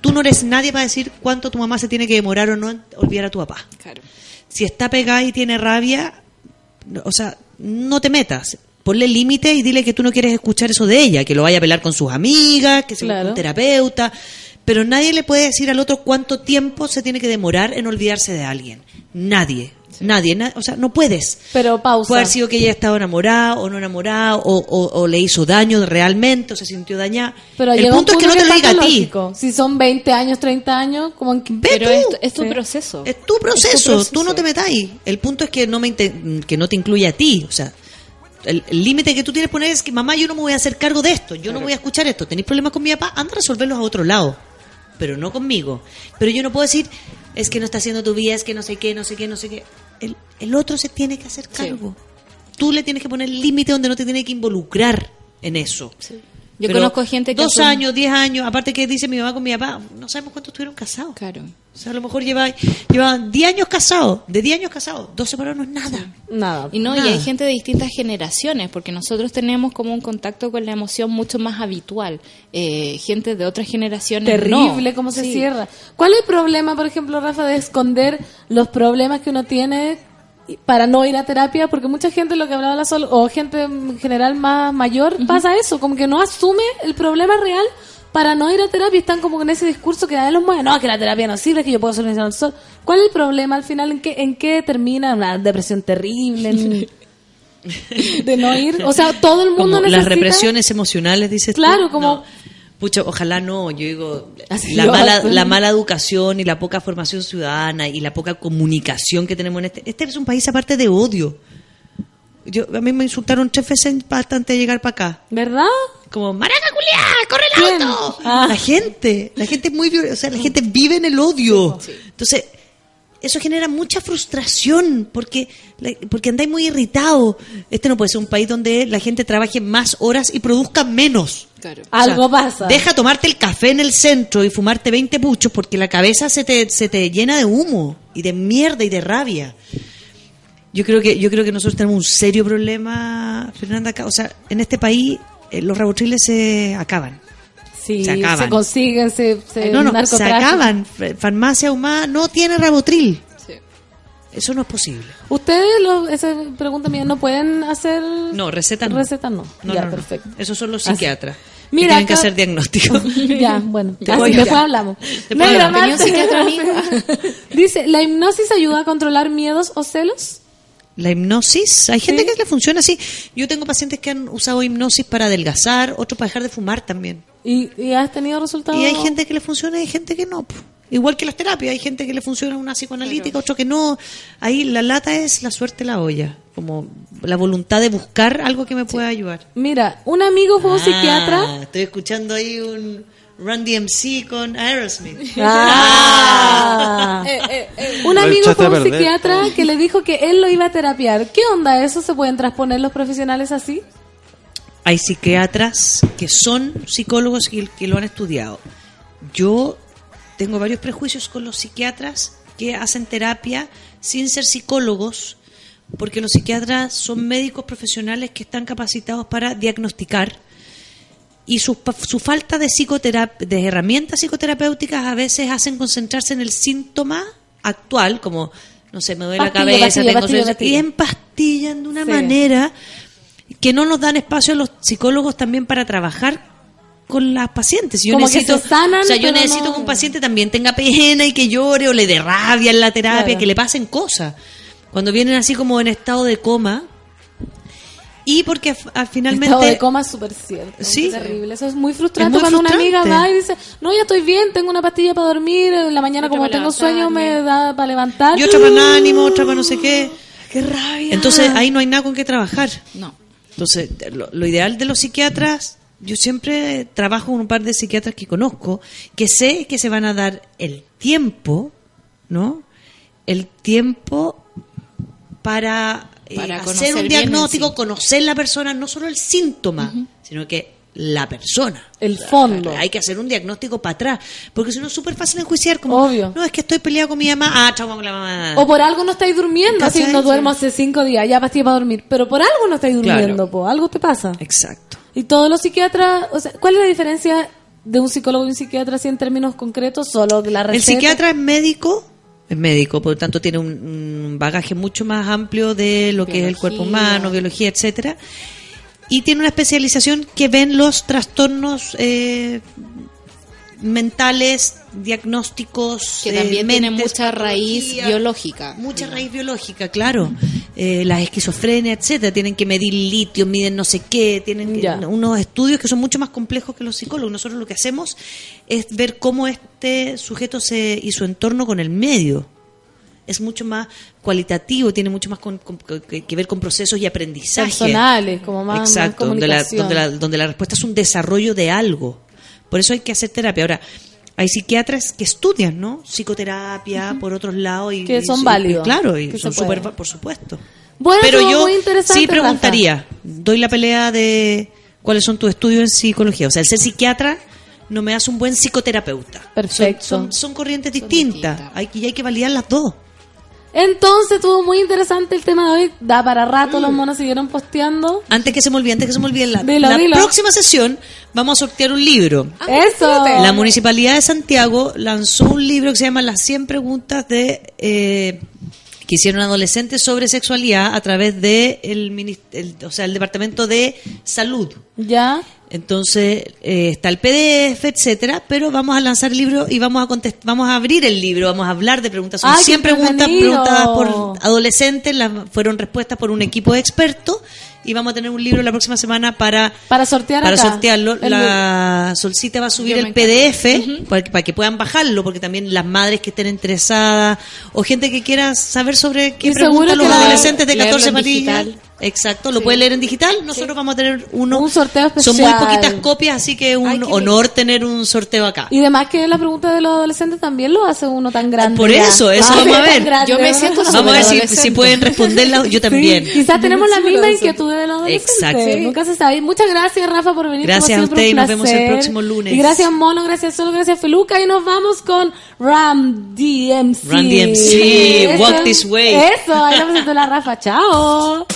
Tú no eres nadie para decir cuánto tu mamá se tiene que demorar o no en olvidar a tu papá. Claro. Si está pegada y tiene rabia, o sea, no te metas. Ponle límite y dile que tú no quieres escuchar eso de ella, que lo vaya a pelar con sus amigas, que se busque Claro. un terapeuta. Pero nadie le puede decir al otro cuánto tiempo se tiene que demorar en olvidarse de alguien. Nadie. Nadie. na- o sea, no puedes. Pero pausa. Puede haber sido que ella estaba enamorada o no enamorada o, o- o le hizo daño realmente o se sintió dañada. Pero el un punto es que no te lo diga a ti. Si son 20 años, 30 años, como en que... Pero tú. es, es tu Sí. proceso. Es tu proceso, Es tu proceso. tú no te metas ahí. El punto es que no me que no te incluya a ti, o sea, el el límite que tú tienes que poner es que mamá, yo no me voy a hacer cargo de esto, yo no voy a escuchar esto. ¿Tenéis problemas con mi papá? Anda a resolverlos a otro lado, pero no conmigo. Pero yo no puedo decir, es que no está haciendo tu vida, es que no sé qué, no sé qué, no sé qué. El, el otro se tiene que hacer cargo. Tú le tienes que poner límite donde no te tiene que involucrar en eso. Yo Pero conozco gente que Dos años, diez años, aparte que dice mi mamá con mi papá, no sabemos cuánto estuvieron casados. Claro. O sea, a lo mejor lleva, llevaban 10 años casados, de 10 años casados, dos separados no es nada. Nada. Y no, y hay gente de distintas generaciones, porque nosotros tenemos como un contacto con la emoción mucho más habitual. Eh, gente de otras generaciones. Terrible no. cómo se Sí. cierra. ¿Cuál es el problema, por ejemplo, Rafa, de esconder los problemas que uno tiene para no ir a terapia? Porque mucha gente, lo que hablaba la Sol, o gente en general más mayor, pasa eso, como que no asume el problema real para no ir a terapia. Están como con ese discurso que a los mueve. No, que la terapia no sirve, que yo puedo solucionar el sol. ¿Cuál es el problema al final? ¿En qué, en qué termina? Una depresión terrible. en- de no ir. O sea, todo el mundo Como las necesita... represiones emocionales, dices tú. Claro, como... No. Pucha, ojalá no, yo digo, Así la mala, la mala educación y la poca formación ciudadana y la poca comunicación que tenemos en este... Este es un país aparte de odio. Yo, a mí me insultaron tres veces bastante de llegar para acá. ¿Verdad? Como, maraca culiá, corre el ¿Quién? auto. Ah. La gente, la gente es muy viol- o sea, la gente vive en el odio. Entonces, eso genera mucha frustración porque, porque andáis muy irritados. Este no puede ser un país donde la gente trabaje más horas y produzca menos. Claro. O sea, Algo pasa. Deja tomarte el café en el centro y fumarte 20 puchos porque la cabeza se te, se te llena de humo y de mierda y de rabia. Yo creo que yo creo que nosotros tenemos un serio problema, Fernanda. O sea, en este país eh, los rabotriles se acaban. Sí, Se acaban. consiguen, se, se Eh, no, no, se acaban. Farmacia Humana no tiene rabotril. Eso no es posible. Ustedes, lo, esa pregunta mía, ¿no pueden hacer No, receta no. receta? No, No, ya, no, no. perfecto. Esos son los Así. psiquiatras. que Mira, tienen que hacer diagnóstico. ya, bueno, Te así, voy después ya. hablamos. Después Negra hablamos. Dice, ¿la hipnosis ayuda a controlar miedos o celos? La hipnosis, hay gente que le funciona así. Yo tengo pacientes que han usado hipnosis para adelgazar, otros para dejar de fumar también. ¿Y, y has tenido resultados? Y hay gente que le funciona y hay gente que no. Igual que las terapias, hay gente que le funciona una psicoanalítica, otro que no. Ahí la lata es la suerte la olla, como la voluntad de buscar algo que me pueda ayudar. Mira, un amigo fue un Ah, psiquiatra. Estoy escuchando ahí un Run DMC con Aerosmith. Ah. Un Lo amigo echaste fue a un perder. psiquiatra que le dijo que él lo iba a terapiar. ¿Qué onda eso? ¿Se pueden transponer los profesionales así? Hay psiquiatras que son psicólogos y que lo han estudiado. Yo tengo varios prejuicios con los psiquiatras que hacen terapia sin ser psicólogos, porque los psiquiatras son médicos profesionales que están capacitados para diagnosticar y su, su falta de, de herramientas psicoterapéuticas a veces hacen concentrarse en el síntoma actual, como, no sé, me duele la cabeza, pastilla, tengo pastilla. y empastillan de una Sí. manera que no nos dan espacio a los psicólogos también para trabajar con las pacientes. Yo Como que se sanan, o sea, yo necesito no- que un paciente también tenga pena y que llore o le dé rabia en la terapia, Claro. que le pasen cosas. Cuando vienen así como en estado de coma. Y porque f- al finalmente Estado de coma es súper cierto. Sí. Qué terrible. Eso es muy frustrante muy cuando una amiga va y dice, no, ya estoy bien, tengo una pastilla para dormir, en la mañana Otra como tengo sueño me da para levantar. y otra para el ánimo, otra para no sé qué. ¡Qué rabia! Entonces ahí no hay nada con qué trabajar. No. Entonces, lo, lo ideal de los psiquiatras, yo siempre trabajo con un par de psiquiatras que conozco, que sé que se van a dar el tiempo, ¿no? El tiempo para, eh, Para hacer un diagnóstico, sí. conocer la persona, no solo el síntoma, sino que la persona. El fondo. Hay que hacer un diagnóstico para atrás, porque si no es súper fácil enjuiciar, como, Obvio. no, es que estoy peleado con mi mamá, ah, trauma con la mamá. O por algo no estáis durmiendo, así no duermo hace cinco días, ya pastilla para dormir. Pero por algo no estáis Claro. durmiendo, po, algo te pasa. Exacto. Y todos los psiquiatras, o sea, ¿cuál es la diferencia de un psicólogo y un psiquiatra así en términos concretos? Solo de la El receta. psiquiatra es médico, es médico, por lo tanto tiene un, un bagaje mucho más amplio de lo que es el cuerpo humano, biología, etcétera, y tiene una especialización que ven los trastornos eh, mentales, diagnósticos, Que eh, también tiene mentes, mucha raíz biológica. Mucha raíz biológica, claro. Eh, la esquizofrenia, etcétera. Tienen que medir litio, miden no sé qué, tienen que- unos estudios que son mucho más complejos que los psicólogos. Nosotros lo que hacemos es ver cómo este sujeto se y su entorno con el medio es mucho más cualitativo, tiene mucho más con- con- que, que ver con procesos y aprendizaje. Personales, como más, más Exacto, donde la, comunicación. donde, la, donde la respuesta es un desarrollo de algo. Por eso hay que hacer terapia. Ahora, hay psiquiatras que estudian, ¿no? Psicoterapia, por otros lados. Y, Que son y- válidos, claro, y son súper, por supuesto. Bueno, Pero yo muy interesante, sí preguntaría, doy la pelea de cuáles son tus estudios en psicología. O sea, el ser psiquiatra no me hace un buen psicoterapeuta. Perfecto. Son, son, son corrientes distintas. Hay, y hay que validar las dos. Entonces estuvo muy interesante el tema de hoy. Da para rato, Mm. los monos siguieron posteando. Antes que se me olvide, antes que se me olvide, la, Dilo, la dilo. próxima sesión vamos a sortear un libro. Eso. La Municipalidad de Santiago lanzó un libro que se llama Las 100 preguntas de eh, que hicieron adolescentes sobre sexualidad a través de el, el- o sea, el Departamento de Salud. Ya. Entonces eh, está el PDF, etcétera, pero vamos a lanzar el libro y vamos a contest- vamos a abrir el libro, vamos a hablar de preguntas. Son ¡Ay, qué 100 preguntas preguntadas por adolescentes, las fueron respuestas por un equipo de expertos y vamos a tener un libro la próxima semana para Para sortear para acá. sortearlo. La Solcita va a subir el PDF para, que, para que puedan bajarlo, porque también las madres que estén interesadas o gente que quiera saber sobre qué preguntan los adolescentes de leerlo 14 en patillas. digital. Exacto, lo puede leer en digital. Nosotros vamos a tener uno. Un sorteo Son muy especial. poquitas copias, así que es un Ay, honor tener un sorteo acá. Y además que la pregunta de los adolescentes también lo hace uno tan grande. Por ya. eso, eso Ah, vamos a ver. grande. Yo me siento Vamos a ver si, pueden responderla. Yo también. Sí, quizás tenemos la misma inquietud de los adolescentes. Exacto. Nunca se sabe. Muchas gracias, Rafa, por venir. Gracias a usted y nos vemos el próximo lunes. Y gracias, Mono, gracias, Solo, gracias, Feluca. Y nos vamos con Ram DMC. Run DMC, Eso- Walk This Way. Eso, ahí la presentó la Rafa. Chao.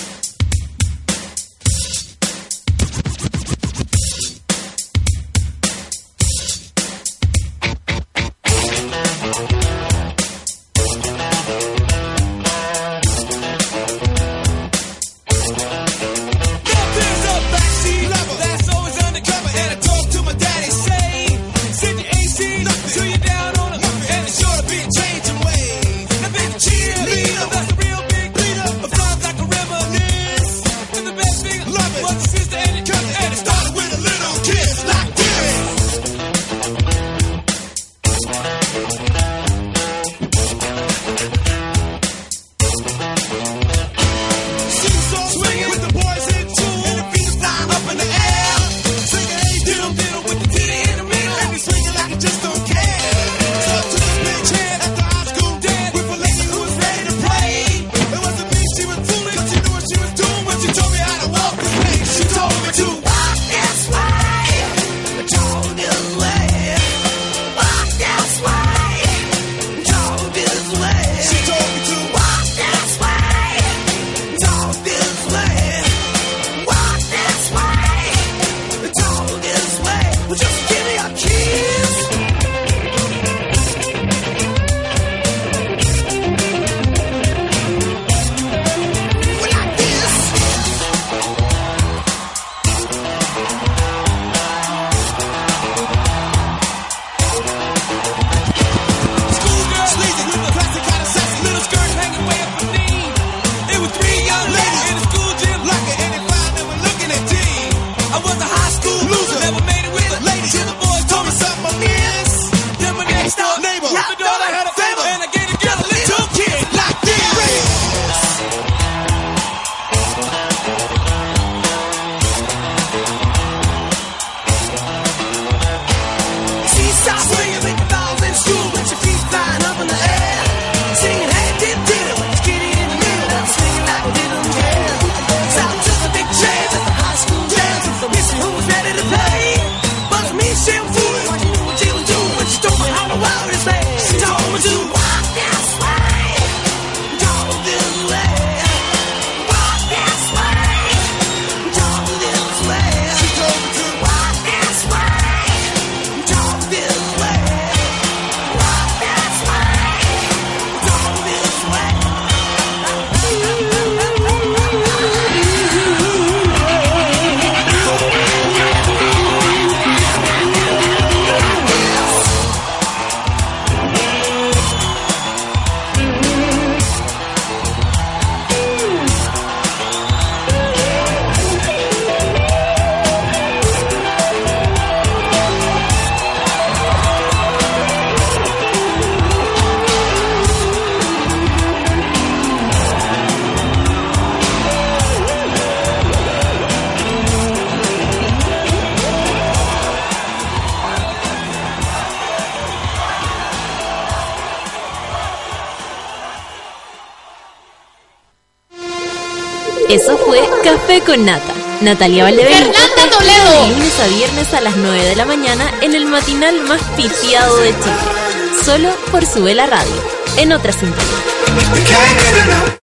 Con Nata. Natalia Valdebenito ¡Fernanda Toledo! de lunes a viernes a las 9 de la mañana en el matinal más pitiado de Chile. Solo por su vela radio. En otra sintonía.